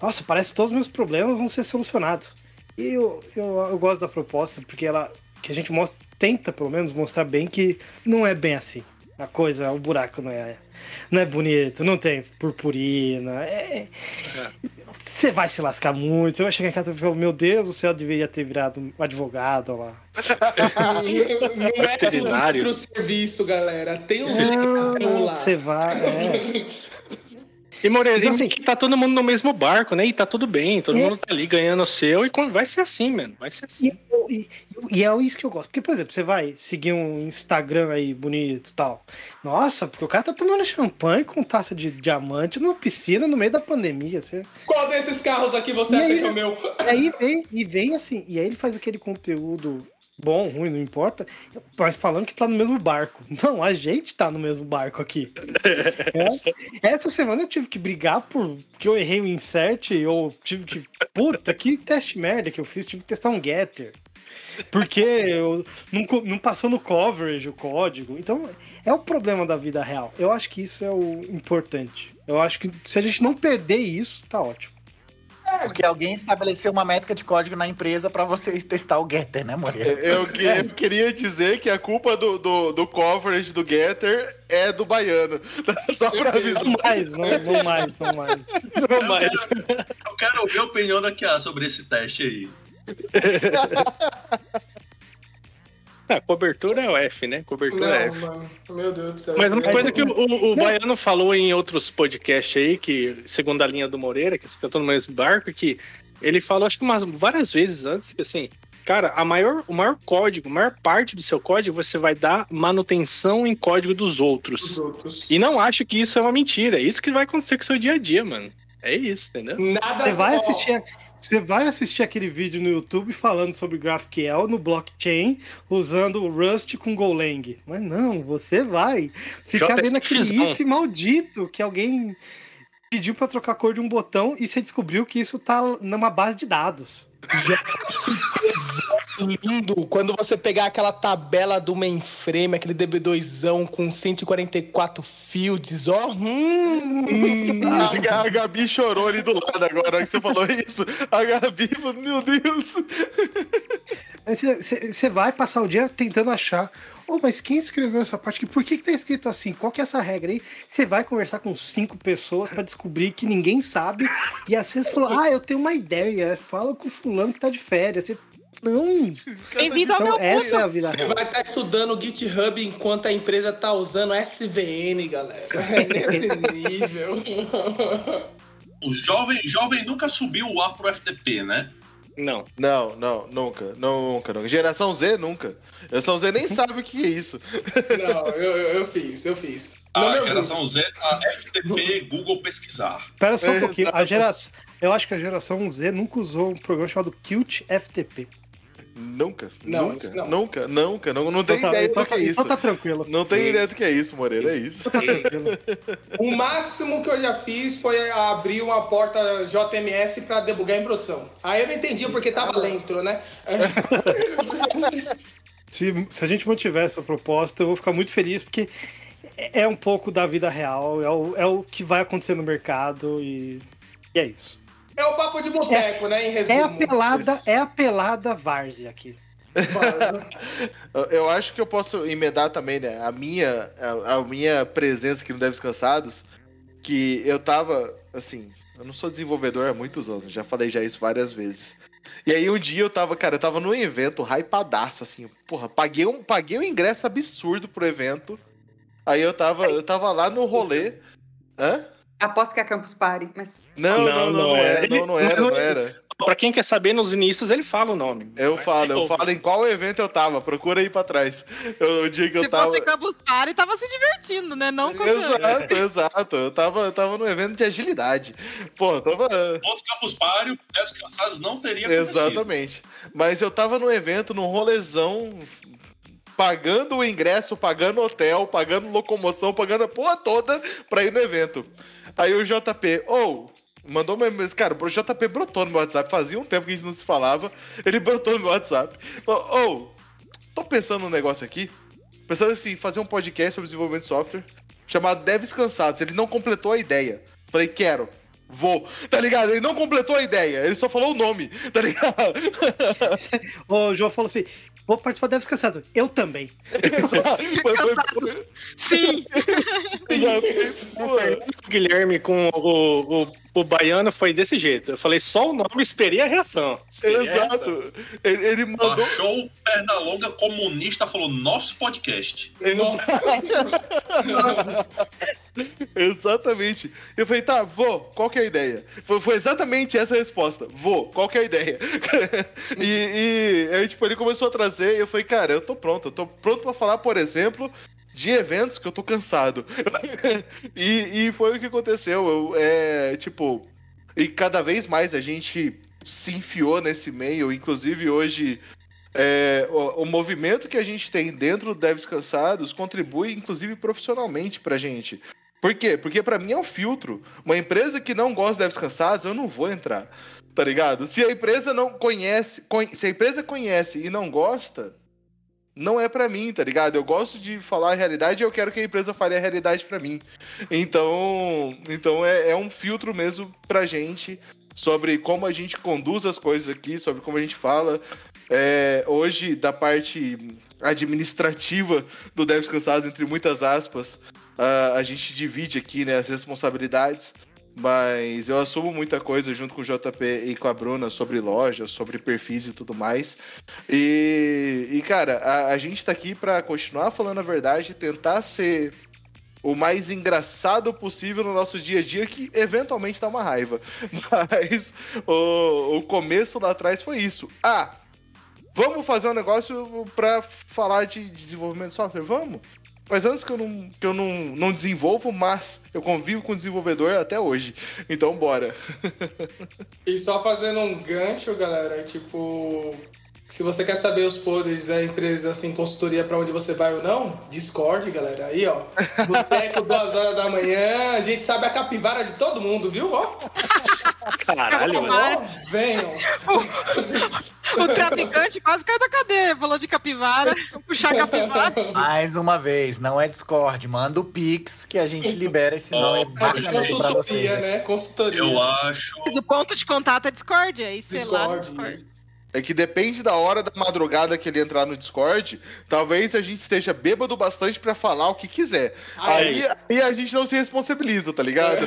Nossa, parece que todos os meus problemas vão ser solucionados. E eu, eu, eu gosto da proposta, porque ela. Que a gente mostra, tenta, pelo menos, mostrar bem que não é bem assim. A coisa, o buraco não é, não é bonito, não tem purpurina. É, você vai se lascar muito, você vai chegar em casa e falar, meu Deus, o céu deveria ter virado um advogado lá. Não é tudo Veterinário. pro serviço, galera. Tem uns Não, leitão lá. Você vai. é. E Moreira, Então, assim- que tá todo mundo no mesmo barco, né? E tá tudo bem, todo É. mundo tá ali ganhando o seu e vai ser assim, mano. Vai ser assim. E, e- e é isso que eu gosto. Porque, por exemplo, você vai seguir um Instagram aí bonito e tal. Nossa, porque o cara tá tomando champanhe com taça de diamante numa piscina no meio da pandemia. Você... Qual desses carros aqui você E acha aí? que é o meu? E aí vem, e vem assim, e aí ele faz aquele conteúdo bom, ruim, não importa, mas falando que tá no mesmo barco. Não, a gente tá no mesmo barco aqui. É. Essa semana eu tive que brigar por que eu errei o insert, ou tive que. Puta, que teste merda que eu fiz, tive que testar um getter. Porque eu, não, não passou no coverage o código. Então, é o problema da vida real. Eu acho que isso é o importante. Eu acho que se a gente não perder isso, tá ótimo. Porque alguém estabeleceu uma métrica de código na empresa pra você testar o Getter, né, Moreira? Eu, que- eu queria dizer que a culpa do, do, do coverage do Getter é do baiano. Só pra avisar. Não mais, não, não mais, não mais. Não mais. Eu quero ouvir a opinião da Kiara sobre esse teste aí. Ah, cobertura é o F, né? Cobertura é Não, F. mano. Meu Deus do céu. Mas uma coisa que o, o, o Baiano falou em outros podcasts aí, que segundo a linha do Moreira, que tô no mesmo barco, que ele falou, acho que umas, várias vezes antes, que assim, cara, a maior, o maior código, a maior parte do seu código, você vai dar manutenção em código dos outros. Os outros. E não acho que isso é uma mentira. É isso que vai acontecer com o seu dia a dia, mano. É isso, entendeu? Nada Você vai ó, assistir, você vai assistir aquele vídeo no YouTube falando sobre GraphQL no blockchain usando o Rust com Golang. Mas não, você vai ficar vendo aquele if maldito que alguém pediu pra trocar a cor de um botão e você descobriu que isso tá numa base de dados. Tesão lindo quando você pegar aquela tabela do mainframe, aquele DB2zão com 144 fields, ó. Hum, A, Ga- a Gabi chorou ali do lado agora, na hora que você falou isso. A Gabi falou, meu Deus. Você- vai passar o dia tentando achar. Oh, mas quem escreveu essa parte aqui? Por que, que tá escrito assim? Qual que é essa regra aí? Você vai conversar com cinco pessoas pra descobrir que ninguém sabe. E assim você falou: Ah, eu tenho uma ideia. Fala com o fulano que tá de férias. Você... Não. Bem-vindo ao Então, meu essa é mundo. a vida Você real. vai estar estudando o GitHub enquanto a empresa tá usando SVN, galera. É nesse nível. O jovem, jovem nunca subiu o A pro FTP, né? Não. Não, não, nunca, não, nunca, nunca. Geração Z, nunca. Geração Z nem sabe o que é isso. Não, eu, eu, eu fiz, eu fiz. A No meu geração Z, a FTP, Google pesquisar. Espera só um É, pouquinho. A geração. Eu acho que a geração Z nunca usou um programa chamado Qt FTP. Nunca, Não, nunca, não. nunca, nunca, não, não tem Então tá- ideia então do que é tá- isso. Então tá tranquilo. Não tem ideia do que é isso, Moreira, é isso. Tá tranquilo. O máximo que eu já fiz foi abrir uma porta JMS pra debugar em produção. Aí eu não entendi o porquê tava lento, né? Se, se a gente mantiver essa proposta, eu vou ficar muito feliz, porque é é um pouco da vida real, é o, é o que vai acontecer no mercado e, e é isso. É o papo de boteco, né? Em É resumo. a pelada, Isso. é a pelada várzea aqui. Eu- Eu acho que eu posso emendar também, né? A minha, a, a minha presença aqui no Devs Cansados, que eu tava, assim, eu não sou desenvolvedor há muitos anos, já falei já isso várias vezes. E aí um dia eu tava, cara, eu tava num evento hypadaço, assim, porra, paguei um, paguei um ingresso absurdo pro evento. Aí eu tava, eu tava lá no rolê. Hã? Aposto que é Campus Party, mas Não, não, não, não, Não, era, era. não, não era, não era. Pra quem quer saber, nos inícios ele fala o nome. Eu Mas falo, eu falo em qual evento eu tava. Procura aí pra trás. Eu- O dia que eu Se tava. fosse Campus Party, tava se divertindo, né? Não com Exato, exato. Eu tava, eu tava no evento de agilidade. Pô, eu tava. Se fosse Campus Party, o Devs Cansados não teria. Exatamente. Mas eu tava no evento, num rolezão, pagando o ingresso, pagando hotel, pagando locomoção, pagando a porra toda pra ir no evento. Aí o JP, ou. mandou uma mensagem. Cara, o JP brotou no meu WhatsApp. Fazia um tempo que a gente não se falava. Ele brotou no meu WhatsApp. Falou, ô, tô pensando num negócio aqui. Pensando assim, fazer um podcast sobre desenvolvimento de software. Chamado Devs Cansados. Ele não completou a ideia. Falei, quero. Vou. Tá ligado? Ele não completou a ideia. Ele só falou o nome. Tá ligado? O João falou assim: vou participar do Deve Cansado. Eu também. Sim! Pô, O Guilherme com o, o, o baiano foi desse jeito. Eu falei só o nome, esperei a reação. Esperei a reação. Exato. Ele, ele mandou. Baixou o Pernalonga comunista, falou nosso podcast. Exatamente. Eu falei, tá, vou, qual que é a ideia? Foi, foi exatamente essa a resposta. Vou, qual que é a ideia? e, e aí, tipo, ele começou a trazer e eu falei, cara, eu tô pronto. Eu tô pronto pra falar, por exemplo, de eventos que eu tô cansado. e, e foi o que aconteceu. Eu, é, tipo, e cada vez mais a gente se enfiou nesse meio. Inclusive, hoje, é, o, o movimento que a gente tem dentro do Devs Cansados contribui, inclusive, profissionalmente pra gente. Por quê? Porque pra mim é um filtro. Uma empresa que não gosta de devs cansados, eu não vou entrar. Tá ligado? Se a empresa não conhece, conhe- se a empresa conhece e não gosta, não é pra mim, tá ligado? Eu gosto de falar a realidade e eu quero que a empresa fale a realidade pra mim. Então, então é, é um filtro mesmo pra gente sobre como a gente conduz as coisas aqui, sobre como a gente fala. É, hoje, da parte administrativa do Devs Cansados, entre muitas aspas, ah, a gente divide aqui né, as responsabilidades, mas eu assumo muita coisa junto com o JP e com a Bruna sobre lojas, sobre perfis e tudo mais. E, e cara, a, a gente tá aqui pra continuar falando a verdade, tentar ser o mais engraçado possível no nosso dia a dia, que eventualmente dá uma raiva. Mas o, o começo lá atrás foi isso. Ah, vamos fazer um negócio pra falar de desenvolvimento de software? Vamos. Faz anos que eu, não, que eu não, não desenvolvo, mas eu convivo com desenvolvedor até hoje. Então, bora. E só fazendo um gancho, galera, tipo, se você quer saber os podres da empresa, assim, consultoria pra onde você vai ou não, Discord, galera. Aí, ó. Boteco, duas horas da manhã, a gente sabe a capivara de todo mundo, viu? Ó, Caralho, mano. venham. O traficante quase caiu da cadeia. Falou de capivara, puxar capivara. Mais uma vez, não é Discord, manda o Pix que a gente libera esse nome Ó, bacanamente pra vocês. Consultoria, né? né? Consultoria. Eu acho. Mas o ponto de contato é Discord, aí sei lá no Discord. Discord. É que depende da hora da madrugada que ele entrar no Discord, talvez a gente esteja bêbado bastante pra falar o que quiser. Aí. Aí, aí a gente não se responsabiliza, tá ligado?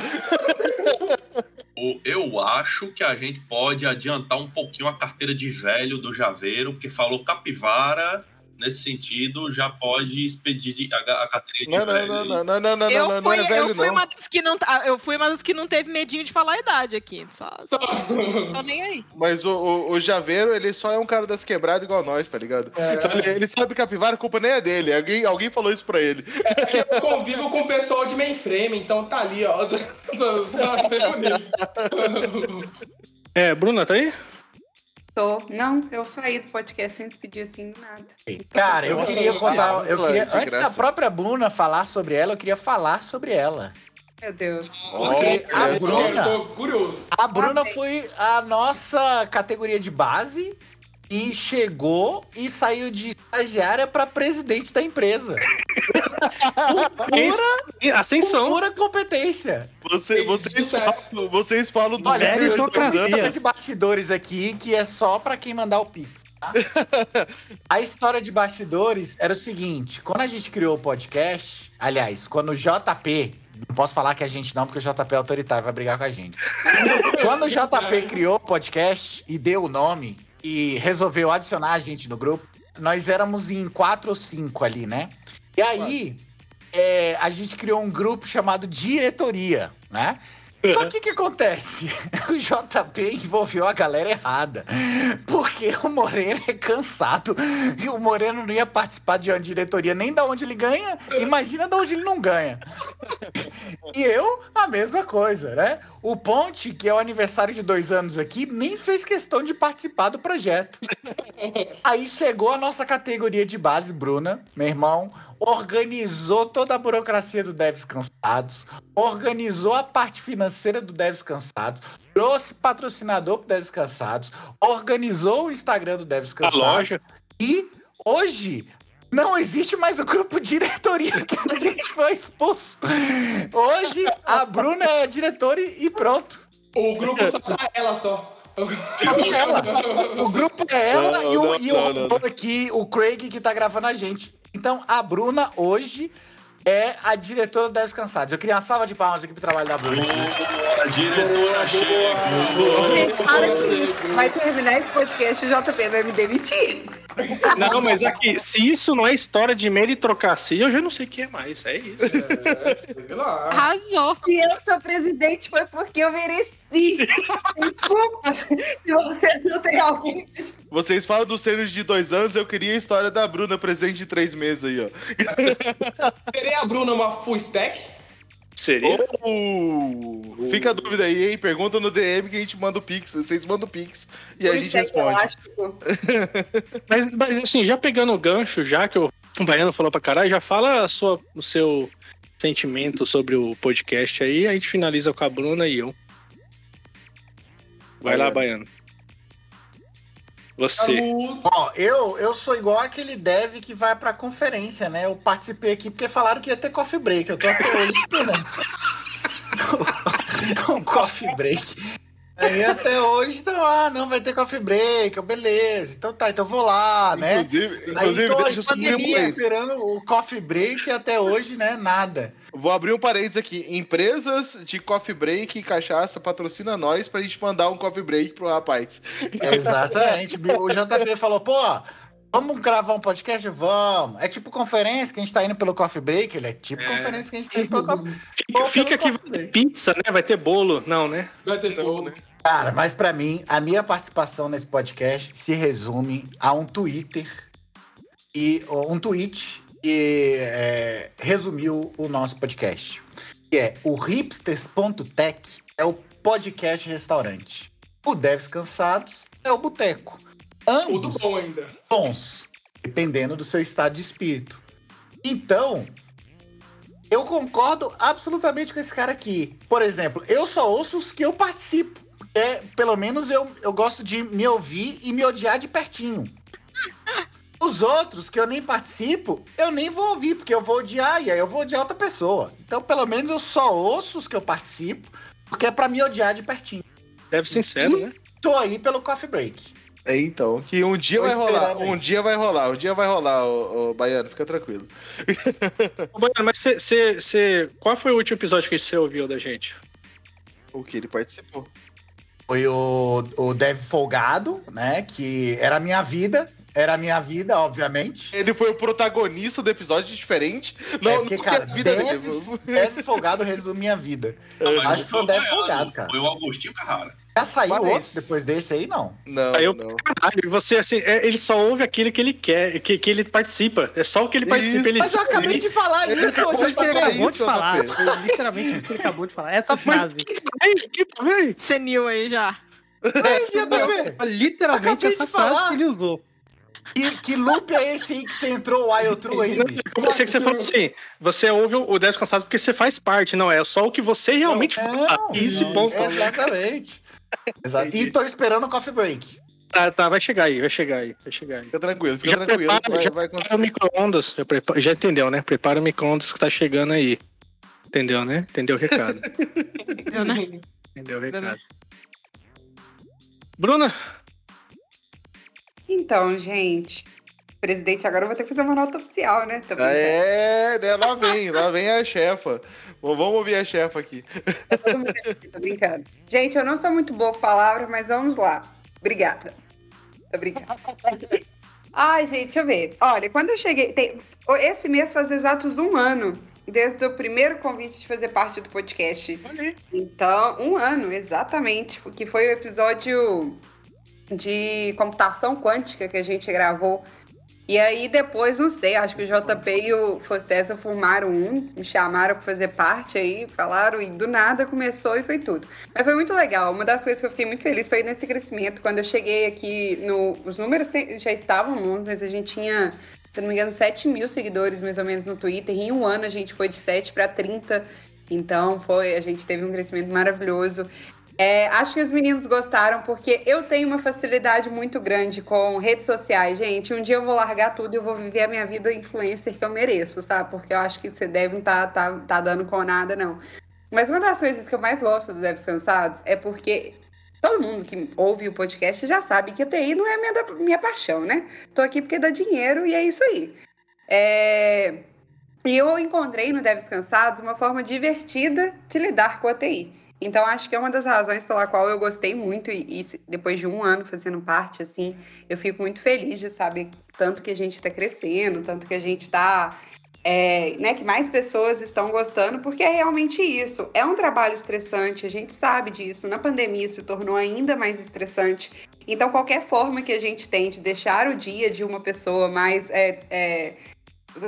Eu acho que a gente pode adiantar um pouquinho a carteira de velho do Javeiro, porque falou capivara, nesse sentido, já pode expedir a, a carteira de Não, não, velho. não, não, não, não, não, eu, não, não fui, é velho, eu fui não. uma das que não, ah, eu fui uma das que não teve medinho de falar a idade aqui. Só, só tô nem aí. Mas o, o, o Javeiro, ele só é um cara das quebradas igual nós, tá ligado? É. Então ele, ele sabe que capivara, a culpa nem é dele. Alguém, alguém falou isso pra ele. É que eu convivo com o pessoal de mainframe, então tá ali, ó. Não. É, Bruna, tá aí? Tô. Não, eu saí do podcast sem despedir assim nada. Cara, eu queria contar. Eu queria, antes da própria Bruna falar sobre ela, eu queria falar sobre ela. Meu Deus. Porque a. Bruna, Tô curioso. a Bruna foi a nossa categoria de base e chegou e saiu de estagiária pra presidente da empresa. Pura, Ascensão. pura competência. Você, vocês, falam, vocês falam do Olha, Zero eu de bastidores aqui que é só pra quem mandar o Pix. tá? a história de bastidores era o seguinte: quando a gente criou o podcast, aliás, quando o JP, não posso falar que a gente não, porque o JP é autoritário, vai brigar com a gente. quando o JP criou o podcast e deu o nome e resolveu adicionar a gente no grupo, nós éramos em quatro ou cinco ali, né? E aí, é, a gente criou um grupo chamado Diretoria, né? Só que o que acontece? O JP envolveu a galera errada. Porque o Moreno é cansado. E o Moreno não ia participar de uma diretoria nem da onde ele ganha. Imagina de onde ele não ganha. E eu, a mesma coisa, né? O Ponte, que é o aniversário de dois anos aqui, nem fez questão de participar do projeto. Aí chegou a nossa categoria de base, Bruna, meu irmão, organizou toda a burocracia do Devs Cansados, organizou a parte financeira do Devs Cansados, trouxe patrocinador pro Devs Cansados, organizou o Instagram do Devs A Cansados. loja. E hoje não existe mais o grupo diretoria que a gente foi expulso. Hoje a Bruna é a diretora e pronto. O grupo só tá ela só. Ela. O grupo é ela Não, e o, não, e o não, aqui, o Craig, que tá gravando a gente. Então, a Bruna, hoje, é a diretora da Descansados. Eu queria uma salva de palmas aqui pro trabalho da Bruna. Boa, diretora chega. Gente, fala que vai terminar esse podcast, o JP vai me demitir. Não, mas aqui, se isso não é história de meritocracia, eu já não sei o que é mais. É isso. É, sei lá. Arrasou. Se eu sou presidente foi porque eu mereci. Desculpa se vocês não têm alguém. Vocês falam dos sênios de dois anos, eu queria a história da Bruna, presidente de três meses aí, ó. Seria a Bruna uma full stack? Seria? Oh, fica a dúvida aí, hein? Pergunta no DM que a gente manda o Pix. Vocês mandam o Pix e a gente responde. Elástico. Mas, mas, assim, já pegando o gancho, já que o Baiano falou pra caralho, já fala a sua, o seu sentimento sobre o podcast aí, a gente finaliza com a Bruna e eu. Vai lá, Baiano. Você. Saúde. Ó, eu, eu sou igual aquele dev que vai pra conferência, né? Eu participei aqui porque falaram que ia ter coffee break. Eu tô até hoje esperando. um coffee break. Aí até hoje, então, ah, não vai ter coffee break, beleza. Então tá, então eu vou lá, né? Inclusive, Aí inclusive tô deixa eu um esperando o coffee break e até hoje, né? Nada. Vou abrir um parênteses aqui. Empresas de coffee break e cachaça patrocina nós pra gente mandar um coffee break pro rapaz. Exatamente. O JP falou, pô, vamos gravar um podcast? Vamos. É tipo conferência que a gente tá indo pelo coffee break. Ele é tipo É. conferência que a gente tá indo pelo coffee Fica, fica que vai ter pizza, né? Vai ter bolo. Não, né? Vai ter bolo. né? Cara, mas pra mim, a minha participação nesse podcast se resume a um Twitter e um tweet que é, resumiu o nosso podcast. Que é o hipsters.tech é o podcast restaurante. O Devs Cansados é o boteco. Ambos bom ainda. bons, dependendo do seu estado de espírito. Então, eu concordo absolutamente com esse cara aqui. Por exemplo, eu só ouço os que eu participo. É, pelo menos eu, eu gosto de me ouvir e me odiar de pertinho. Os outros que eu nem participo, eu nem vou ouvir, porque eu vou odiar, e aí eu vou odiar outra pessoa. Então, pelo menos eu só ouço os que eu participo, porque é pra me odiar de pertinho. Deve ser sincero, né? Tô aí pelo coffee break. É então, que um dia Tô vai rolar, esperando aí. um dia vai rolar, um dia vai rolar, ô, Baiano, fica tranquilo. Ô, Baiano, mas você- qual foi o último episódio que você ouviu da gente? O que ele participou. Foi o, o Dev Folgado, né? Que era a minha vida. Era a minha vida, obviamente. Ele foi o protagonista do episódio diferente. Não, É porque, não cara, a vida deve- dele. Dev Folgado resume minha vida. Não, Acho que foi o Dev Folgado, cara. Foi o Agostinho Carrara. Já saiu Mas- outro depois desse aí, não. Não, eu- não. Caralho, você, assim, é, ele só ouve aquilo que ele quer, que, que ele participa. É só o que ele participa. Isso. Ele Mas eu acabei de falar Ele isso, acabou de ele falar acabou isso, de falar. Foi literalmente isso que ele acabou de falar. Essa Mas- frase. Que- tá vendo? Senil aí já. Mas, JP, Foi literalmente essa frase falar. que ele usou. que, que loop é esse aí que você entrou o Wild True aí, bicho? Eu pensei que você falou assim, você ouve o 10 Cansado porque você faz parte, não é só o que você realmente faz. Não, Isso, não, ponto. Exatamente. Exato. E tô esperando o coffee break. Tá, tá, vai chegar aí, vai chegar aí, vai chegar aí. Fica tranquilo, fica Já tranquilo. prepara, vai, já vai acontecer. micro-ondas, já, já entendeu, né? Prepara o micro-ondas que tá chegando aí. Entendeu, né? Entendeu o recado. Eu, né? Entendeu o recado. Bruna, Então, gente, presidente, agora eu vou ter que fazer uma nota oficial, né? Brincando. É, né? Lá vem, lá vem a chefa. Bom, vamos ouvir a chefa aqui. Tá todo mundo aqui, tô brincando. Gente, eu não sou muito boa com palavras, mas vamos lá. Obrigada. Tô brincando. Ai, gente, deixa eu ver. Olha, quando eu cheguei. tem- Esse mês faz exatos um ano desde o primeiro convite de fazer parte do podcast. Então, um ano, exatamente, que foi o episódio de computação quântica que a gente gravou. E aí depois, não sei, acho que o JP e o Focesa formaram um, me chamaram para fazer parte aí, falaram, e do nada começou e foi tudo. Mas foi muito legal. Uma das coisas que eu fiquei muito feliz foi nesse crescimento. Quando eu cheguei aqui, no, os números já estavam bons, mas a gente tinha, se não me engano, 7 mil seguidores mais ou menos no Twitter. E em um ano a gente foi de 7 para 30. Então foi, a gente teve um crescimento maravilhoso. É, acho que os meninos gostaram porque eu tenho uma facilidade muito grande com redes sociais, gente. Um dia eu vou largar tudo e eu vou viver a minha vida influencer que eu mereço, sabe? Porque eu acho que você deve não tá, tá, tá dando com nada, não. Mas uma das coisas que eu mais gosto dos Devs Cansados é porque todo mundo que ouve o podcast já sabe que a TI não é minha, minha paixão, né? Tô aqui porque dá dinheiro e é isso aí. É, E eu encontrei no Devs Cansados uma forma divertida de lidar com a TI. Então, acho que é uma das razões pela qual eu gostei muito e, e depois de um ano fazendo parte, assim, eu fico muito feliz de saber tanto que a gente está crescendo, tanto que a gente está, né, que mais pessoas estão gostando, porque é realmente isso. É um trabalho estressante, a gente sabe disso. Na pandemia se tornou ainda mais estressante. Então, qualquer forma que a gente tem de deixar o dia de uma pessoa mais é, é,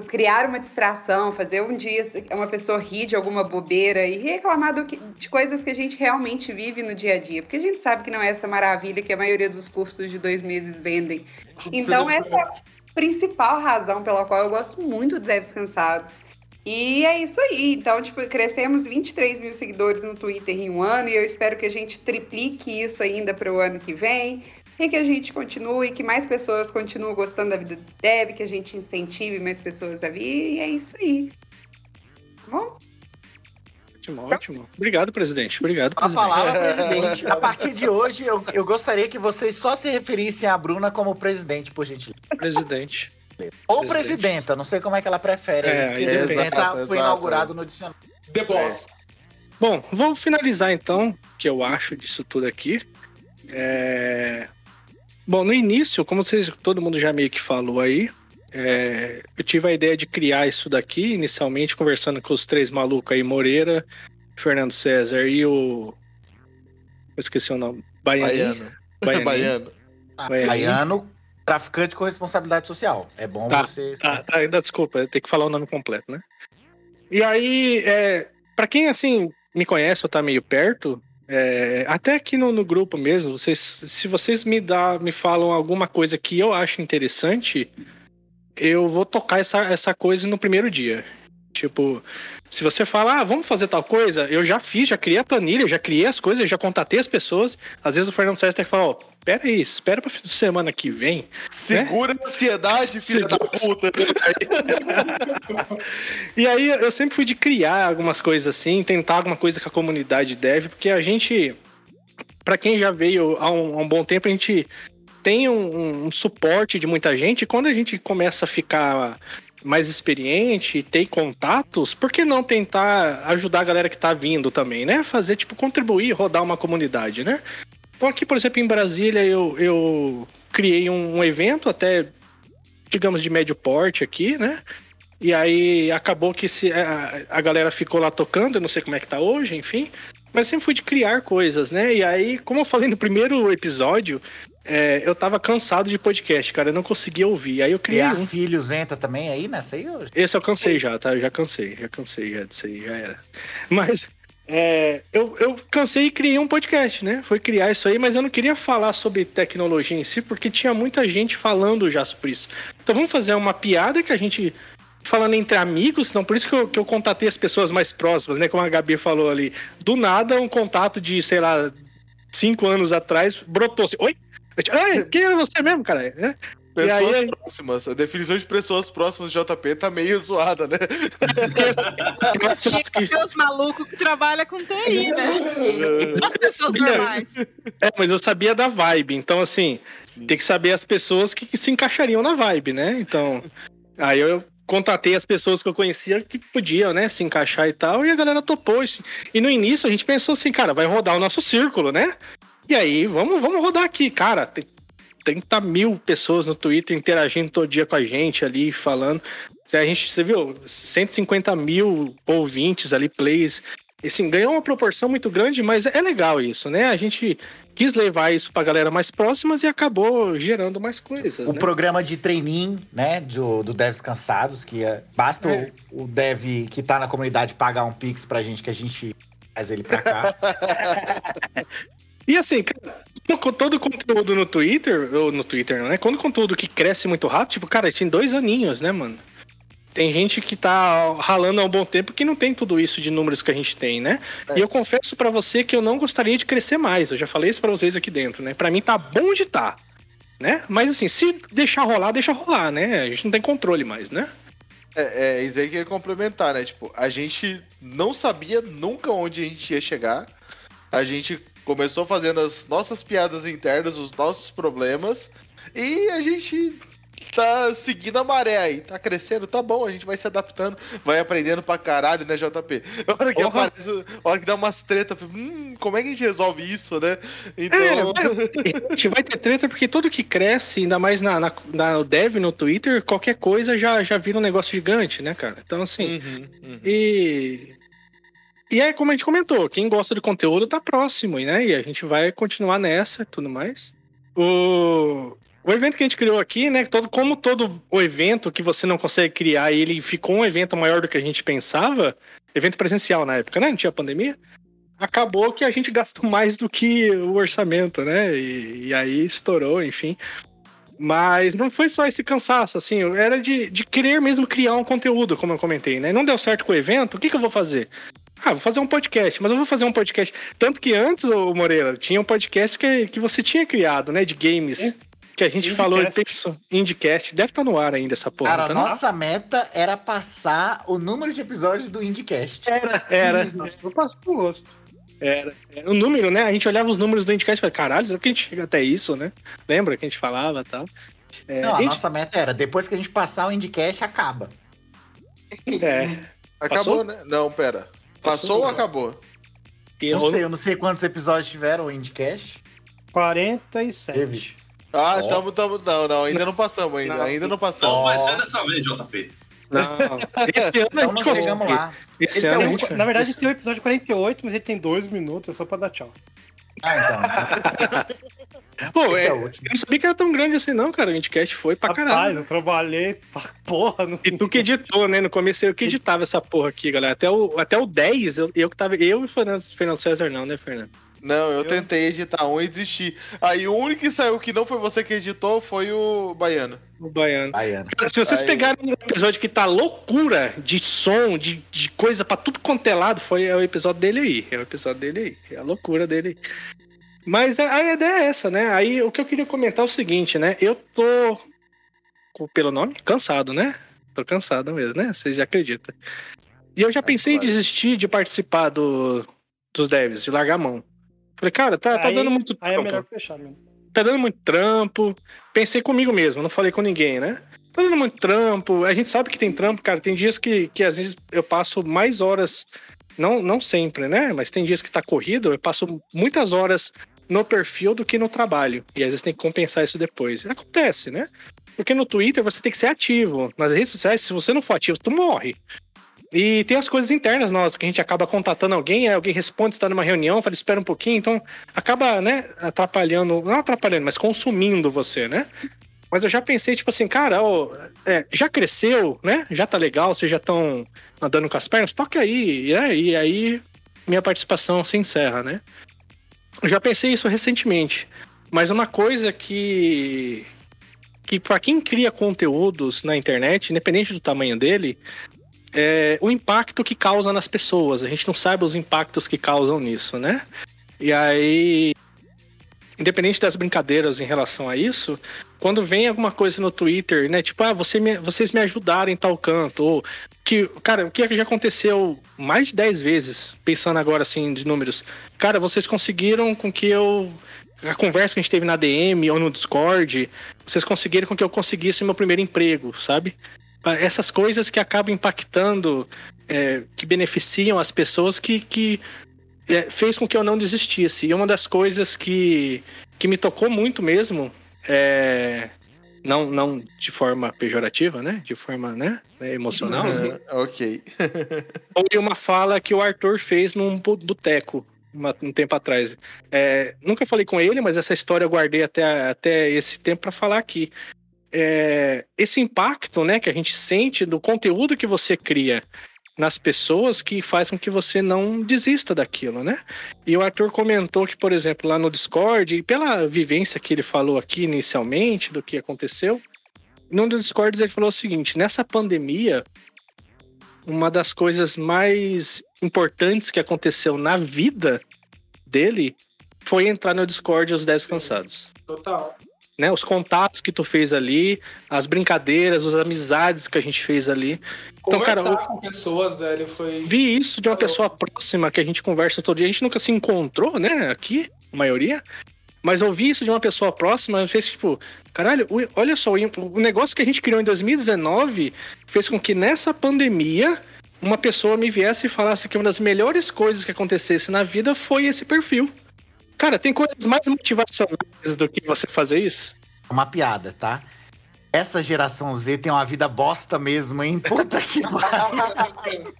criar uma distração, fazer um dia uma pessoa rir de alguma bobeira e reclamar que- de coisas que a gente realmente vive no dia a dia, porque a gente sabe que não é essa maravilha que a maioria dos cursos de dois meses vendem. Então, essa é a principal razão pela qual eu gosto muito de Devs Cansados. E é isso aí. Então, tipo, crescemos 23 mil seguidores no Twitter em um ano e eu espero que a gente triplique isso ainda para o ano que vem. E que a gente continue, que mais pessoas continuem gostando da vida do Dev, que a gente incentive mais pessoas a vir. E é isso aí. Tá Bom, Ótimo, ótimo. Obrigado, presidente. Obrigado, A presidente. palavra, presidente. A partir de hoje, eu, eu gostaria que vocês só se referissem a Bruna como presidente, por gentileza. Presidente. Ou Presidente. presidenta, não sei como é que ela prefere. É, presidenta Exato, foi exato, inaugurado no dicionário. The Boss. Bom, vou finalizar então o que eu acho disso tudo aqui. É, Bom, no início, como vocês, todo mundo já meio que falou aí, é, eu tive a ideia de criar isso daqui, inicialmente conversando com os três malucos aí, Moreira, Fernando César e o. Eu esqueci o nome. Baianinho. Baiano. Baianinho. Baiano. Ah, Baianinho. Baiano, traficante com responsabilidade social. É bom Tá, você. Tá, tá, ainda desculpa, eu tenho que falar o nome completo, né? E aí, é, para quem assim me conhece ou tá meio perto, é, até aqui no, no grupo mesmo, vocês, se vocês me dá, me falam alguma coisa que eu acho interessante, eu vou tocar essa, essa coisa no primeiro dia. Tipo, se você fala, ah, vamos fazer tal coisa, eu já fiz, já criei a planilha, já criei as coisas, já contatei as pessoas. Às vezes o Fernando Sérgio tem que falar, ó, pera aí, espera pra fim de semana que vem. Segura a ansiedade, filha da puta. E aí eu sempre fui de criar algumas coisas assim, tentar alguma coisa que a comunidade deve, porque a gente, Pra quem já veio há um, há um bom tempo, a gente tem um, um suporte de muita gente. E quando a gente começa a ficar mais experiente e ter contatos, por que não tentar ajudar a galera que tá vindo também, né? Fazer, tipo, contribuir, rodar uma comunidade, né? Então aqui, por exemplo, em Brasília, eu, eu criei um, um evento até, digamos, de médio porte aqui, né? E aí acabou que se, a, a galera ficou lá tocando, eu não sei como é que tá hoje, enfim. Mas sempre fui de criar coisas, né? E aí, como eu falei no primeiro episódio, é, eu tava cansado de podcast, cara. Eu não conseguia ouvir. Aí eu criei Criar um. filhos entra também aí nessa aí hoje? Esse eu cansei já, tá? Eu já cansei, já cansei já disso aí, já era. Mas é, eu, eu cansei e criei um podcast, né? Foi criar isso aí, mas eu não queria falar sobre tecnologia em si, porque tinha muita gente falando já sobre isso. Então vamos fazer uma piada que a gente. Falando entre amigos, então por isso que eu, que eu contatei as pessoas mais próximas, né? Como a Gabi falou ali. Do nada, um contato de, sei lá, cinco anos atrás, brotou assim. Oi? Quem era você mesmo, cara? Né? Pessoas aí- próximas. A definição de pessoas próximas de JP tá meio zoada, né? Tinha que os malucos que trabalham com TI, né? Só as pessoas normais. É, mas eu sabia da vibe, então assim, Sim. tem que saber as pessoas que, que se encaixariam na vibe, né? Então, aí eu contatei as pessoas que eu conhecia que podiam, né, se encaixar e tal, e a galera topou. E no início a gente pensou assim, cara, vai rodar o nosso círculo, né? E aí, vamos, vamos rodar aqui, cara. Tem 30 mil pessoas no Twitter interagindo todo dia com a gente ali, falando. A gente, você viu, 150 mil ouvintes ali, plays. Assim, ganhou uma proporção muito grande, mas é legal isso, né? A gente quis levar isso pra galera mais próximas e acabou gerando mais coisas. O né? programa de treininho, né, do, do Devs Cansados, que é, basta É. o, o Dev que tá na comunidade pagar um pix pra gente que a gente faz ele pra cá. E assim, cara, todo o conteúdo no Twitter, ou no Twitter, não é? Quando o conteúdo que cresce muito rápido, tipo, cara, tem dois aninhos, né, mano? Tem gente que tá ralando há um bom tempo que não tem tudo isso de números que a gente tem, né? E eu confesso pra você que eu não gostaria de crescer mais. Eu já falei isso pra vocês aqui dentro, né? Pra mim tá bom de tá, né? Mas assim, se deixar rolar, deixa rolar, né? A gente não tem controle mais, né? É, é isso aí que eu ia complementar, né? Tipo, a gente não sabia nunca onde a gente ia chegar. A gente começou fazendo as nossas piadas internas, os nossos problemas. E a gente tá seguindo a maré aí. Tá crescendo, tá bom, a gente vai se adaptando, vai aprendendo pra caralho, né, JP? A hora que aparece, hora que dá umas treta, hum, como é que a gente resolve isso, né? É, Então. vai- a gente vai ter treta porque tudo que cresce, ainda mais na, na, na no dev, no Twitter, qualquer coisa já, já vira um negócio gigante, né, cara? Então, assim. Uhum, uhum. E. E é como a gente comentou, quem gosta do conteúdo tá próximo, né? E a gente vai continuar nessa e tudo mais. O, o evento que a gente criou aqui, né? Todo, como todo o evento que você não consegue criar, ele ficou um evento maior do que a gente pensava, evento presencial na época, né? Não tinha pandemia. Acabou que a gente gastou mais do que o orçamento, né? E, e aí estourou, enfim. Mas não foi só esse cansaço, assim, era de, de querer mesmo criar um conteúdo, como eu comentei, né? Não deu certo com o evento, o que, que eu vou fazer? Ah, vou fazer um podcast, mas eu vou fazer um podcast. Tanto que antes, ô Moreira, tinha um podcast que, que você tinha criado, né? De games. É. Que a gente falou, pensou, Indiecast. Deve estar no ar ainda essa porra. Cara, tá no ar? nossa meta era passar o número de episódios do IndieCast. Era, era, Eu passo pro gosto. era. Era O número, né? A gente olhava os números do Indiecast e falava, caralho, será que a gente chega até isso, né? Lembra que a gente falava e tal? É, Não, a gente- nossa meta era, depois que a gente passar o IndieCast, acaba. é. Acabou, Passou? né? Não, pera. Passou ou acabou? E Não sei, eu não sei quantos episódios tiveram o IndieCast. 47. Teve. Ah, estamos, tamo, não, não, ainda não passamos ainda, Não. ainda não Não passamos. vai ser dessa vez, JP. Não. Esse ano a Então gente não consegue. chegamos lá. Esse, Esse é ano o a último. gente... Na verdade, esse- tem o episódio 48, mas ele tem dois minutos, é só pra dar tchau. Ah, então. Esse é, é eu não sabia que era tão grande assim, não, cara. O Indicast foi pra Rapaz, caralho. eu trabalhei pra porra no. E tu que editou, né? No começo eu que editava essa porra aqui, galera. Até o, até o 10, eu, eu que tava. Eu e o Fernando, Fernando César, não, né, Fernando? Não, eu, Eu- tentei editar um e desisti. Aí o único que saiu que não foi você que editou foi o Baiano. O Baiano. Baiano. Cara, Se vocês Aí- pegarem um episódio que tá loucura de som, de, de coisa pra tudo quanto é lado, foi é o episódio dele aí. É o episódio dele aí. É a loucura dele aí. Mas a, a ideia é essa, né? Aí o que eu queria comentar é o seguinte, né? Eu tô, pelo nome, cansado, né? Tô cansado mesmo, né? Vocês já acreditam. E eu já pensei em claro. desistir de participar do, dos devs, de largar a mão. Falei, cara, tá, tá Aí- dando muito Aí é trampo melhor fechar mesmo. tá dando muito trampo. Pensei comigo mesmo, não falei com ninguém, né? Tá dando muito trampo. A gente sabe que tem trampo, cara. Tem dias que, que às vezes eu passo mais horas. Não, não sempre, né? Mas tem dias que tá corrido, eu passo muitas horas no perfil do que no trabalho. E às vezes tem que compensar isso depois. Acontece, né? Porque no Twitter você tem que ser ativo. Nas redes sociais, se você não for ativo, tu morre. E tem as coisas internas nossas, que a gente acaba contatando alguém, alguém responde, está numa reunião, fala, espera um pouquinho, então acaba, né, atrapalhando, não atrapalhando, mas consumindo você, né? Mas eu já pensei, tipo assim, cara, ó, é, já cresceu, né? Já tá legal, vocês já estão andando com as pernas, toque aí, né? E aí minha participação se encerra, né? Eu já pensei isso recentemente, mas uma coisa que que para quem cria conteúdos na internet, independente do tamanho dele, é o impacto que causa nas pessoas. A gente não sabe os impactos que causam nisso, né? E aí, independente das brincadeiras em relação a isso, quando vem alguma coisa no Twitter, né? Tipo, ah, você me- vocês me ajudaram em tal canto, ou que, cara, o que é já aconteceu mais de 10 vezes, pensando agora assim de números. Cara, vocês conseguiram com que eu a conversa que a gente teve na DM ou no Discord, vocês conseguiram com que eu conseguisse meu primeiro emprego, sabe? Essas coisas que acabam impactando, é, que beneficiam as pessoas que, que é, fez com que eu não desistisse. E uma das coisas que, que me tocou muito mesmo é, Não, não de forma pejorativa, né? De forma, né? Emocional. Aham, ok. Foi uma fala que o Arthur fez num boteco um tempo atrás. É, nunca falei com ele, mas essa história eu guardei até, até esse tempo para falar aqui. É, esse impacto né, que a gente sente do conteúdo que você cria nas pessoas que faz com que você não desista daquilo, né? E o Arthur comentou que, por exemplo, lá no Discord, e pela vivência que ele falou aqui inicialmente do que aconteceu, num dos Discords ele falou o seguinte: nessa pandemia, uma das coisas mais importantes que aconteceu na vida dele foi entrar no Discord os 10 cansados. Total. Né? Os contatos que tu fez ali, as brincadeiras, as amizades que a gente fez ali. Então, cara, Conversar eu com pessoas, velho, foi. vi isso de uma pessoa próxima que a gente conversa todo dia. A gente nunca se encontrou, né? Aqui, a maioria. Mas eu vi isso de uma pessoa próxima, fez tipo, caralho, olha só, o negócio que a gente criou em 2019 fez com que nessa pandemia uma pessoa me viesse e falasse que uma das melhores coisas que acontecesse na vida foi esse perfil. Cara, tem coisas mais motivacionais do que você fazer isso? Uma piada, tá? Essa geração Z tem uma vida bosta mesmo, hein? Puta que pariu.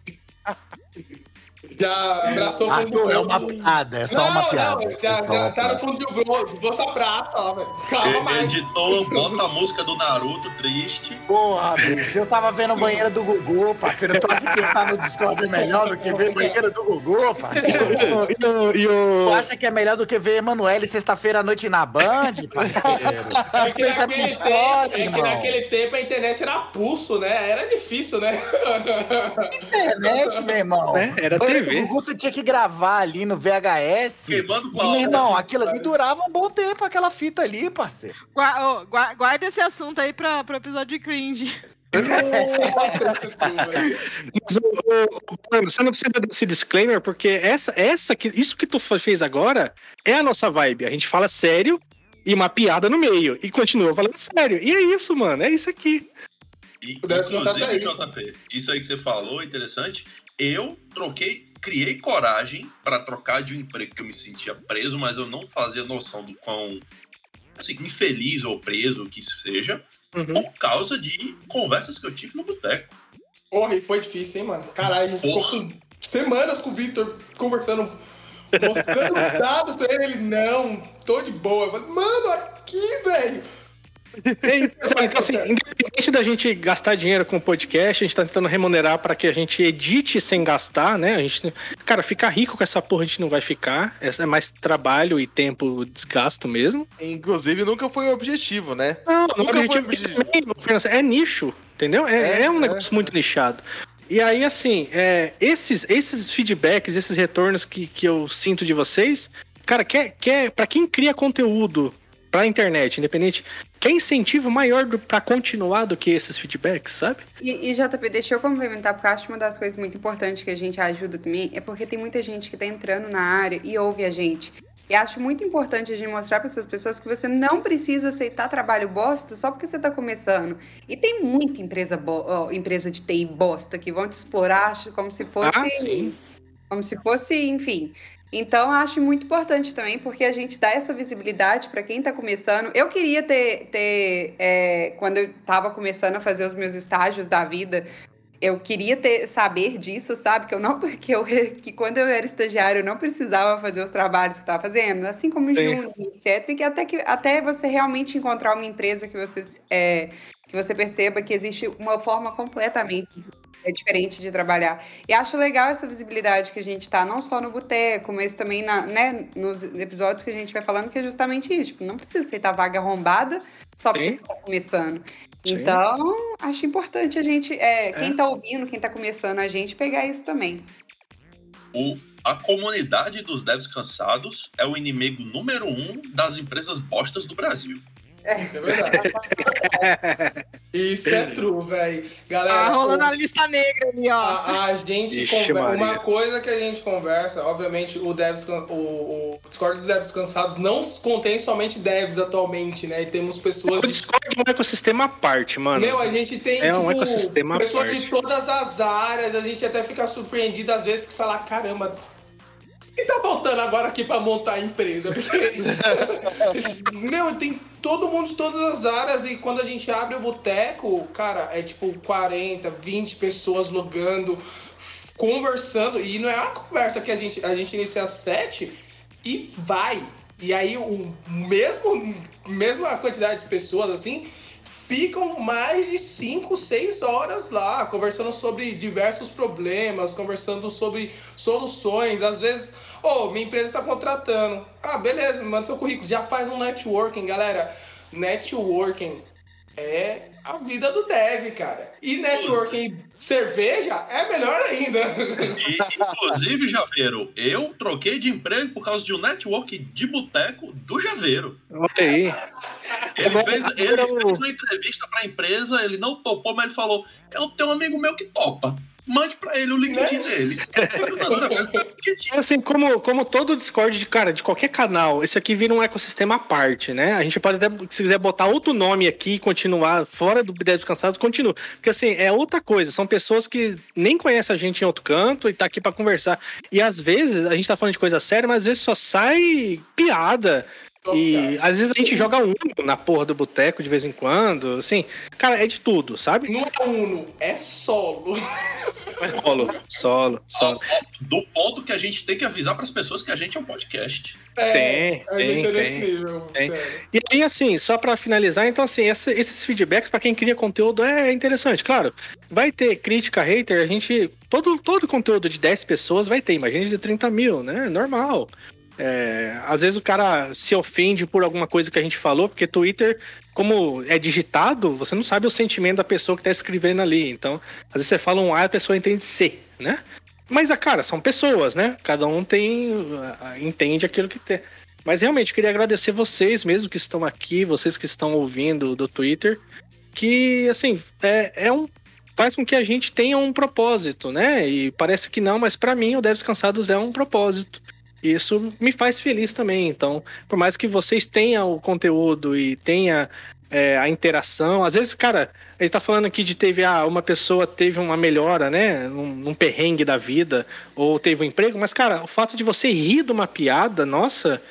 Já abraçou o fundo do Arthur, é uma piada, é só não, uma piada. não, é já, só já uma tá no fundo do do Bolsa Praça lá, velho. Calma. Editor, bota a música do Naruto triste. Porra, bicho, eu tava vendo banheira do Gugu, parceiro. Tu acha que estar no Discord é melhor do que ver banheira do Gugu, parceiro? E o, e o- Tu acha que é melhor do que ver Emanuele sexta-feira à noite na Band, parceiro? É que, Respeita a minha naquele tempo, história, é que naquele tempo a internet era pulso, né? Era difícil, né? Internet, meu irmão. né? Era Banheira do TV. Gugu você tinha que gravar ali no VHS. Queimando E, pau. meu irmão, aquilo ali durava um bom tempo, aquela fita ali, parceiro. Gua- ô, gua- guarda esse assunto aí pra, pro episódio de cringe. Mas, Bruno, você não precisa desse disclaimer, porque essa, essa que, isso que tu fez agora é a nossa vibe. A gente fala sério e uma piada no meio. E continua falando sério. E é isso, mano. É isso aqui. E, Pudesse lançar inclusive, isso. JP, isso aí que você falou, interessante. Eu troquei, criei coragem para trocar de um emprego que eu me sentia preso, mas eu não fazia noção do quão assim, infeliz ou preso que isso seja, Uhum. por causa de conversas que eu tive no boteco. Porra, e foi difícil, hein, mano? Caralho, a gente ficou Porra. com semanas com o Victor conversando, mostrando dados pra ele. Ele, não, tô de boa. Eu falei, mano, aqui, velho. É isso. Então, assim, independente da gente gastar dinheiro com o podcast, a gente tá tentando remunerar para que a gente edite sem gastar, né? A gente, cara, ficar rico com essa porra a gente não vai ficar. É é mais trabalho e tempo desgasto mesmo. Inclusive, nunca foi o objetivo, né? Não, Nunca objetivo foi objetivo. é nicho, entendeu? É, É, é um é, negócio muito nichado. E aí, assim, é, esses, esses feedbacks, esses retornos que, que eu sinto de vocês, cara, quer, quer, pra quem cria conteúdo pra internet, independente, quer incentivo maior pra continuar do que esses feedbacks, sabe? E, e, JP, deixa eu complementar, porque eu acho que uma das coisas muito importantes que a gente ajuda também é porque tem muita gente que tá entrando na área e ouve a gente. E acho muito importante a gente mostrar para essas pessoas que você não precisa aceitar trabalho bosta só porque você tá começando. E tem muita empresa, bo- empresa de TI bosta que vão te explorar como se fosse. Ah, sim. Como se fosse, enfim. Então, acho muito importante também, porque a gente dá essa visibilidade para quem está começando. Eu queria ter, ter é, quando eu estava começando a fazer os meus estágios da vida, eu queria ter saber disso, sabe? Que eu não, porque eu, que quando eu era estagiário, eu não precisava fazer os trabalhos que eu estava fazendo, assim como o. Júnior, etc. E que até, que até você realmente encontrar uma empresa que você, é, que você perceba que existe uma forma completamente é diferente de trabalhar. E acho legal essa visibilidade que a gente tá, não só no boteco, mas também na, né, nos episódios que a gente vai falando, que é justamente isso. Tipo, não precisa aceitar vaga arrombada só porque Sim. você tá começando. Sim. Então, acho importante a gente, é, quem É. tá ouvindo, quem tá começando a gente, pegar isso também. O, a comunidade dos devs cansados é o inimigo número um das empresas bostas do Brasil. Isso é verdade. Isso é true, velho. Galera, Tá rolando o- a lista negra ali, ó. A, a gente Ixi, conversa. Maria. Uma coisa que a gente conversa, obviamente, o, devs, o, o Discord dos Devs Cansados não contém somente devs atualmente, né? E temos pessoas. O Discord é um ecossistema à parte, mano. Meu, a gente tem É um tipo, ecossistema pessoas de todas as áreas, a gente até fica surpreendido às vezes que falar, caramba, que tá faltando agora aqui pra montar a empresa? Porque, meu, tem todo mundo de todas as áreas e quando a gente abre o boteco, cara, é tipo 40, 20 pessoas logando, conversando. E não é uma conversa que a gente, a gente inicia às 7 e vai. E aí o mesmo, mesma quantidade de pessoas assim ficam mais de 5, 6 horas lá, conversando sobre diversos problemas, conversando sobre soluções. Às vezes, ô, oh, minha empresa está contratando. Ah, beleza, manda seu currículo. Já faz um networking, galera. Networking é a vida do dev, cara. E networking cerveja é melhor ainda. E, inclusive, Javeiro, eu troquei de emprego por causa de um network de boteco do Javeiro. Olha aí. Ele fez, ele fez uma entrevista para a empresa, ele não topou, mas ele falou: Eu tenho um amigo meu que topa mande pra ele o LinkedIn né? dele. assim, como, como todo Discord de cara, de qualquer canal, esse aqui vira um ecossistema à parte, né? A gente pode até, se quiser botar outro nome aqui e continuar fora do Ideia dos Cansados, continua. Porque assim, é outra coisa. São pessoas que nem conhecem a gente em outro canto e tá aqui para conversar. E às vezes, a gente tá falando de coisa séria, mas às vezes só sai piada. E às vezes a gente joga Uno na porra do boteco de vez em quando. Assim, cara, é de tudo, sabe? Não é Uno, é solo. Solo, solo, solo. Do ponto que a gente tem que avisar para as pessoas que a gente é um podcast. É, tem, a gente tem, é nesse nível. Tem. E aí, assim, só para finalizar, então, assim, essa, esses feedbacks para quem cria conteúdo é interessante. Claro, vai ter crítica hater, a gente. Todo, todo conteúdo de 10 pessoas vai ter, imagina de 30 mil, né? Normal. É, às vezes o cara se ofende por alguma coisa que a gente falou, porque Twitter, como é digitado, você não sabe o sentimento da pessoa que está escrevendo ali. Então, às vezes você fala um A, a pessoa entende C, né? Mas, a cara, são pessoas, né? Cada um tem. entende aquilo que tem. Mas realmente, queria agradecer vocês mesmo que estão aqui, vocês que estão ouvindo do Twitter, que, assim, é, é um. Faz com que a gente tenha um propósito, né? E parece que não, mas para mim o Deves Cansados é um propósito isso me faz feliz também. Então, por mais que vocês tenham o conteúdo e tenha é, a interação, às vezes, cara, ele tá falando aqui de teve ah, uma pessoa teve uma melhora, né, num, num perrengue da vida ou teve um emprego, mas cara, o fato de você rir de uma piada, nossa,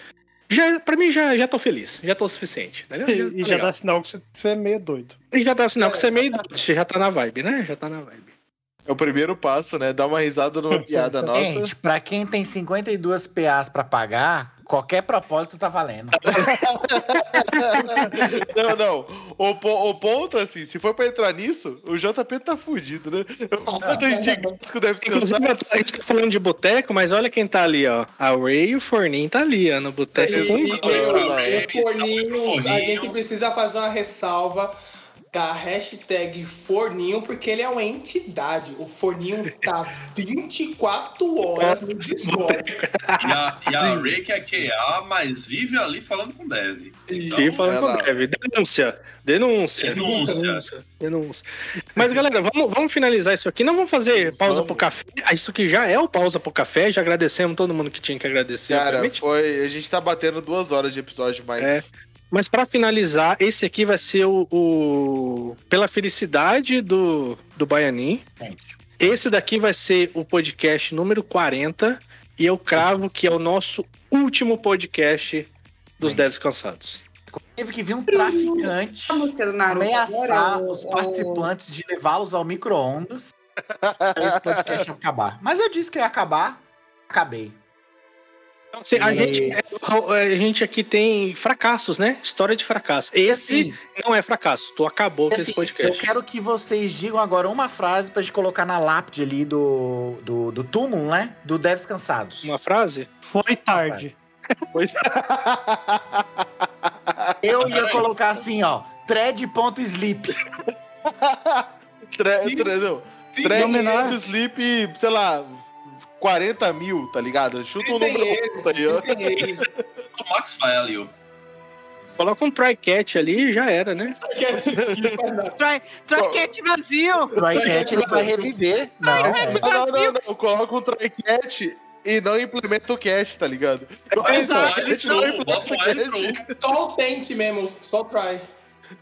já para mim já já tô feliz, já tô o suficiente, entendeu? Já, e, e já dá sinal que você é meio doido. E já dá sinal que você é meio doido, você já tá na vibe, né? Já tá na vibe. É o primeiro passo, né? Dar uma risada numa piada nossa. Gente, pra quem tem 52 PAs pra pagar, qualquer propósito tá valendo. não, não. O, o ponto, assim, se for pra entrar nisso, o JP tá fudido, né? O quanto a gente que deve descansar. A gente tá falando de boteco, mas olha quem tá ali, ó. A Ray e o Forninho tá ali, ó, no boteco. E, e, e, o Forninho, a gente precisa fazer uma ressalva da hashtag Forninho, porque ele é uma entidade. O Forninho tá 24 horas no Discord. E a, e a Ray que é QA, mas vive ali falando com Dev. Então, vive falando com Dev. Denúncia. Denúncia. Denúncia. Denúncia. Denúncia. Mas, galera, vamos, vamos finalizar isso aqui. Não vamos fazer pausa vamos. pro café. Ah, isso aqui já é o pausa pro café. Já agradecemos todo mundo que tinha que agradecer. Cara, foi. A gente tá batendo duas horas de episódio, mas. É. Mas para finalizar, esse aqui vai ser o, o, Pela Felicidade do, do Baianin. Esse daqui vai ser o podcast número 40. E eu cravo que é o nosso último podcast dos Devs Cansados. Teve que vir um traficante ameaçar os participantes de levá-los ao micro-ondas esse podcast acabar. Mas eu disse que ia acabar, acabei. Então, assim, a, gente, a gente aqui tem fracassos, né? História de fracasso. Esse assim, não é fracasso. Tu acabou assim, com esse assim, podcast. Eu quero que vocês digam agora uma frase pra gente colocar na lápide ali do, do, do túmulo, né? Do Devs Cansados. Uma frase? Foi tarde. Foi... eu ia colocar assim, ó. Thread.sleep. Thread, não. Thread.sleep, sei lá, 40 mil, tá ligado? Chuta um número eles, aí, ó. O Max vai ali, ó. Coloca um try-cat ali e já era, né? Try-cat vazio. Try-cat ele vai reviver. Não, é. não, não, não, Coloca um try-cat e não implementa o cat, tá ligado? Exato. A gente não implementa o cat. Só o tente mesmo, só try.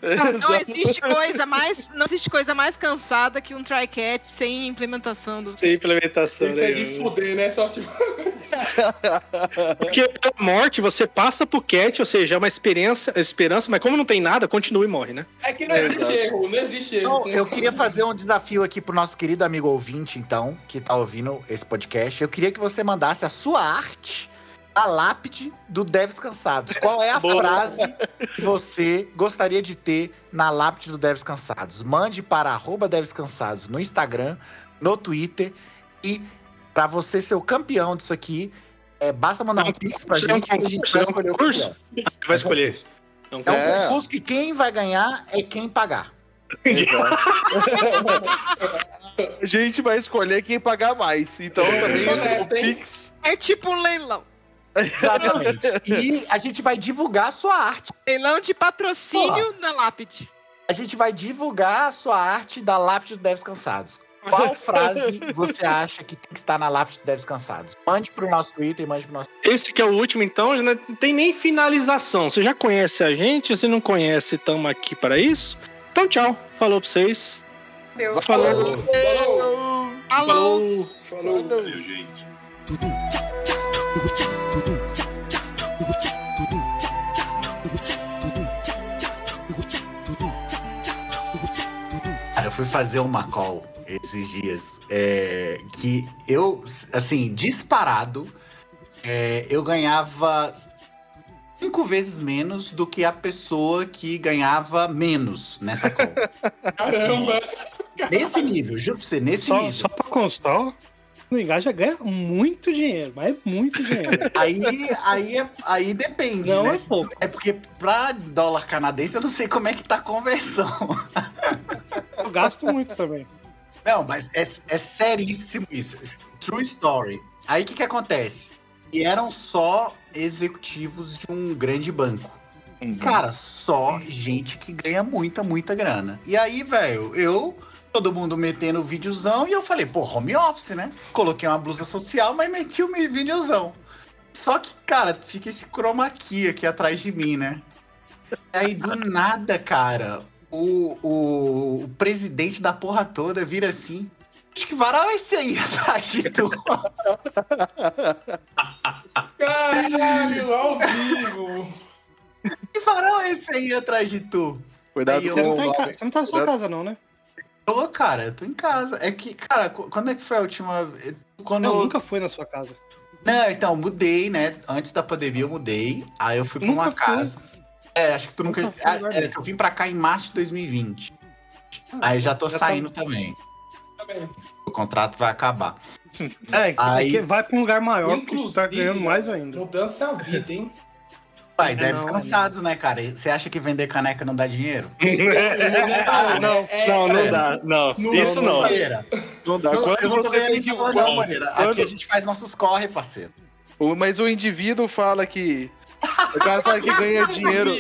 Não, não, existe coisa mais, não existe coisa mais cansada que um try-cat sem implementação do. Sem implementação. Isso é de fuder, né? Só tipo. Porque pela morte você passa pro cat, ou seja, é uma esperança, esperança, mas como não tem nada, continua e morre, né? É que não existe Exato. erro, não existe erro. Então, eu queria fazer um desafio aqui pro nosso querido amigo ouvinte, então, que tá ouvindo esse podcast. Eu queria que você mandasse a sua arte a lápide do Devs Cansados. Qual é a Boa. frase que você gostaria de ter na lápide do Devs Cansados? Mande para arroba Devs Cansados no Instagram, no Twitter e para você ser o campeão disso aqui, é, basta mandar um pix pra é gente que a gente vai é um escolher o concurso? campeão. Vai escolher. É um É É. concurso que quem vai ganhar é quem pagar. A gente vai escolher quem pagar mais. Então também é o? Pix. É tipo um leilão. Exatamente. E a gente vai divulgar a sua arte. Leilão de patrocínio na lápide. A gente vai divulgar a sua arte da lápide do Devs Cansados. Qual frase você acha que tem que estar na lápide do Devs Cansados? Mande pro nosso Twitter mande pro nosso. Esse que é o último, então, não tem nem finalização. Você já conhece a gente? Se não conhece, estamos aqui para isso. Então, tchau. Falou pra vocês. Deus. Falou. Falou. Alô? Falou. Falou. Valeu, gente. Cara, eu fui fazer uma call esses dias é, que eu, assim, disparado, é, eu ganhava cinco vezes menos do que a pessoa que ganhava menos nessa call. Caramba. nesse nível, juro pra você, nesse Só, nível. só pra constar, ó, o Engaja ganha muito dinheiro, mas é muito dinheiro. Aí, aí, é- aí depende, Não né? é pouco. É porque pra dólar canadense eu não sei como é que tá a conversão. Eu gasto muito também. Não, mas é, é seríssimo isso. True story. Aí o que que acontece? E eram só executivos de um grande banco. Cara, só gente que ganha muita, muita grana. E aí, velho, eu, todo mundo metendo videozão, e eu falei, pô, home office, né? Coloquei uma blusa social, mas meti o meu videozão. Só que, cara, fica esse chroma key aqui atrás de mim, né? Aí, do nada, cara, o, o, o presidente da porra toda vira assim. Acho que varal esse aí atrás de tu. Caralho, ao vivo. Que varal esse aí atrás de tu? Cuidado eu- Você com não, o tá em nome. casa, você não tá na sua Cuidado- casa, não, né? Tô, cara, eu tô em casa. É que, cara, qu- quando é que foi a última. Quando Não, eu... nunca fui na sua casa. Não, então, mudei, né? Antes da pandemia eu mudei. Aí eu fui pra Nunca uma fui. casa. É, acho que tu nunca. Ah, é, que eu vim pra cá em março de 2020. Aí já tô já tá- saindo também. Também. O contrato vai acabar. É, Aí- é que vai pra um lugar maior porque Inclusive, tá ganhando mais ainda. Mudança é a vida, hein? Mas Não, deve não. cansados, né, cara? Você acha que vender caneca não dá dinheiro? não, É, não, não é, dá. Não, Não, isso não, não. Maneira. Não dá. Eu, Quando eu não tô você ganhando em dólar, não, maneira. quando- Aqui a gente faz nossos corre, parceiro. Mas o indivíduo fala que. O cara fala que ganha dinheiro.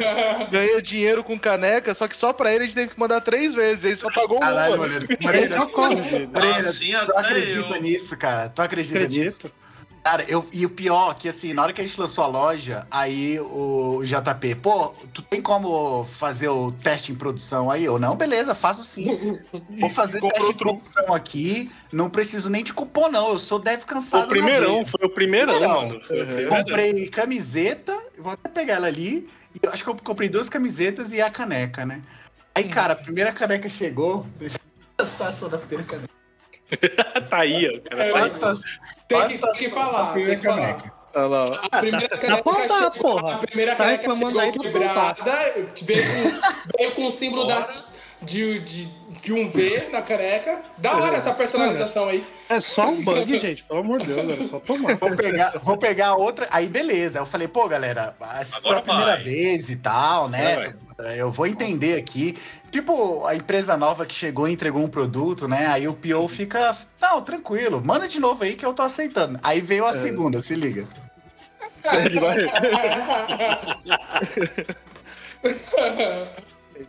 Ganha dinheiro com caneca, só que só pra ele a gente teve que mandar três vezes. Ele só pagou Caralho, uma. maneiro. Esse é Maneira, o corre, filho. Maneira, Assim tu até acredita eu. nisso, cara? Tu acredita nisso? Cara, eu, e o pior que assim, na hora que a gente lançou a loja, aí o JP, pô, tu tem como fazer o teste em produção aí? Eu, não, beleza, faço sim. Vou fazer teste em produção aqui, não preciso nem de cupom, não. Eu sou deve Foi cansado. o primeirão, foi o primeirão, Primeirão. mano. Foi o Uhum. Comprei camiseta, vou até pegar ela ali. E eu acho que eu comprei duas camisetas e a caneca, né? Aí, cara, a primeira caneca chegou. Deixa eu ver a situação da primeira caneca. Tá aí, ó. Cara. É, Olha a situação- Tem olha a que, tem que falar, tem que falar. Olha lá. A primeira caneca pra dar, chegou, porra. a primeira Tá caneca chegou aí, quebrada, veio com, veio com o símbolo da, de, de, de um V na caneca. Da hora essa personalização aí. É só um bug, gente. Pelo amor de Deus, é só tomar. Vou pegar, vou pegar outra. Aí, beleza. Eu falei, pô, galera, for Agora a primeira vai. vez e tal, né? Agora Eu vou entender aqui. Tipo, a empresa nova que chegou e entregou um produto, né? Aí o PO fica. Não, tranquilo, manda de novo aí que eu tô aceitando. Aí veio a segunda, se liga. Ele vai.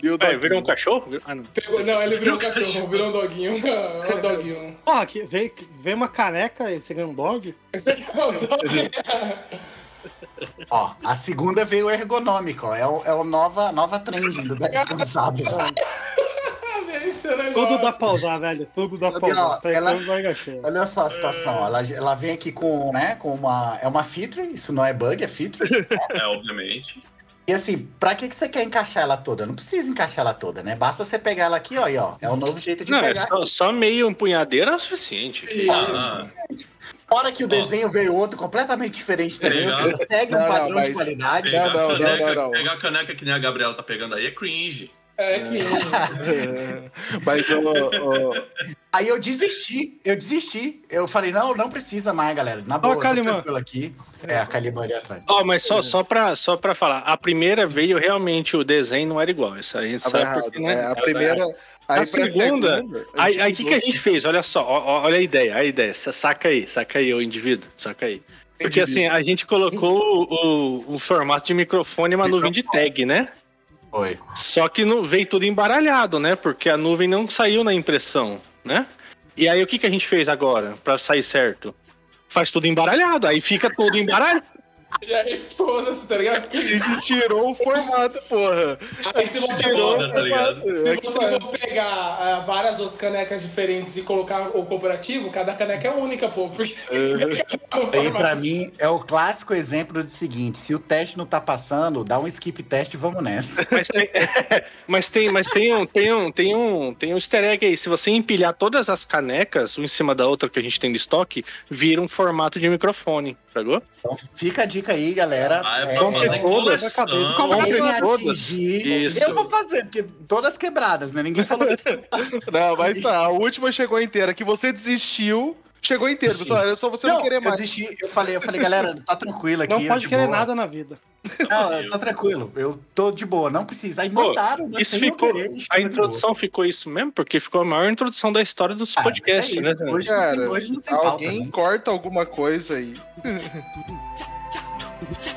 E o Vai, Doc- virou um cachorro? Ah, não. Pegou, não, ele virou um cachorro, virou um doguinho. Ó, o doguinho. Porra, que veio, veio uma caneca e você ganha um dog? Esse aqui é o doguinho. Ó, a segunda veio ergonômica, ó. É o, é o nova, nova trend do Descansado. é o negócio. Tudo dá pra usar, velho. Tudo dá pra usar. Tá ela-. Olha só a situação, ela, ela vem aqui com, né, com uma. É uma feature, isso não é bug, é feature. É, obviamente. E assim, pra que, que você quer encaixar ela toda? Não precisa encaixar ela toda, né? Basta você pegar ela aqui, ó, e ó. É o novo jeito de Não, é pegar. só, só meio empunhadeira é o suficiente. Isso. Ah, Fora que o desenho veio outro completamente diferente também. Você segue um padrão de qualidade. pegar, Não, não, não, não, não. pegar a caneca que nem a Gabriela tá pegando aí é cringe. É que. Mas o. o- Aí eu desisti, eu desisti. Eu falei, não, não precisa mais, galera. Na boa, eu Kalimann. tranquilo aqui. É, a Kalimann ali atrás. Ó, mas só, só, pra, só pra falar, a primeira veio realmente o desenho não era igual. Isso a gente Tava sabe errado. porque, né? É, a primeira. Aí A pra segunda, a Aí aí o que, que a gente fez? Olha só, ó, olha a ideia, a ideia. Sa- Saca aí, saca aí, o indivíduo, saca aí. Porque assim, a gente colocou o, o- o formato de microfone e uma nuvem de tag, né? Foi. Só que não veio tudo embaralhado, né? Porque a nuvem não saiu na impressão, né? E aí o que, que a gente fez agora pra sair certo? Faz tudo embaralhado, aí fica tudo embaralhado. E aí, foda-se, tá ligado? A gente tirou o formato, porra. Aí se você Tirou Foda, tá ligado? Se você for pegar ah, várias outras canecas diferentes e colocar o cooperativo, cada caneca é única, pô. Porque Aí, pra mim, é o clássico exemplo do seguinte: se o teste não tá passando, dá um skip teste e vamos nessa. Mas tem, mas tem, mas tem um, tem um, tem um, tem um easter egg aí. Se você empilhar todas as canecas, uma em cima da outra que a gente tem no estoque, vira um formato de microfone, pegou? Então fica a dica aí, galera. Ah, é É, pra fazer todas, Compre todas. eu vou fazer, porque todas quebradas, né? Ninguém falou isso. Não, mas tá. A última chegou inteira. Que você desistiu, chegou inteira. Pessoal, era só você não, querer eu mais. desisti, eu falei, eu falei, galera, tá tranquilo aqui. Não é pode de querer boa. nada na vida. Não, tá tranquilo. Eu tô de boa, não precisa. Aí mandaram, né, Isso eu ficou. querer, A introdução ficou isso mesmo, porque ficou a maior introdução da história dos. Ah, mas podcasts, é né? Hoje, Cara, não tem, hoje não tem pauta, Alguém né? corta alguma coisa aí. Tchau,